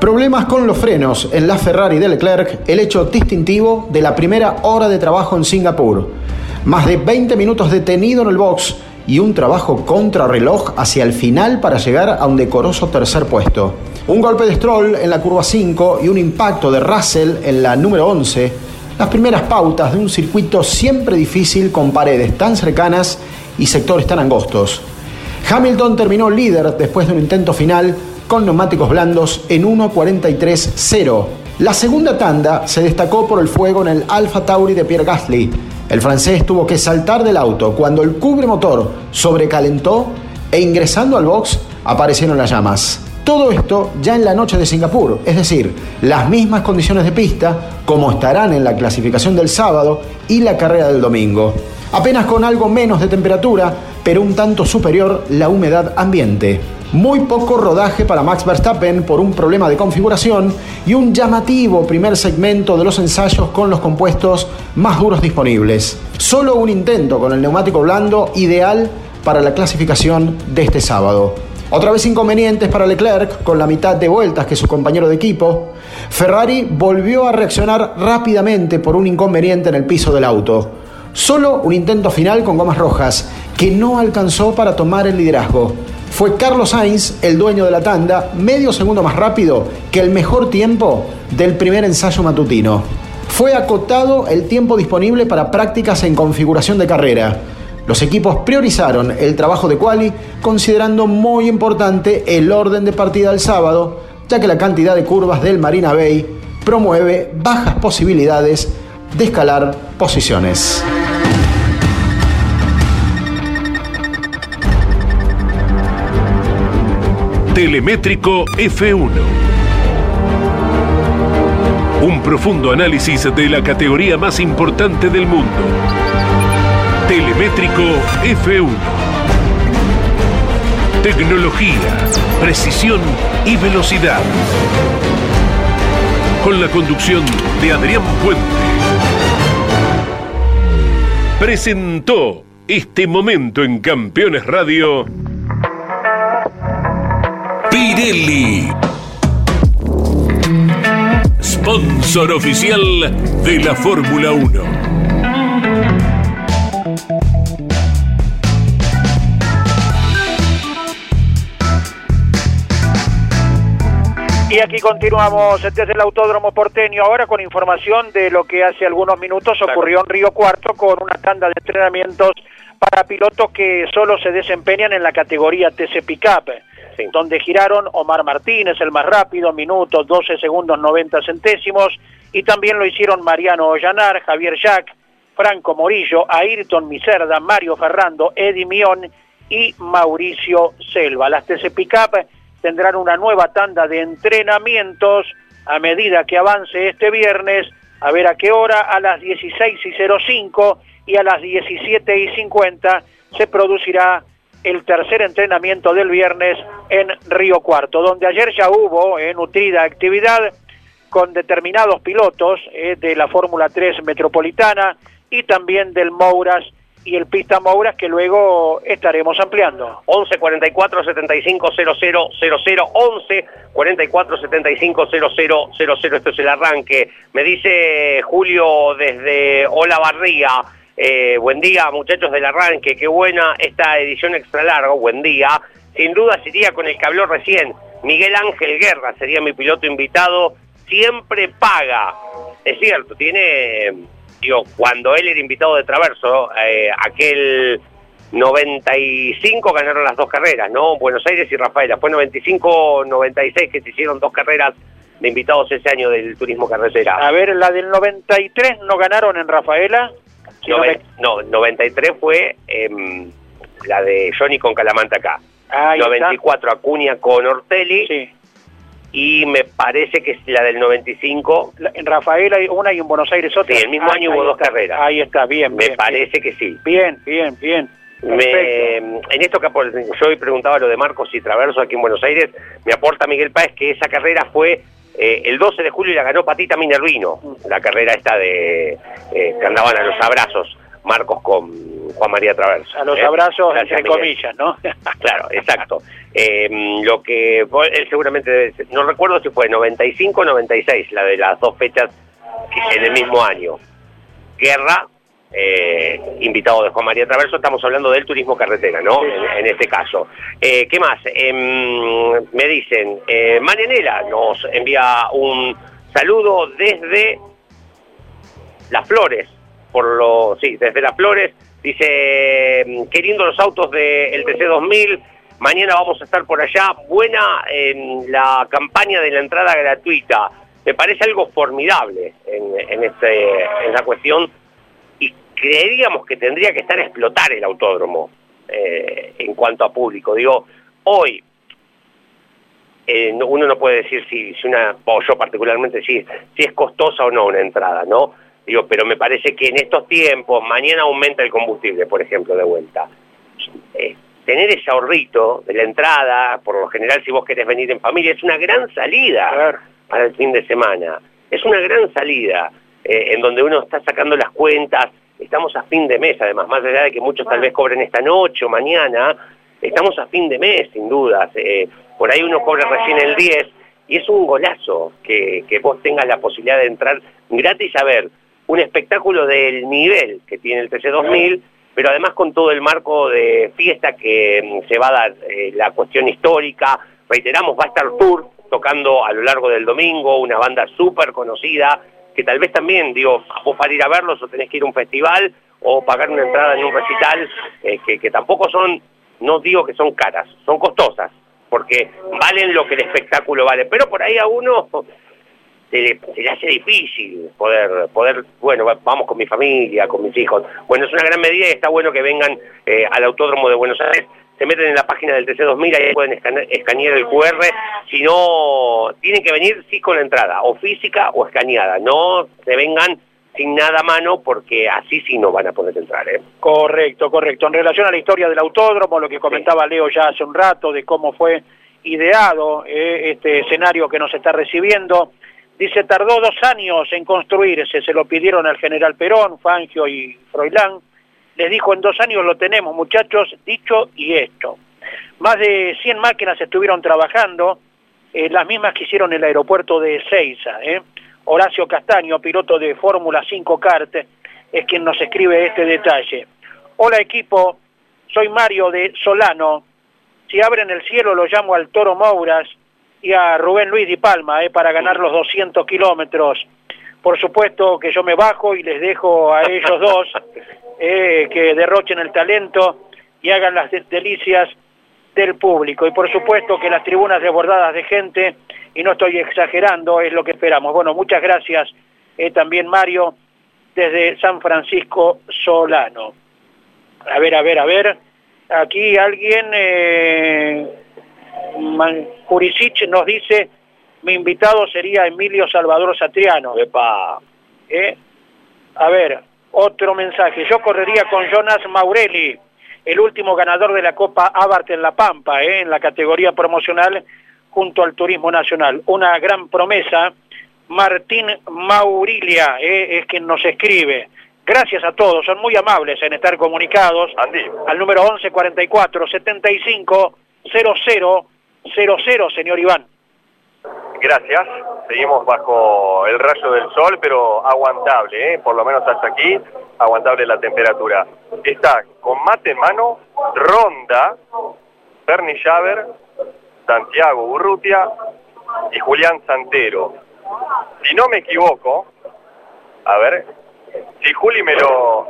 Problemas con los frenos en la Ferrari de Leclerc, el hecho distintivo de la primera hora de trabajo en Singapur. Más de 20 minutos detenido en el box y un trabajo contrarreloj hacia el final para llegar a un decoroso tercer puesto. Un golpe de Stroll en la curva 5 y un impacto de Russell en la número 11, las primeras pautas de un circuito siempre difícil con paredes tan cercanas y sectores tan angostos. Hamilton terminó líder después de un intento final con neumáticos blandos en 1.43.0. La segunda tanda se destacó por el fuego en el Alfa Tauri de Pierre Gasly. El francés tuvo que saltar del auto cuando el cubre motor sobrecalentó e ingresando al box aparecieron las llamas. Todo esto ya en la noche de Singapur, es decir, las mismas condiciones de pista como estarán en la clasificación del sábado y la carrera del domingo. Apenas con algo menos de temperatura, pero un tanto superior la humedad ambiente. Muy poco rodaje para Max Verstappen por un problema de configuración y un llamativo primer segmento de los ensayos con los compuestos más duros disponibles. Solo un intento con el neumático blando ideal para la clasificación de este sábado. Otra vez inconvenientes para Leclerc con la mitad de vueltas que su compañero de equipo. Ferrari volvió a reaccionar rápidamente por un inconveniente en el piso del auto. Solo un intento final con gomas rojas que no alcanzó para tomar el liderazgo. Fue Carlos Sainz, el dueño de la tanda, medio segundo más rápido que el mejor tiempo del primer ensayo matutino. Fue acotado el tiempo disponible para prácticas en configuración de carrera. Los equipos priorizaron el trabajo de quali, considerando muy importante el orden de partida del sábado, ya que la cantidad de curvas del Marina Bay promueve bajas posibilidades de escalar posiciones. Telemétrico F1. Un profundo análisis de la categoría más importante del mundo. Telemétrico F1. Tecnología, precisión y velocidad. Con la conducción de Adrián Puente. Presentó este momento en Campeones Radio. Pirelli. Sponsor oficial de la Fórmula 1. Y aquí continuamos desde el Autódromo Porteño ahora con información de lo que hace algunos minutos ocurrió en Río Cuarto con una tanda de entrenamientos para pilotos que solo se desempeñan en la categoría TC Pickup, donde giraron Omar Martínez, el más rápido, minutos 12 segundos 90 centésimos, y también lo hicieron Mariano Ollanar, Javier Jack, Franco Morillo, Ayrton Miserda, Mario Ferrando, Eddie Mion y Mauricio Selva. Las TC Pickup tendrán una nueva tanda de entrenamientos a medida que avance este viernes, a ver a qué hora, a las 16 y 05 y a las 17 y 50 se producirá el tercer entrenamiento del viernes en Río Cuarto, donde ayer ya hubo eh, nutrida actividad con determinados pilotos eh, de la Fórmula 3 Metropolitana y también del Mouras y el Pista Mouras que luego estaremos ampliando. 11 44 75 00 00 11 44 75 00 00 esto es el arranque me dice Julio desde Olavarría eh, buen día muchachos del arranque qué buena esta edición extra largo buen día sin duda sería con el que habló recién Miguel Ángel Guerra sería mi piloto invitado siempre paga es cierto tiene digo, cuando él era invitado de Traverso, eh, aquel 95 ganaron las dos carreras, ¿no? Buenos Aires y Rafaela. Fue 95-96 que se hicieron dos carreras de invitados ese año del turismo carretera. A ver, la del 93 no ganaron en Rafaela. Noven- no, 93 fue em, la de Johnny con Calamanta acá. Está. 94 Acuña con Ortelli. Y me parece que es la del 95. La- En Rafaela hay una y en Buenos Aires otra. Sí, el mismo Ah, año hubo dos está. carreras. Ahí está, bien. Me bien, parece que sí. Bien, bien, bien. Me- en esto que yo hoy preguntaba lo de Marcos y Traverso aquí en Buenos Aires, me aporta Miguel Páez que esa carrera fue eh, el 12 de julio la ganó Patita Minervino, la carrera esta de eh, que andaban a los abrazos, Marcos con Juan María Traverso. A los ¿eh? abrazos, entre comillas, ¿no? Claro, exacto. Lo que él seguramente debe ser- no recuerdo si fue 95 o 96, la de las dos fechas en el mismo año. Guerra eh, invitado de Juan María Traverso, estamos hablando del turismo carretera, ¿no? En, en este caso. Eh, ¿Qué más? Em, me dicen, eh, Marianela nos envía un saludo desde Las Flores, por lo, sí, desde Las Flores, dice, em, qué lindo los autos del TC2000, mañana vamos a estar por allá, buena en la campaña de la entrada gratuita, me parece algo formidable en, en, este, en la cuestión creeríamos que tendría que estar a explotar el autódromo eh, en cuanto a público. Digo, hoy eh, no- uno no puede decir si, si una, o yo particularmente, si, si es costosa o no una entrada, ¿no? Digo, pero me parece que en estos tiempos, mañana aumenta el combustible, por ejemplo, de vuelta. Eh, tener ese ahorrito de la entrada, por lo general si vos querés venir en familia, es una gran salida para el fin de semana. Es una gran salida eh, en donde uno está sacando las cuentas, estamos a fin de mes, además, más allá de que muchos tal vez cobren esta noche o mañana, estamos a fin de mes, sin dudas. Eh, por ahí uno cobra recién el 10 y es un golazo que, que vos tengas la posibilidad de entrar gratis a ver un espectáculo del nivel que tiene el TC2000, pero además con todo el marco de fiesta que mm, se va a dar, eh, la cuestión histórica, reiteramos, va a estar Tour tocando a lo largo del domingo, una banda súper conocida, que tal vez también, digo, vos para ir a verlos o tenés que ir a un festival o pagar una entrada en un recital, eh, que, tampoco son, no digo que son caras, son costosas, porque valen lo que el espectáculo vale, pero por ahí a uno se le, se hace difícil poder, poder, bueno, va- vamos con mi familia, con mis hijos. Bueno, es una gran medida y está bueno que vengan eh, al Autódromo de Buenos Aires, se meten en la página del TC2000, ahí pueden escane- escanear el QR, si no, tienen que venir sí con la entrada, o física o escaneada, no se vengan sin nada a mano porque así sí no van a poder entrar, ¿eh? Correcto, correcto. En relación a la historia del autódromo, lo que comentaba Leo ya hace un rato, de cómo fue ideado eh, este escenario que nos está recibiendo, dice, tardó dos años en construirse, se lo pidieron al general Perón, Fangio y Froilán, les dijo, en dos años lo tenemos, muchachos, dicho y hecho. Más de 100 máquinas estuvieron trabajando, eh, las mismas que hicieron el aeropuerto de Ezeiza. ¿eh? Horacio Castaño, piloto de Fórmula 5 kart, es quien nos escribe este detalle. Hola equipo, soy Mario de Solano. Si abren el cielo lo llamo al Toro Mouras y a Rubén Luis Di Palma eh, para ganar los 200 kilómetros. Por supuesto que yo me bajo y les dejo a ellos dos eh, que derrochen el talento y hagan las de- delicias del público. Y por supuesto que las tribunas desbordadas de gente, y no estoy exagerando, es lo que esperamos. Bueno, muchas gracias eh, también Mario desde San Francisco Solano. A ver, a ver, a ver. Aquí alguien, eh, Jurisic nos dice, mi invitado sería Emilio Salvador Satriano. Epa. ¿Eh? A ver, otro mensaje. Yo correría con Jonas Maurelli, el último ganador de la Copa Abarth en La Pampa, ¿eh? en la categoría promocional junto al Turismo Nacional. Una gran promesa. Martín Maurilia ¿eh? es quien nos escribe. Gracias a todos, son muy amables en estar comunicados al número 1144 75 00 00, señor Iván. Gracias. Seguimos bajo el rayo del sol, pero aguantable, ¿eh? por lo menos hasta aquí, aguantable la temperatura. Está con mate en mano, Ronda, Bernie Schaber, Santiago Urrutia y Julián Santero. Si no me equivoco, a ver, si Juli me lo,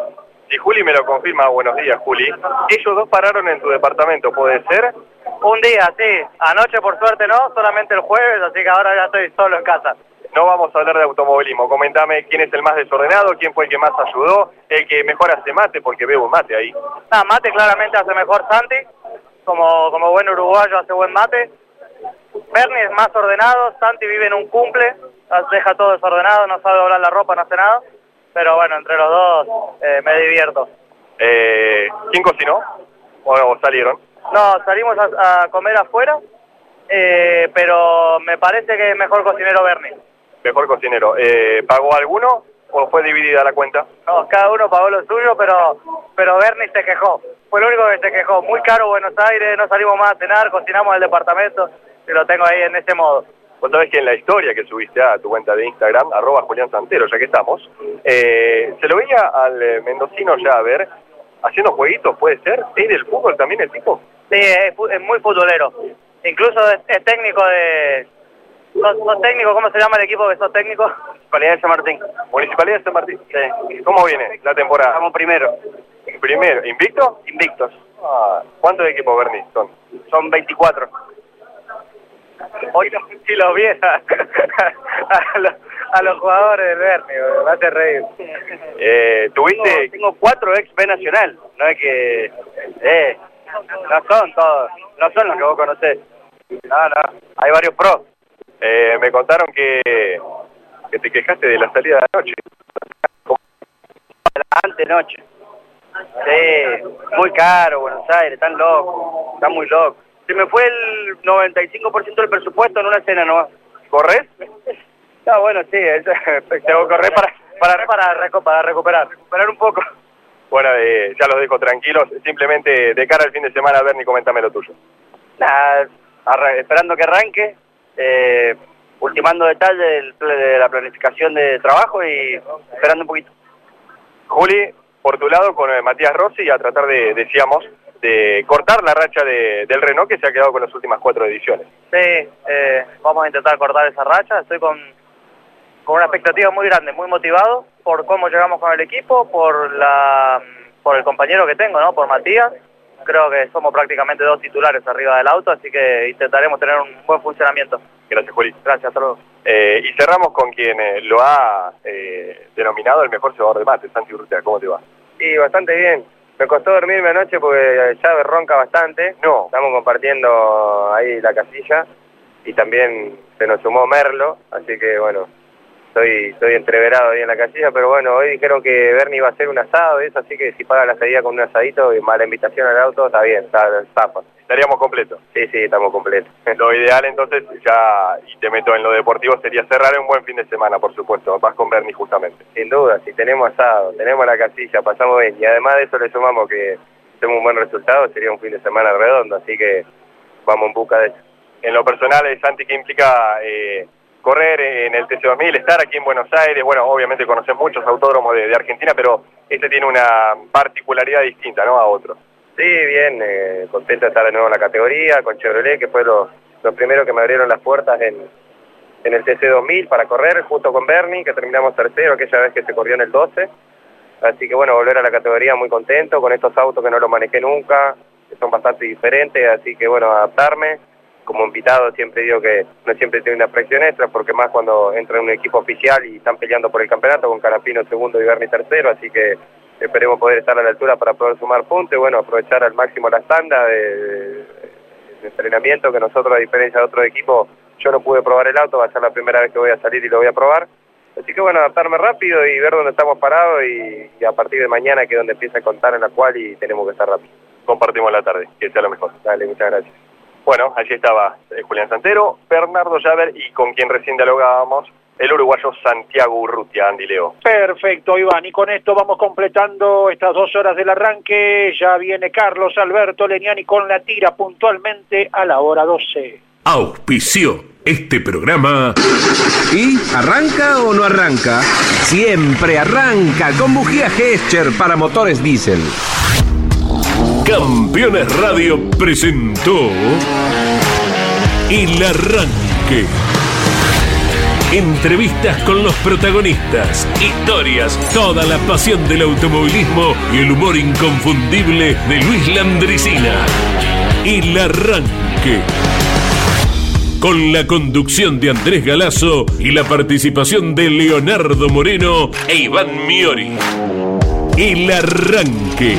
si Juli me lo confirma, buenos días Juli, ellos dos pararon en tu departamento, ¿puede ser? Un día, sí. Anoche por suerte no, solamente el jueves, así que ahora ya estoy solo en casa. No vamos a hablar de automovilismo. Comentame quién es el más desordenado, quién fue el que más ayudó, el que mejor hace mate, porque veo un mate ahí. Nada, mate claramente hace mejor Santi, como, como buen uruguayo hace buen mate. Bernie es más ordenado, Santi vive en un cumple, deja todo desordenado, no sabe doblar la ropa, no hace nada. Pero bueno, entre los dos eh, me divierto. Eh, ¿Quién cocinó? ¿O o salieron? No, salimos a, a comer afuera, eh, pero me parece que es mejor cocinero Bernie. Mejor cocinero. Eh, ¿Pagó alguno o fue dividida la cuenta? No, cada uno pagó lo suyo, pero pero Bernie se quejó. Fue el único que se quejó. Muy caro Buenos Aires, no salimos más a cenar, cocinamos el departamento y lo tengo ahí en ese modo. Vos sabés que en la historia que subiste a tu cuenta de Instagram, arroba Julián Santero, ya que estamos, eh, se lo veía al mendocino ya a ver, haciendo jueguitos, puede ser, ¿es del fútbol también el tipo? Sí, es, muy futbolero. Incluso es, es técnico de... ¿Sos, sos técnico? ¿Cómo se llama el equipo que sos técnico? Municipalidad de San Martín. Municipalidad de San Martín. Sí. ¿Cómo viene la temporada? Estamos primero. Primero, ¿invicto? Invictos. Ah, ¿Cuántos equipos, Bernie, son? Son 24. Hoy si los viera a, los, a los jugadores del Berni, me hace reír. Eh, ¿Tuviste? Tengo, tengo cuatro ex B Nacional, no es que... Eh, no son todos, no son los que vos conocés. No, no, hay varios pros. Eh, me contaron que, que te quejaste de la salida de anoche. Antes noche. Sí, muy caro Buenos Aires, tan loco, está muy loco. Se me fue el 95% del presupuesto en una cena nomás. ¿Corres? No, bueno, sí, tengo que correr para, para, para, para recuperar, recuperar un poco. Bueno, eh, ya los dejo tranquilos. Simplemente de cara al fin de semana, Bernie, coméntame lo tuyo. Nada, esperando que arranque, eh, ultimando detalles de la planificación de trabajo y esperando un poquito. Juli, por tu lado, con eh, Matías Rossi, a tratar de, decíamos, de cortar la racha de- del Renault que se ha quedado con las últimas cuatro ediciones. Sí, eh, vamos a intentar cortar esa racha. Estoy con, con una expectativa muy grande, muy motivado por cómo llegamos con el equipo, por la por el compañero que tengo, ¿no? Por Matías. Creo que somos prácticamente dos titulares arriba del auto, así que intentaremos tener un buen funcionamiento. Gracias, Juli. Gracias, hasta luego. Eh, y cerramos con quien eh, lo ha eh, denominado el mejor cebador de mate, Santi Urrutia. ¿Cómo te va? Sí, bastante bien. Me costó dormirme anoche porque ya ronca bastante. No. Estamos compartiendo ahí la casilla y también se nos sumó Merlo, así que bueno, estoy, estoy entreverado ahí en la casilla, pero bueno, hoy dijeron que Bernie iba a hacer un asado y eso, así que si paga la salida con un asadito y más la invitación al auto, está bien, está, zafa. Estaríamos completos. Sí, sí, estamos completos. Lo ideal entonces, ya, y te meto en lo deportivo, sería cerrar un buen fin de semana, por supuesto. Vas con Bernie justamente. Sin duda, si tenemos asado, tenemos la casilla, pasamos bien. Y además de eso le sumamos que tenemos un buen resultado, sería un fin de semana redondo, así que vamos en busca de eso. En lo personal, eh, Santi, ¿qué implica eh, correr en el TC2000, estar aquí en Buenos Aires? Bueno, obviamente conoces muchos autódromos de, Argentina, pero este tiene una particularidad distinta, ¿no? A otros. Sí, bien, eh, contento de estar de nuevo en la categoría, con Chevrolet, que fue lo, lo primero que me abrieron las puertas en, en el TC2000 para correr, junto con Bernie, que terminamos tercero aquella vez que se corrió en el 12. Así que bueno, volver a la categoría muy contento con estos autos que no los manejé nunca, que son bastante diferentes, así que bueno, adaptarme. Como invitado siempre digo que no siempre tiene una presión extra, porque más cuando entra en un equipo oficial y están peleando por el campeonato con Canapino segundo y Bernie tercero, así que esperemos poder estar a la altura para poder sumar puntos y bueno, aprovechar al máximo la tanda de, de- de entrenamiento que nosotros, a diferencia de otros equipos, yo no pude probar el auto, va a ser la primera vez que voy a salir y lo voy a probar. Así que bueno, adaptarme rápido y ver dónde estamos parados y, y a partir de mañana que es donde empieza a contar en la cual y tenemos que estar rápido. Compartimos la tarde, que sea lo mejor. Dale, muchas gracias. Bueno, allí estaba eh, Julián Santero, Bernardo Llaver y con quien recién dialogábamos, el uruguayo Santiago Urrutia, Andy Leo. Perfecto, Iván. Y con esto vamos completando estas dos horas del arranque. Ya viene Carlos Alberto Leniani con la tira puntualmente a la hora 12. Auspició este programa. ¿Y arranca o no arranca? Siempre arranca con bujía Gescher para motores diésel. Campeones Radio presentó El Arranque. Entrevistas con los protagonistas, historias, toda la pasión del automovilismo y el humor inconfundible de Luis Landricina. El Arranque. Con la conducción de Andrés Galazo y la participación de Leonardo Moreno e Iván Miori. El Arranque.